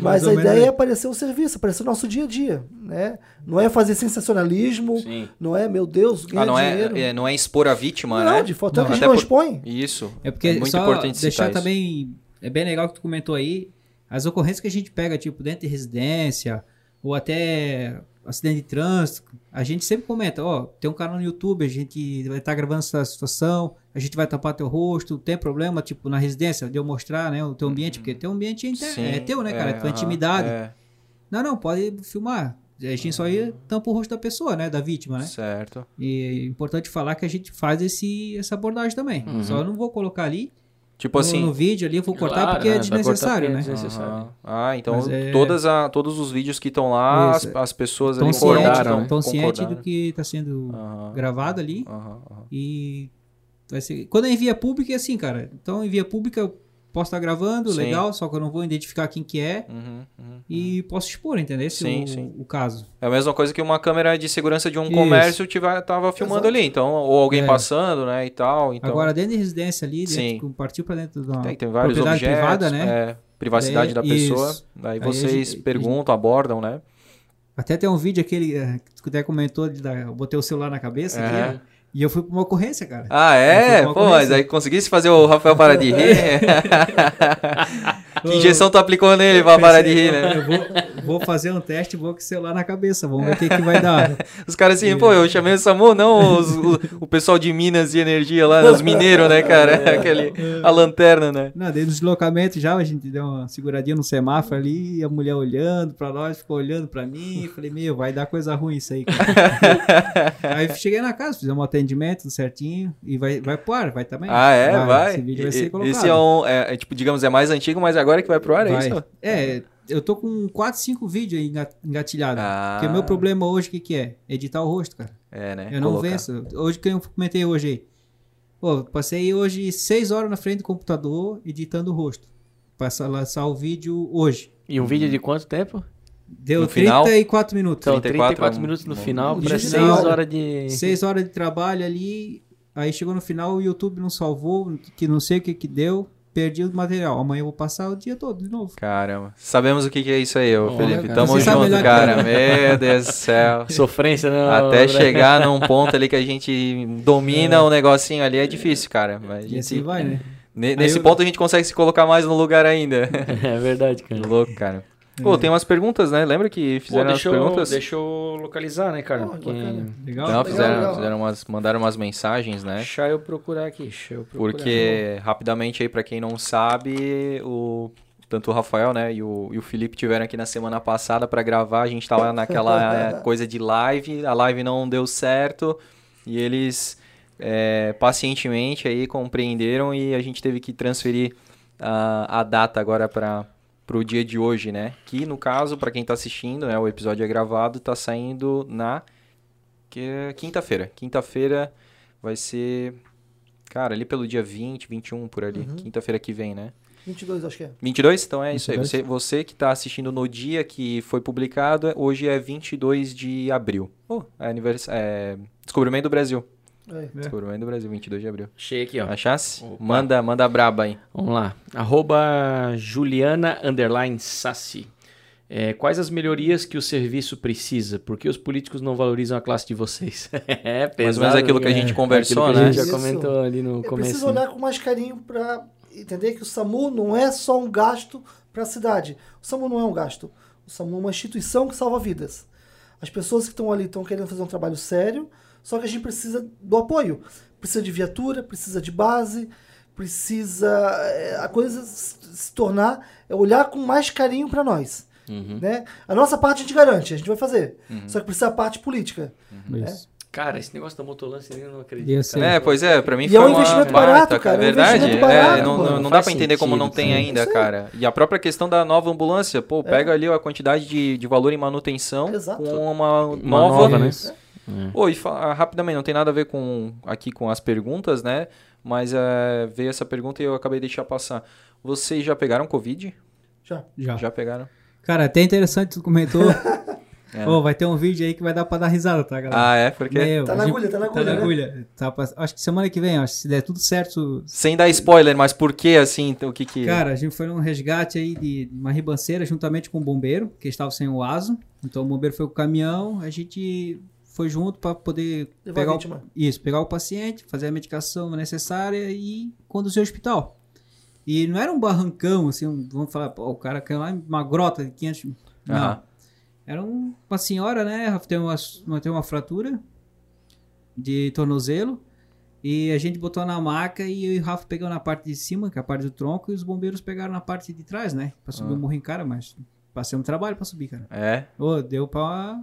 Mas a ideia é aparecer o serviço, aparecer o nosso dia a dia, né? Não é fazer sensacionalismo, Sim. não é, meu Deus, ganhar Ah, não dinheiro. é, é- não é expor a vítima, não, né? de fato, é que a gente até não por- expõe. Isso. É porque muito só importante deixar citar isso. também. É bem legal que tu comentou aí. As ocorrências que a gente pega, tipo, dentro de residência, ou até acidente de trânsito, a gente sempre comenta, ó, tem um canal no YouTube, a gente vai estar gravando essa situação, a gente vai tapar teu rosto, tem problema, tipo, na residência, de eu mostrar, né, o teu ambiente, porque teu ambiente é, inter- Sim, é teu, né, cara, é, tua aham, intimidade. é, Não, não, pode filmar. A gente só ia tampa o rosto da pessoa, né, da vítima, né? Certo. E é importante falar que a gente faz esse, essa abordagem também. Uhum. Só eu não vou colocar ali Tipo no, assim. no vídeo ali eu vou cortar Claro, porque né? é cortar desnecessário, é né? desnecessário. Aham. Ah, então é- todas a, todos os vídeos que estão lá, as, as pessoas Estão ali concordaram, né? estão cientes do que está sendo Aham, gravado ali. aham. E vai ser. Quando é em via pública é assim, cara. Então em via pública posso estar gravando, Sim. legal, só que eu não vou identificar quem que é Uhum, uhum. e posso expor, entendeu? Esse Sim, é o, sim. o caso. É a mesma coisa que uma câmera de segurança de um Isso. comércio tiver, tava filmando Exato. ali, então, ou alguém É. passando, né, e tal. Então, Agora dentro de residência ali, dentro, Sim. com- partiu para dentro de uma tem, tem vários propriedade objetos, privada, né? é, privacidade da Daí- pessoa. isso. Daí vocês perguntam, abordam, né? Até tem um vídeo aquele eh, que tu até comentou, de dar- eu botei o celular na cabeça É. aqui, e eu fui pra uma ocorrência, cara. Ah, é? Pô, mas aí conseguisse fazer o Rafael parar de rir? [LAUGHS] [LAUGHS] que injeção tu aplicou nele pra parar de rir, né? Eu vou, vou fazer um teste e vou com o celular na cabeça, vamos ver o que, que vai dar. [LAUGHS] Os caras assim, pô, eu chamei o SAMU, não os- o, o pessoal de Minas de Energia lá, os mineiros, né, cara? [LAUGHS] Aquele, a lanterna, né? Não, daí no deslocamento já, a gente deu uma seguradinha no semáforo ali, e a mulher olhando pra nós, ficou olhando pra mim, e falei, meu, vai dar coisa ruim isso aí, cara. [LAUGHS] aí cheguei na casa, fizemos um atendimento tudo certinho, e vai, vai pro ar, vai também. Ah, é? Vai. Esse vídeo vai E- ser e- colocado. Esse é um, é, é, tipo, digamos, é mais antigo, mas agora que vai pro ar, é Vai. isso? É, eu tô com 4, 5 vídeos aí enga- engatilhados. Ah. Porque o meu problema hoje, o que que é? Editar o rosto, cara. É, né? Eu não Colocar. venço. Hoje, que eu comentei hoje aí. Pô, passei hoje 6 horas na frente do computador editando o rosto. Pra lançar o vídeo hoje. E um vídeo de quanto tempo? Deu No final? 34 minutos. Então, 34 34, é um- minutos no final para vídeo 6 da hora. horas de. 6 horas de trabalho ali. Aí chegou no final, o YouTube não salvou, que não sei o que que deu. Perdi o material. Amanhã eu vou passar o dia todo de novo. Caramba. Sabemos o que, que é isso aí, ô Olha, Felipe. cara. Tamo Você junto, que cara. eu. Meu Deus do céu. [LAUGHS] Sofrência, né? Até chegar [LAUGHS] num ponto ali que a gente domina o negocinho ali é difícil, cara. Mas a E gente- assim vai, né? ne- nesse eu- ponto a gente consegue se colocar mais no lugar ainda. [LAUGHS] É verdade, cara. Louco, cara. Pô, tem umas perguntas, né? Lembra que Pô, fizeram deixa, eu, perguntas? deixa eu localizar, né, cara? Pô, Porque... Legal? Não, fizeram, legal. fizeram umas, mandaram umas mensagens, né? Deixa eu procurar aqui. Deixa eu procurar. Porque, rapidamente aí, pra quem não sabe, o, tanto o Rafael, né, e o, e o Felipe tiveram aqui na semana passada pra gravar. A gente tava [LAUGHS] naquela eh, coisa de live, a live não deu certo e eles eh, pacientemente aí compreenderam e a gente teve que transferir a, a data agora para pro dia de hoje, né? Que no caso, pra quem tá assistindo, né, o episódio é gravado, tá saindo na que é quinta-feira. Quinta-feira vai ser Cara, ali pelo dia 20, 21 por ali. Quinta-feira que vem, né? 22, acho que é. 22? Então é isso aí. 22. Você, você que está assistindo no dia que foi publicado, hoje é 22 de abril. Oh, é, anivers... é Descobrimento do Brasil. É. Descobrimento do Brasil, 22 de abril. Achei aqui, ó. Achasse? Opa. Manda, manda a braba aí. Vamos lá. Arroba Juliana Underline Sassi. É, quais as melhorias que o serviço precisa? Por que os políticos não valorizam a classe de vocês? [LAUGHS] é pesado. Mais ou menos aquilo que a né? gente conversou, Aquilo que a gente né? já Isso. comentou ali no É começo. preciso olhar com mais carinho para entender que o SAMU não é só um gasto para a cidade. O SAMU não é um gasto. O SAMU é uma instituição que salva vidas. As pessoas que estão ali estão querendo fazer um trabalho sério, só que a gente precisa do apoio. Precisa de viatura, precisa de base, precisa é, a coisa se tornar é olhar com mais carinho para nós. Uhum. Né? A nossa parte a gente garante, a gente vai fazer. Só que precisa a parte política. Isso. Cara, esse negócio da motolância eu não acredito. Ia ser- É, pois é, pra mim E foi é um uma investimento baita, barato, cara, é um verdade. investimento é, barato, não, mano. não dá pra entender como não sentido, tem sim. ainda, cara. E a própria questão da nova ambulância, pô, pega ali a quantidade de, de valor em manutenção Exato. com uma, Uma nova, nova, né? Pô, e fa- rapidamente, não tem nada a ver com aqui com as perguntas, né? Mas é, veio essa pergunta e eu acabei de deixar passar. Vocês já pegaram Covid? Já. Já. Já pegaram? Cara, até interessante tu comentou. [LAUGHS] É. Ô, vai ter um vídeo aí que vai dar pra dar risada, tá, galera? Ah, é? Porque. Meu, Tá na gente- agulha, tá na Tá agulha, na né? agulha. Tá pra- Acho que semana que vem, acho, se der tudo certo. Sem dar spoiler, mas por que assim? O que que. Cara, a gente foi num resgate aí de uma ribanceira juntamente com o bombeiro, que estava sem o aso. Então o bombeiro foi com o caminhão, a gente foi junto para poder Levar pegar a o, isso, pegar o paciente, fazer a medicação necessária e conduzir ao hospital. E não era um barrancão, assim, um- vamos falar, pô, o cara caiu lá em uma grota de 500... Não. Aham. Era um- uma senhora, né? Tem uma, uma, tem uma fratura de tornozelo. E a gente botou na maca e o Rafa pegou na parte de cima, que é a parte do tronco, e os bombeiros pegaram na parte de trás, né? Pra subir Ah. o morro em cara, mas passei um trabalho pra subir, cara. É. Ô, deu pra.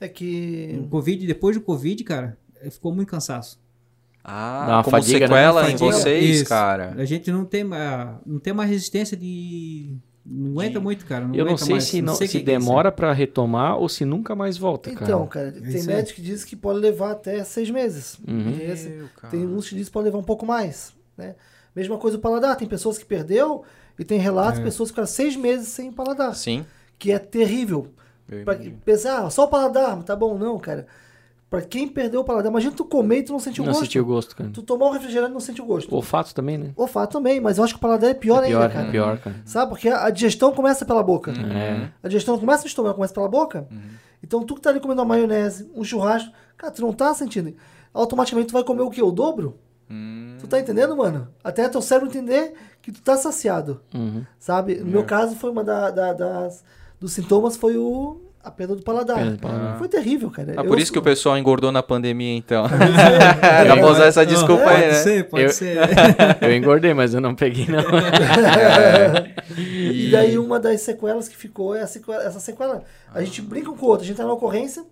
É que. O Covid, depois do Covid, cara, ficou muito cansaço. Ah, Dá uma como fadiga, né? sequela Uma em fadiga. vocês, Isso. cara. A gente não tem, não tem uma resistência de. Não aguenta muito, cara. Não Eu não aguenta sei mais, se, não, sei o se que que é demora pra retomar ou se nunca mais volta, cara. Então, cara, tem isso médico que diz que pode levar até seis meses. Uhum. Esse- Meu, cara. tem uns que diz que pode levar um pouco mais. Né? Mesma coisa o paladar. Tem pessoas que perdeu e tem relatos de pessoas que ficaram seis meses sem paladar. Sim. Que é terrível. Pra pensar, ah, só o paladar, tá bom, não, cara. Pra quem perdeu o paladar, imagina tu comer e tu não sentir o Não gosto. sentiu o gosto, cara. Tu tomar um refrigerante e não sente o gosto. O olfato também, né? Olfato também, mas eu acho que o paladar é pior, é pior, ainda, cara. é pior, cara. Sabe? Porque a digestão começa pela boca. É. A digestão não começa no estômago, começa pela boca. Então tu que tá ali comendo uma maionese, um churrasco, cara, tu não tá sentindo. Automaticamente tu vai comer o quê? O dobro? Hum, Tu tá entendendo, mano? Até teu cérebro entender que tu tá saciado. Uhum. Sabe? No É. meu caso, foi uma da- da- das, dos sintomas foi o, a perda do paladar. Perda do paladar. Foi terrível, cara. Ah, Eu por isso que o pessoal engordou na pandemia, então. É, [LAUGHS] [LAUGHS] Dá pra usar essa desculpa pode aí, né? ser, pode Eu- ser. [LAUGHS] Eu engordei, mas eu não peguei, não. E daí uma das sequelas que ficou é a sequela- essa sequela. A gente brinca um com o outro, a gente tá na ocorrência,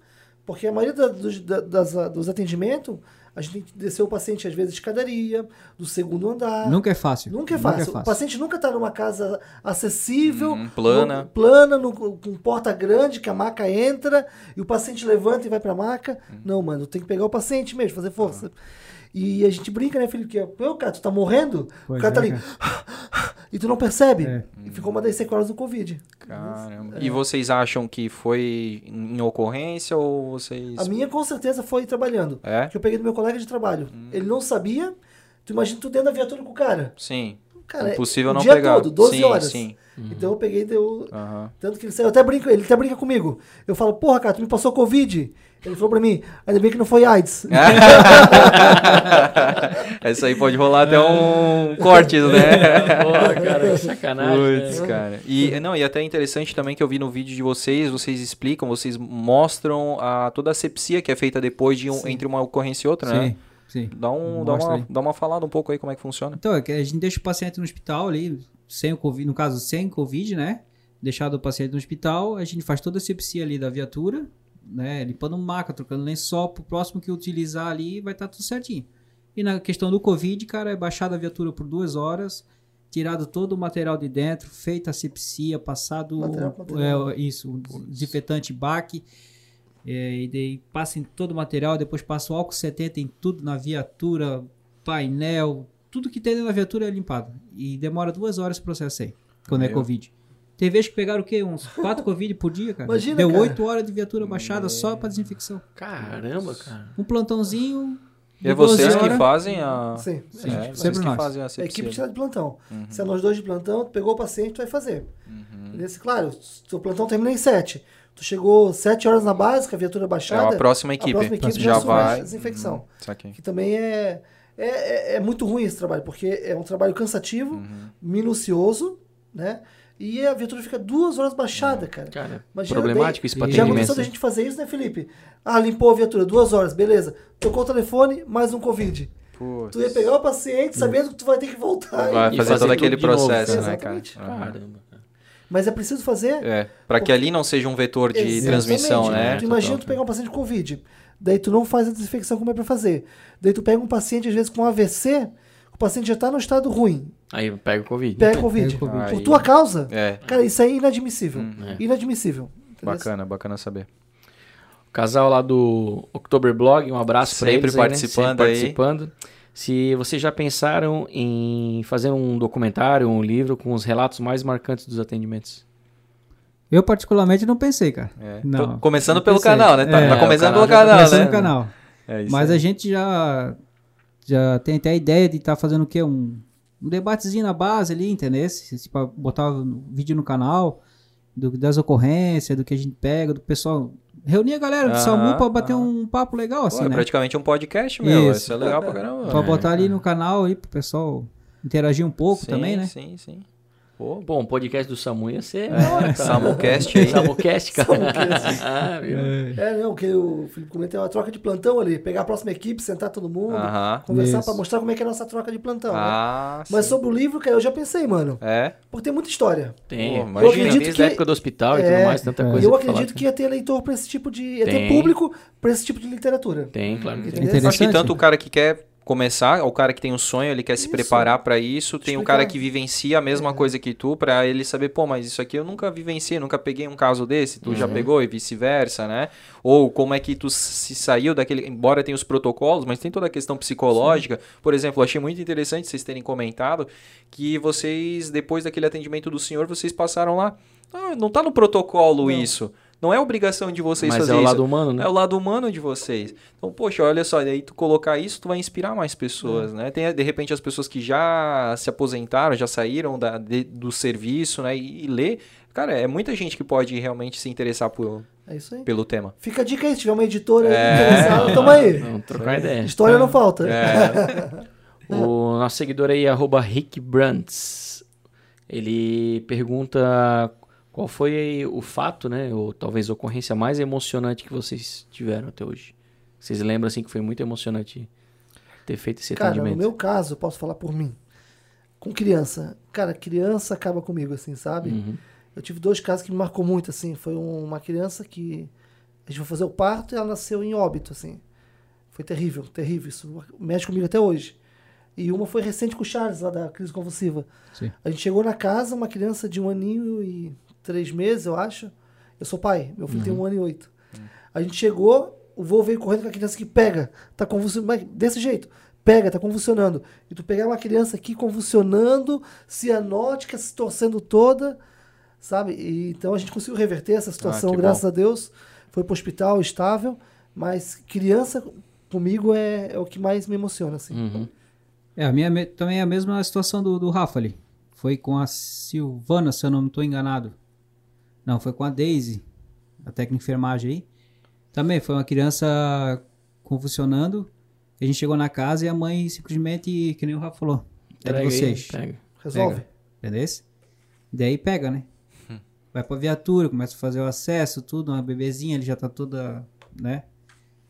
porque a maioria da- dos, da- das- dos atendimentos, a gente tem que descer o paciente, às vezes, de escadaria, do segundo andar. Nunca é fácil. Nunca é fácil. O paciente nunca está numa casa acessível, Uhum, plana. no- plana, no- com porta grande, que a maca entra, e o paciente levanta e vai pra maca. Uhum. Não, mano, tem que pegar o paciente mesmo, fazer força. Ah. E a gente brinca, né, Felipe? Que, Pô, cara, tu tá morrendo? Pois o cara tá é, ali. [LAUGHS] E tu não percebe. É. E ficou uma das sequelas do Covid. Caramba. E vocês acham que foi em ocorrência ou vocês. A minha, com certeza, foi trabalhando. É? Que eu peguei do meu colega de trabalho. Ele não sabia. Tu imagina tu dentro da viatura com o cara. Sim. Cara, é Impossível o não dia pegar. todo, 12 sim, horas. Sim. Então eu peguei e deu. Aham. Tanto que ele saiu, eu até brinco, ele até brinca comigo. Eu falo, porra, cara, tu me passou Covid. Ele falou pra mim, ainda bem que não foi AIDS. [LAUGHS] Essa aí pode rolar até um corte, né? [LAUGHS] Porra, cara, que sacanagem. Putz, né? cara. E não, e até interessante também que eu vi no vídeo de vocês, vocês explicam, vocês mostram a, toda a sepsia que é feita depois de um, entre uma ocorrência e outra, né? Sim, sim. Dá, um, dá, uma, aí. dá uma falada um pouco aí como é que funciona. Então, é que a gente deixa o paciente no hospital ali, sem o Covid, no caso, sem Covid, né? Deixado o paciente no hospital, a gente faz toda a sepsia ali da viatura, né? Limpando maca, trocando lençol, pro próximo que utilizar ali vai estar tudo certinho. E na questão do Covid, cara, é baixada a viatura por duas horas, tirado todo o material de dentro, feita a sepsia, passado Material, material. é, isso, o desinfetante BAC, é, e daí passa em todo o material, depois passa o álcool 70 em tudo na viatura, painel, tudo que tem dentro da viatura é limpado. E demora duas horas o processo aí, quando é Meu. Covid. Tem vezes que pegaram o quê? Uns [LAUGHS] quatro Covid por dia, cara. Imagina, Deu cara. oito horas de viatura baixada só pra desinfecção. Caramba, cara. Um plantãozinho. E é 12 vocês que horas. fazem a. Sim. Sim, é, vocês sempre que nós. fazem a É a sepsia. equipe de plantão. Se é nós dois de plantão, tu pegou o paciente, tu vai fazer. Nesse, claro, se teu plantão termina em 7. Tu chegou 7 horas na básica, a viatura É baixada. a próxima equipe. próxima equipe já já a vai. desinfecção. Hum, saquei. Que também é, é, é, é muito ruim esse trabalho, porque é um trabalho cansativo, Uhum. minucioso, né? E a viatura fica duas horas baixada, cara. Cara, Imagina, problemático daí- isso pra Já aconteceu da gente fazer isso, né, Felipe? Ah, limpou a viatura, duas horas, beleza. Tocou o telefone, mais um Covid. Putz. Tu ia pegar o paciente sabendo que tu vai ter que voltar. Vai E fazer, fazer todo aquele novo, processo, cara. né, cara? Caramba, cara. Mas é preciso fazer. É, pra que ali não seja um vetor de Exatamente. transmissão, né? Tu imagina tu pegar um paciente com Covid, daí tu não faz a desinfecção como é pra fazer. Daí tu pega um paciente, às vezes, com AVC, paciente já tá no estado ruim, Aí pega o Covid. pega Covid. Pega Covid. Por Aí- tua causa. É, Cara, isso é inadmissível. É. Inadmissível. Entendeu? bacana, bacana saber. O casal lá do October Blog, um abraço pra Sempre eles aí, né? participando Sempre aí. participando. Se vocês já pensaram em fazer um documentário, um livro com os relatos mais marcantes dos atendimentos? Eu, particularmente, não pensei, cara. É. Não. Tô começando Não pelo pensei. canal, né? Tá, É, tá o começando canal pelo canal, Começando né? no canal. É isso Mas aí. a gente já, já tem até a ideia de estar fazendo o quê? Um, um debatezinho na base ali, entendeu? Pra botar um vídeo no canal do, das ocorrências, do que a gente pega, do pessoal. Reunir a galera do Aham, SAMU pra bater aham. um papo legal, assim, é né? praticamente um podcast, meu. Isso. Isso é legal pra caramba. Pra É, botar ali cara. no canal aí pro pessoal interagir um pouco Sim, também, né? Sim, sim. Pô, Bom, um podcast do Samu ia ser. É, Samucast aí. Samucast, cara. Samucast. [LAUGHS] ah, viu? É, não, que o Felipe comentou, é uma troca de plantão ali. Pegar a próxima equipe, sentar todo mundo, Aham. conversar Isso. pra mostrar como é que é a nossa troca de plantão. né? Ah, Mas sim. sobre o livro, cara, eu já pensei, mano. É? Porque tem muita história. Tem. Pô, Pô, imagina. Desde acredito a que- época do hospital e É, tudo mais, tanta é. coisa. E eu acredito falar, que ia ter leitor pra esse tipo de. ia ter público pra esse tipo de literatura. Tem, claro que tem. Entendeu? Acho que tanto o cara que quer começar, o cara que tem um sonho, ele quer se Isso. preparar para isso, tem o Explicar. cara que vivencia a mesma É. coisa que tu, para ele saber, pô, mas isso aqui eu nunca vivenciei, nunca peguei um caso desse, tu já Uhum. pegou e vice-versa, né? Ou como é que tu se saiu daquele, embora tenha os protocolos, mas tem toda a questão psicológica. Por exemplo, achei muito interessante vocês terem comentado que vocês depois daquele atendimento do senhor, vocês passaram lá, ah, não tá no protocolo Não. isso. Não é obrigação de vocês Mas fazer é o isso. lado humano, né? É o lado humano de vocês. Então, poxa, olha só, daí tu colocar isso, tu vai inspirar mais pessoas, né? Tem, de repente, as pessoas que já se aposentaram, já saíram da, de- do serviço, né? E, e lê. Cara, é muita gente que pode realmente se interessar por, É isso aí. pelo tema. Fica a dica aí, se tiver uma editora É. interessada, tamo aí. Vamos trocar ideia. História não falta. É, [LAUGHS] O nosso seguidor aí, arroba Rick Brands, ele pergunta qual foi o fato, né, ou talvez a ocorrência mais emocionante que vocês tiveram até hoje. Vocês lembram, assim, que foi muito emocionante ter feito esse Cara, no atendimento? meu caso, eu posso falar por mim. Com criança. Cara, criança acaba comigo, assim, sabe? Uhum. Eu tive dois casos que me marcou muito, assim. Foi um- uma criança que a gente foi fazer o parto e ela nasceu em óbito, assim. Foi terrível, terrível. Isso mexe comigo até hoje. E uma foi recente com o Charles, lá da crise convulsiva. Sim. A gente chegou na casa, uma criança de um aninho e três meses, eu acho. Eu sou pai, meu filho tem um ano e oito. A gente chegou, o voo veio correndo com a criança que pega, tá convulsionando, mas desse jeito, pega, tá convulsionando. E tu pegar uma criança aqui convulsionando, cianótica, se torcendo toda, sabe? E, então a gente conseguiu reverter essa situação, que graças bom. a Deus. Foi pro hospital estável, mas criança comigo é, é o que mais me emociona, assim. Uhum. É, a minha também é a mesma situação do, do Rafa ali. Foi com a Silvana, se eu não estou enganado. Não, foi com a Daisy, a técnica de enfermagem aí. Também foi uma criança convulsionando. A gente chegou na casa e a mãe simplesmente, que nem o Rafa falou, é de aí, vocês. pega. Resolve. Pega. Entendeu? Daí pega, né? Vai pra viatura, começa a fazer o acesso, tudo, uma bebezinha, ele já tá toda, né?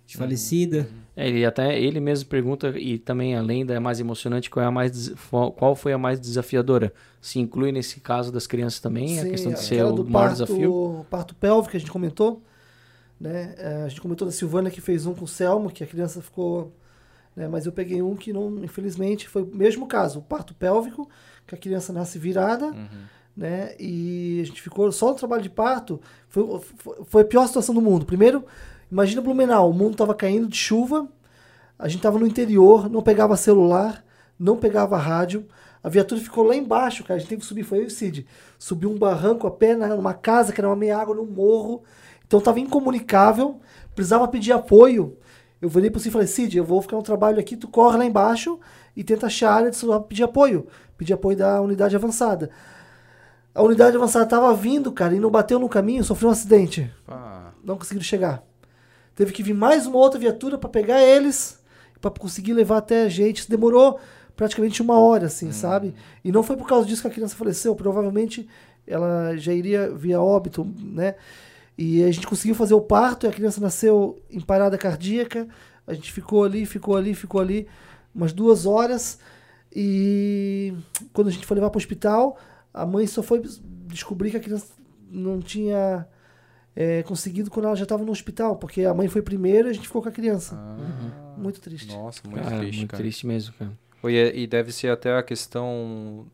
Desfalecida. É, ele até ele mesmo pergunta e também além da mais emocionante qual é a mais qual foi a mais desafiadora? Se inclui nesse caso das crianças também a Sim, questão de ser o do maior parto, desafio? parto pélvico que a gente comentou, né? É, A gente comentou da Silvana que fez um com o Selmo, que a criança ficou, né? Mas eu peguei um que não, infelizmente, foi o mesmo caso, o parto pélvico, que a criança nasce virada, Uhum. né? E a gente ficou só no trabalho de parto, foi, foi- foi a pior situação do mundo. Primeiro, imagina Blumenau, o mundo estava caindo de chuva, a gente estava no interior, não pegava celular, não pegava rádio. A viatura ficou lá embaixo, cara. A gente teve que subir, foi eu e o Cid. Subiu um barranco a pé na- numa casa que era uma meia água no morro. Então tava incomunicável, precisava pedir apoio. Eu virei pro Cid e falei, Cid, eu vou ficar no trabalho aqui, tu corre lá embaixo e tenta achar a área de celular pra pedir apoio. Pedir apoio da unidade avançada. A unidade avançada tava vindo, cara, e não bateu no caminho, sofreu um acidente Pá. não conseguiram chegar. Teve que vir mais uma outra viatura para pegar eles, para conseguir levar até a gente. Isso demorou praticamente uma hora, assim, sabe? E não foi por causa disso que a criança faleceu. Provavelmente ela já iria via óbito, né? E a gente conseguiu fazer o parto e a criança nasceu em parada cardíaca. A gente ficou ali, ficou ali, ficou ali umas duas horas. E quando a gente foi levar para o hospital, a mãe só foi descobrir que a criança não tinha é, conseguido quando ela já estava no hospital, porque a mãe foi primeiro e a gente ficou com a criança. Muito triste. Nossa, muito Cara, triste, muito cara. triste mesmo, cara. Oi, é- E deve ser até a questão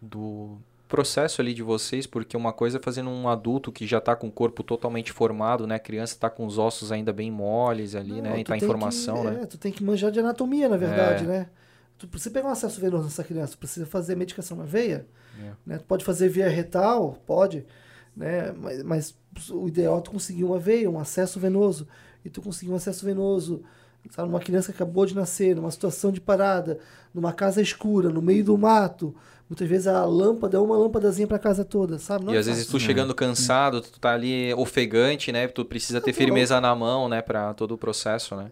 do processo ali de vocês, porque uma coisa é fazendo um adulto que já tá com o corpo totalmente formado, né? A criança tá com os ossos ainda bem moles ali, Não, né? E tá em tem formação, que, né? é, tu tem que manjar de anatomia, na verdade, É. né? Tu precisa pegar um acesso venoso nessa criança, precisa fazer medicação na veia, É. né? Tu pode fazer via retal, pode, né? Mas, mas o ideal é tu conseguir uma veia, um acesso venoso. E tu conseguir um acesso venoso, sabe? Uma criança que acabou de nascer, numa situação de parada, numa casa escura, no meio do mato. Muitas vezes a lâmpada é uma lâmpadazinha pra casa toda, sabe? Não e é às vezes fácil. tu chegando cansado, tu tá ali ofegante, né? Tu precisa ter firmeza na mão, né? Pra todo o processo, né?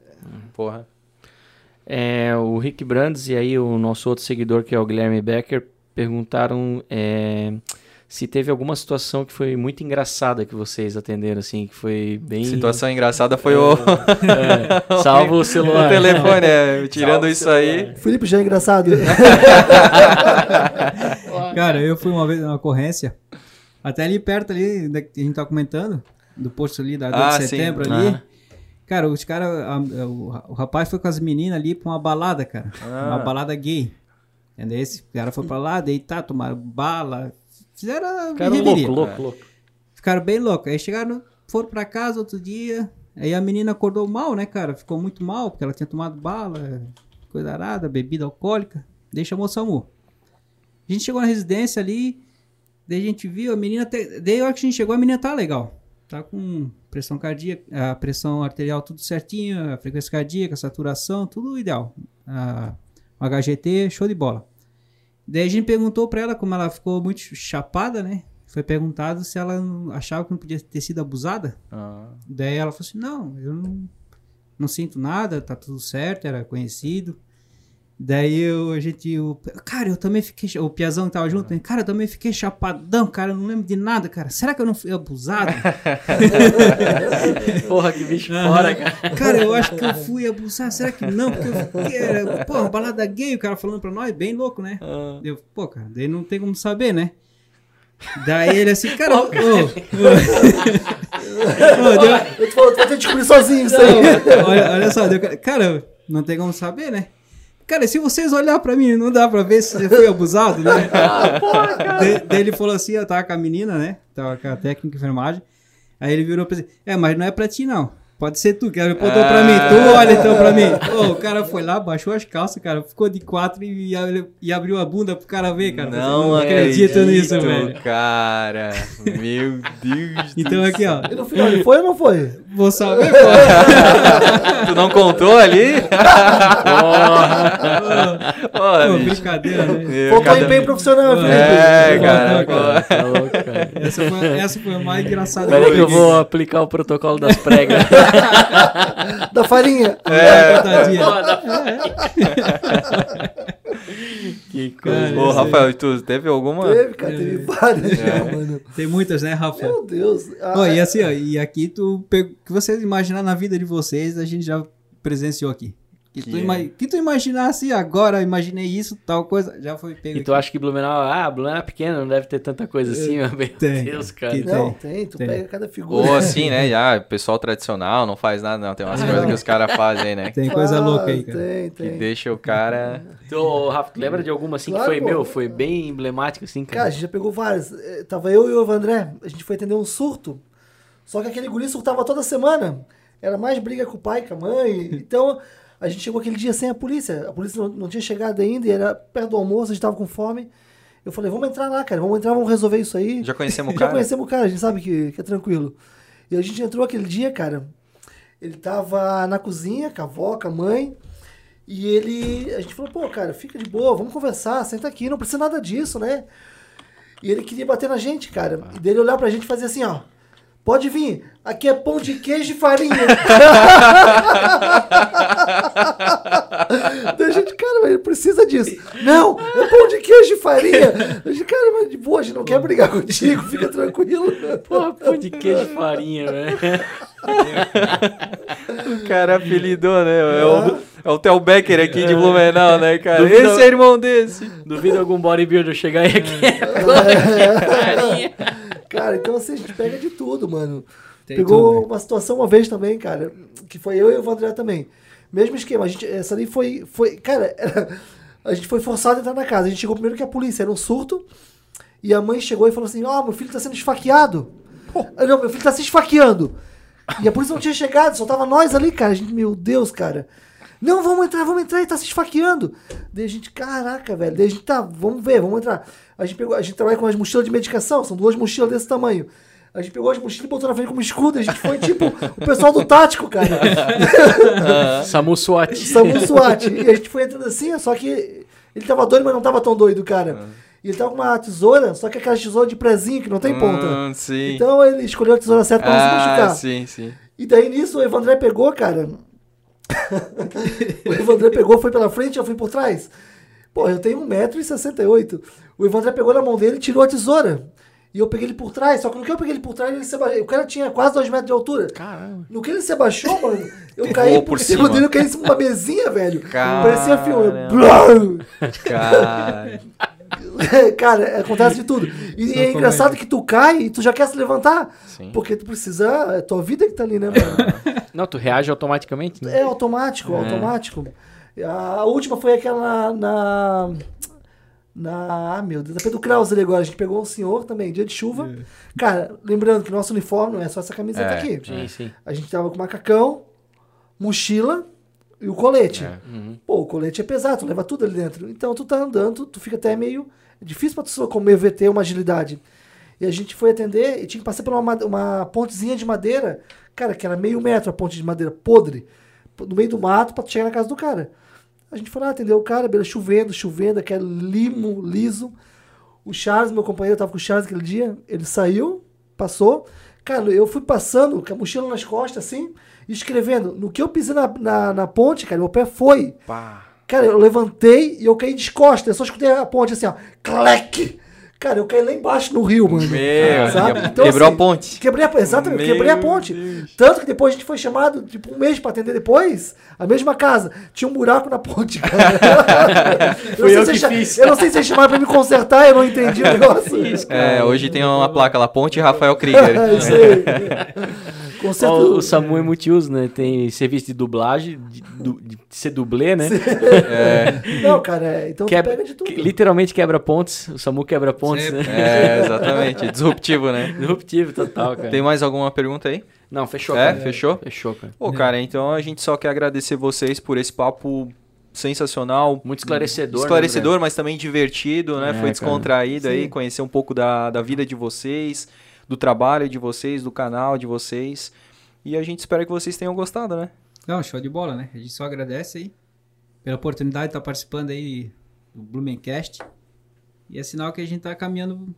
Porra. É, o Rick Brandes e aí o nosso outro seguidor, que é o Guilherme Becker, perguntaram é, se teve alguma situação que foi muito engraçada que vocês atenderam, assim, que foi bem... Situação engraçada foi o, É, [LAUGHS] salvo o o celular. telefone, é. [LAUGHS] Tirando Salve o isso aí. O Felipe já é engraçado. [LAUGHS] Cara, eu fui uma vez numa ocorrência, até ali perto ali, a gente tá comentando, do posto ali da 2 Ah, de sim. setembro ali. Ah. Cara, os caras. O, o rapaz foi com as meninas ali pra uma balada, cara. Ah. Uma balada gay. Entendeu? Esse cara foi pra lá, deitar, tomaram bala. Fizeram. Cara, reveria. louco, louco, louco. Ficaram bem loucos. Aí chegaram, foram pra casa outro dia. Aí a menina acordou mal, né, cara? Ficou muito mal, porque ela tinha tomado bala, coisa arada, bebida alcoólica. Daí chamou o SAMU. A gente chegou na residência ali, daí a gente viu a menina. Te... Daí a hora que a gente chegou, a menina tá legal. Tá com pressão cardíaca, a pressão arterial tudo certinho, a frequência cardíaca, a saturação, tudo ideal. A, o HGT, show de bola. Daí a gente perguntou pra ela, como ela ficou muito chapada, né? Foi perguntado se ela achava que não podia ter sido abusada. Ah. Daí ela falou assim: Não, eu não, não sinto nada, tá tudo certo, era conhecido. Daí eu, a gente. O, cara, eu também fiquei. O Piazão que tava junto, cara, eu também fiquei chapadão, cara, eu não lembro de nada, cara. Será que eu não fui abusado? [LAUGHS] Porra, que bicho fora, cara. cara, eu acho que eu fui abusado, será que não? Porque eu fiquei. Era, pô, balada gay, o cara falando pra nós, bem louco, né? Ah. Eu, pô, cara, daí não tem como saber, né? Daí ele assim, cara, ô. Ô, [LAUGHS] deu- Eu ter que descobrir sozinho isso aí. Olha, olha só, deu- cara, não tem como saber, né? Cara, se vocês olhar pra mim, não dá pra ver se você foi abusado, né? [LAUGHS] De- Daí ele falou assim, eu tava com a menina, né? Tava com a técnica de enfermagem. Aí ele virou pra ele, é, mas não é pra ti não. Pode ser tu, que ele apontou pra mim. Tu olha então pra mim. Ô, o cara foi lá, baixou as calças, cara, ficou de quatro e, e abriu a bunda pro cara ver, cara. Não Eu acredito nisso, velho. cara. Meu Deus Então do aqui, ó, ele foi ou não foi? vou saber, pô. [LAUGHS] Tu não contou ali? Porra, Pô, bicho. brincadeira, né? Faltou cada- empenho profissional, Felipe. É, Não, cara. não, cara. Tá louco, cara. Essa foi, essa foi a mais engraçada. Peraí que eu vou aplicar o protocolo das pregas. [LAUGHS] Da farinha. É, tadinha. que Cara, Ô, essa- Rafael, e tu teve alguma? Teve, cara, teve várias É. já, mano. Tem muitas, né, Rafa? Meu Deus. Ah, Ó, e assim, ó, e aqui tu pegou, o que vocês imaginar na vida de vocês, a gente já presenciou aqui. Que, tu, Que é. ima que tu imaginasse agora, imaginei isso, tal coisa, já foi pego E tu acha que Blumenau, ah, Blumenau é pequeno, não deve ter tanta coisa assim, meu Tem. [LAUGHS] Deus, cara. Que- Não, tem, tem, tu tem. pega cada figura. Ou assim, né? Já, pessoal tradicional, não faz nada, não. Tem umas Ah, coisas não. que os caras fazem, né? Tem coisa Ah, louca aí, cara. Tem, Que tem. deixa o cara. Tu, Rafa, tu lembra de alguma assim Claro, que foi, pô. meu, foi bem emblemático assim, Cara, a cara? gente já pegou várias. Eh, Tava eu e o Evandré, a gente foi atender um surto. Só que aquele guri surtava toda semana. Era mais briga com o pai, com a mãe. Então, a gente chegou aquele dia sem a polícia. A polícia não, não tinha chegado ainda e era perto do almoço, a gente tava com fome. Eu falei, vamos entrar lá, cara, vamos entrar, vamos resolver isso aí. Já conhecemos [LAUGHS] o Já cara? conhecemos o cara, a gente sabe que, que é tranquilo. E a gente entrou aquele dia, cara. Ele tava na cozinha com a avó, com a mãe. E ele. A gente falou, pô, cara, fica de boa, vamos conversar, senta aqui, não precisa nada disso, né? E ele queria bater na gente, cara. E dele olhar pra gente e fazer assim, ó. Pode vir, aqui é pão de queijo e farinha. [LAUGHS] Daí a gente, cara, mas ele precisa disso. Não, é pão de queijo e farinha. [LAUGHS] A gente, cara, mas de boa, a gente não quer brigar contigo, [LAUGHS] fica tranquilo. Porra, pão de queijo e farinha, velho. O cara apelidou, né? É o, é o Theo Becker aqui de Blumenau, né, cara? Duvido- Esse é irmão desse. Duvido algum bodybuilder chegar aí aqui. farinha. Cara, então assim, a gente pega de tudo, mano. Tem Pegou tudo, né? uma situação uma vez também, cara, que foi eu e o Vandré também. Mesmo esquema, a gente, essa ali foi, foi cara, era- [LAUGHS] a gente foi forçado a entrar na casa. A gente chegou primeiro que a polícia, era um surto, e a mãe chegou e falou assim, ó, meu filho tá sendo esfaqueado. Ah, Não, meu filho tá se esfaqueando. E a polícia não tinha chegado, só tava nós ali, cara. A gente, meu Deus, cara. Não, vamos entrar, vamos entrar, ele tá se esfaqueando. Daí a gente, caraca, velho. Daí a gente, tá, vamos ver, vamos entrar. A gente pegou, a gente trabalha com as mochilas de medicação, são duas mochilas desse tamanho. A gente pegou as mochilas e botou na frente como escudo. A gente foi tipo o pessoal do tático, cara. [LAUGHS] Samu SWAT. Samu SWAT. E a gente foi entrando assim, só que ele tava doido, mas não tava tão doido, cara. E ele tava com uma tesoura, só que aquela tesoura de prezinho que não tem ponta. Hum, sim. Então ele escolheu a tesoura certa pra não se ah, machucar. sim, sim. E daí nisso o Evandré pegou, cara. [LAUGHS] o Evandré pegou, foi pela frente, eu fui por trás. Pô, eu tenho 1,68m. O Evandré pegou na mão dele e tirou a tesoura. E eu peguei ele por trás. Só que no que eu peguei ele por trás, ele se abaixou. O cara tinha quase 2 metros de altura. Caramba. No que ele se abaixou, mano, [LAUGHS] eu caí por por cima dele, eu caí em cima de uma mesinha, velho. Caramba. Parecia filme. Cara. [LAUGHS] Cara, acontece de tudo. E é engraçado que tu cai e tu já quer se levantar. Sim. Porque tu precisa. É tua vida que tá ali, né, mano? [LAUGHS] Não, tu reage automaticamente, né? É automático, automático. A última foi aquela na. Na. Ah, meu Deus, na Pedro Krause ali agora. A gente pegou um senhor também, dia de chuva. Cara, lembrando que nosso uniforme não é só essa camiseta É, aqui. Sim, sim. A gente tava com macacão, mochila e o colete. É. Uhum. Pô, o colete é pesado, tu leva tudo ali dentro. Então tu tá andando, tu fica até meio. É difícil pra tu locomover, ter uma agilidade. E a gente foi atender e tinha que passar por uma, uma pontezinha de madeira, cara, que era meio metro a ponte de madeira, podre, no meio do mato pra tu chegar na casa do cara. A gente foi lá atender o cara, beleza, chovendo, chovendo, aquele limo, liso. O Charles, meu companheiro, tava com o Charles aquele dia, ele saiu, passou. Cara, eu fui passando com a mochila nas costas, assim, escrevendo. No que eu pisei na, na, na ponte, cara, meu pé foi. Pá. Cara, eu levantei e eu caí de costas. Eu só escutei a ponte assim, ó. Clec! Cara, eu caí lá embaixo no rio, mano. Meu, Sabe? Então, quebrou assim, a ponte. Quebrei a, exatamente, Meu quebrei a ponte. Tanto que depois a gente foi chamado, tipo, um mês pra atender depois, a mesma casa. Tinha um buraco na ponte, cara. [LAUGHS] eu, eu sei que se fiz. eu não sei se eles chamaram pra me consertar, eu não entendi o negócio. É, hoje tem uma placa lá, Ponte Rafael Krieger. [LAUGHS] É isso aí. [LAUGHS] Conserto. Ó, o Samu é multiuso, né? Tem serviço de dublagem, de, du- de ser dublê, né? [LAUGHS] Não, cara, é, então Quebra, pega de tudo. que- literalmente quebra pontes. O Samu quebra pontes, né? É, exatamente. Disruptivo, né? [LAUGHS] Disruptivo total, cara. Tem mais alguma pergunta aí? Não, fechou, É, cara. fechou? Fechou, cara. Pô, cara, então a gente só quer agradecer vocês por esse papo sensacional. Muito esclarecedor, né, Esclarecedor, mas também divertido, né? É, Foi cara. descontraído aí, Sim. conhecer um pouco da, da vida de vocês, do trabalho de vocês, do canal de vocês. E a gente espera que vocês tenham gostado, né? Não, show de bola, né? A gente só agradece aí pela oportunidade de estar participando aí do Blumencast. E é sinal que a gente tá caminhando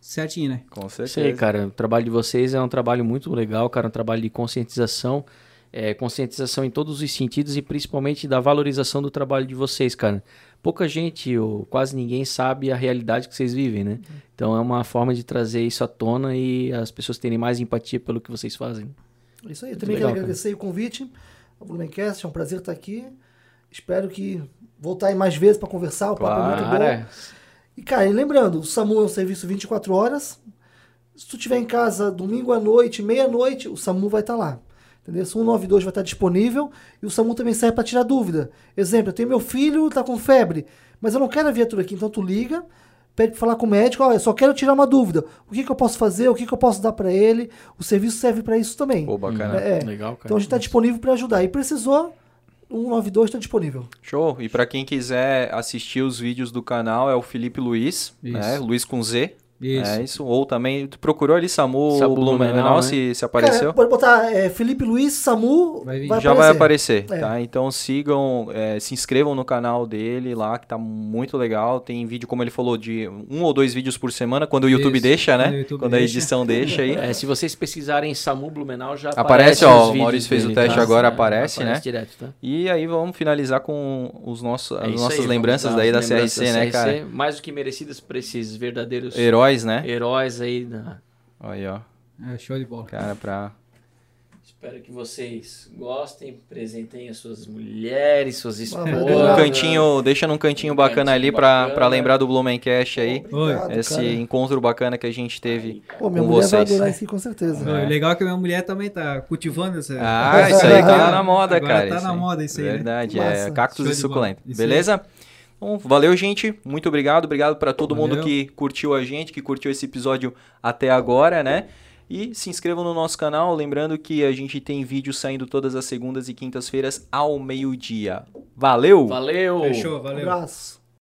certinho, né? Com certeza. Sei, cara. O trabalho de vocês é um trabalho muito legal, cara. Um trabalho de conscientização. É, conscientização em todos os sentidos e principalmente da valorização do trabalho de vocês, cara. Pouca gente, ou quase ninguém, sabe a realidade que vocês vivem, né? Então é uma forma de trazer isso à tona e as pessoas terem mais empatia pelo que vocês fazem. Isso aí, eu também legal, quero cara. agradecer o convite ao Blumencast, é um prazer estar aqui. Espero que voltar aí mais vezes para conversar, o papo é muito bom. Cara, E, cara, e lembrando, o SAMU é um serviço 24 horas. Se tu estiver em casa domingo à noite, meia-noite, o SAMU vai estar lá. Entendeu? O 192 vai estar disponível e o SAMU também serve para tirar dúvida. Exemplo, eu tenho meu filho, tá com febre, mas eu não quero a viatura aqui, então tu liga, pede para falar com o médico, eu só quero tirar uma dúvida. O que, que eu posso fazer? O que, que eu posso dar para ele? O serviço serve para isso também. Pô, bacana. É, é. legal, cara. Então a gente está disponível para ajudar. E precisou, o 192 está disponível. Show. E pra quem quiser assistir os vídeos do canal, é o Felipe Luiz, Isso. né? Luiz com Z. Isso. É isso. Ou também, tu procurou ali Samu, Samu Blumenau, Blumenau, né? se, se Cara, apareceu? pode botar é, Felipe Luiz, Samu, Vai vir. Já vai aparecer, É. tá? Então sigam, é, se inscrevam no canal dele lá, que tá muito legal. Tem vídeo, como ele falou, de um ou dois vídeos por semana, quando o YouTube Isso, deixa, né? quando o YouTube quando a deixa. edição deixa aí. [LAUGHS] É, se vocês pesquisarem Samu Blumenau, já Aparece, aparece, ó, os o Maurício fez o dele, teste tá? agora, É, aparece, né? direto, tá? E aí vamos finalizar com os nossos, as É nossas aí, lembranças daí da as lembranças CRC, né, da cara? CRC, Mais do que merecidas por esses verdadeiros Heróis, né? heróis aí. Da... Aí, ó. É, show de bola. Cara, pra. Espero que vocês gostem, presentem as suas mulheres, suas esposas. vai Um cantinho, deixa num cantinho Um bacana cantinho ali pra, bacana. pra lembrar do Blumencast aí. Oi. Obrigado, Esse cara. encontro bacana que a gente teve Pô, minha com mulher vai vocês. adorar isso com certeza. Legal é que a minha mulher também tá cultivando essa. Ah, isso aí tá na moda, Agora cara. tá isso na aí. moda isso aí, né? Verdade, é Massa. cactos Show e suculento. Beleza? Bom, valeu, gente. Muito obrigado. Obrigado pra todo mundo Valeu. que curtiu a gente, que curtiu esse episódio até agora, né? E se inscrevam no nosso canal. Lembrando que a gente tem vídeo saindo todas as segundas e quintas-feiras ao meio-dia. Valeu! Valeu! Um Fechou, valeu. abraço.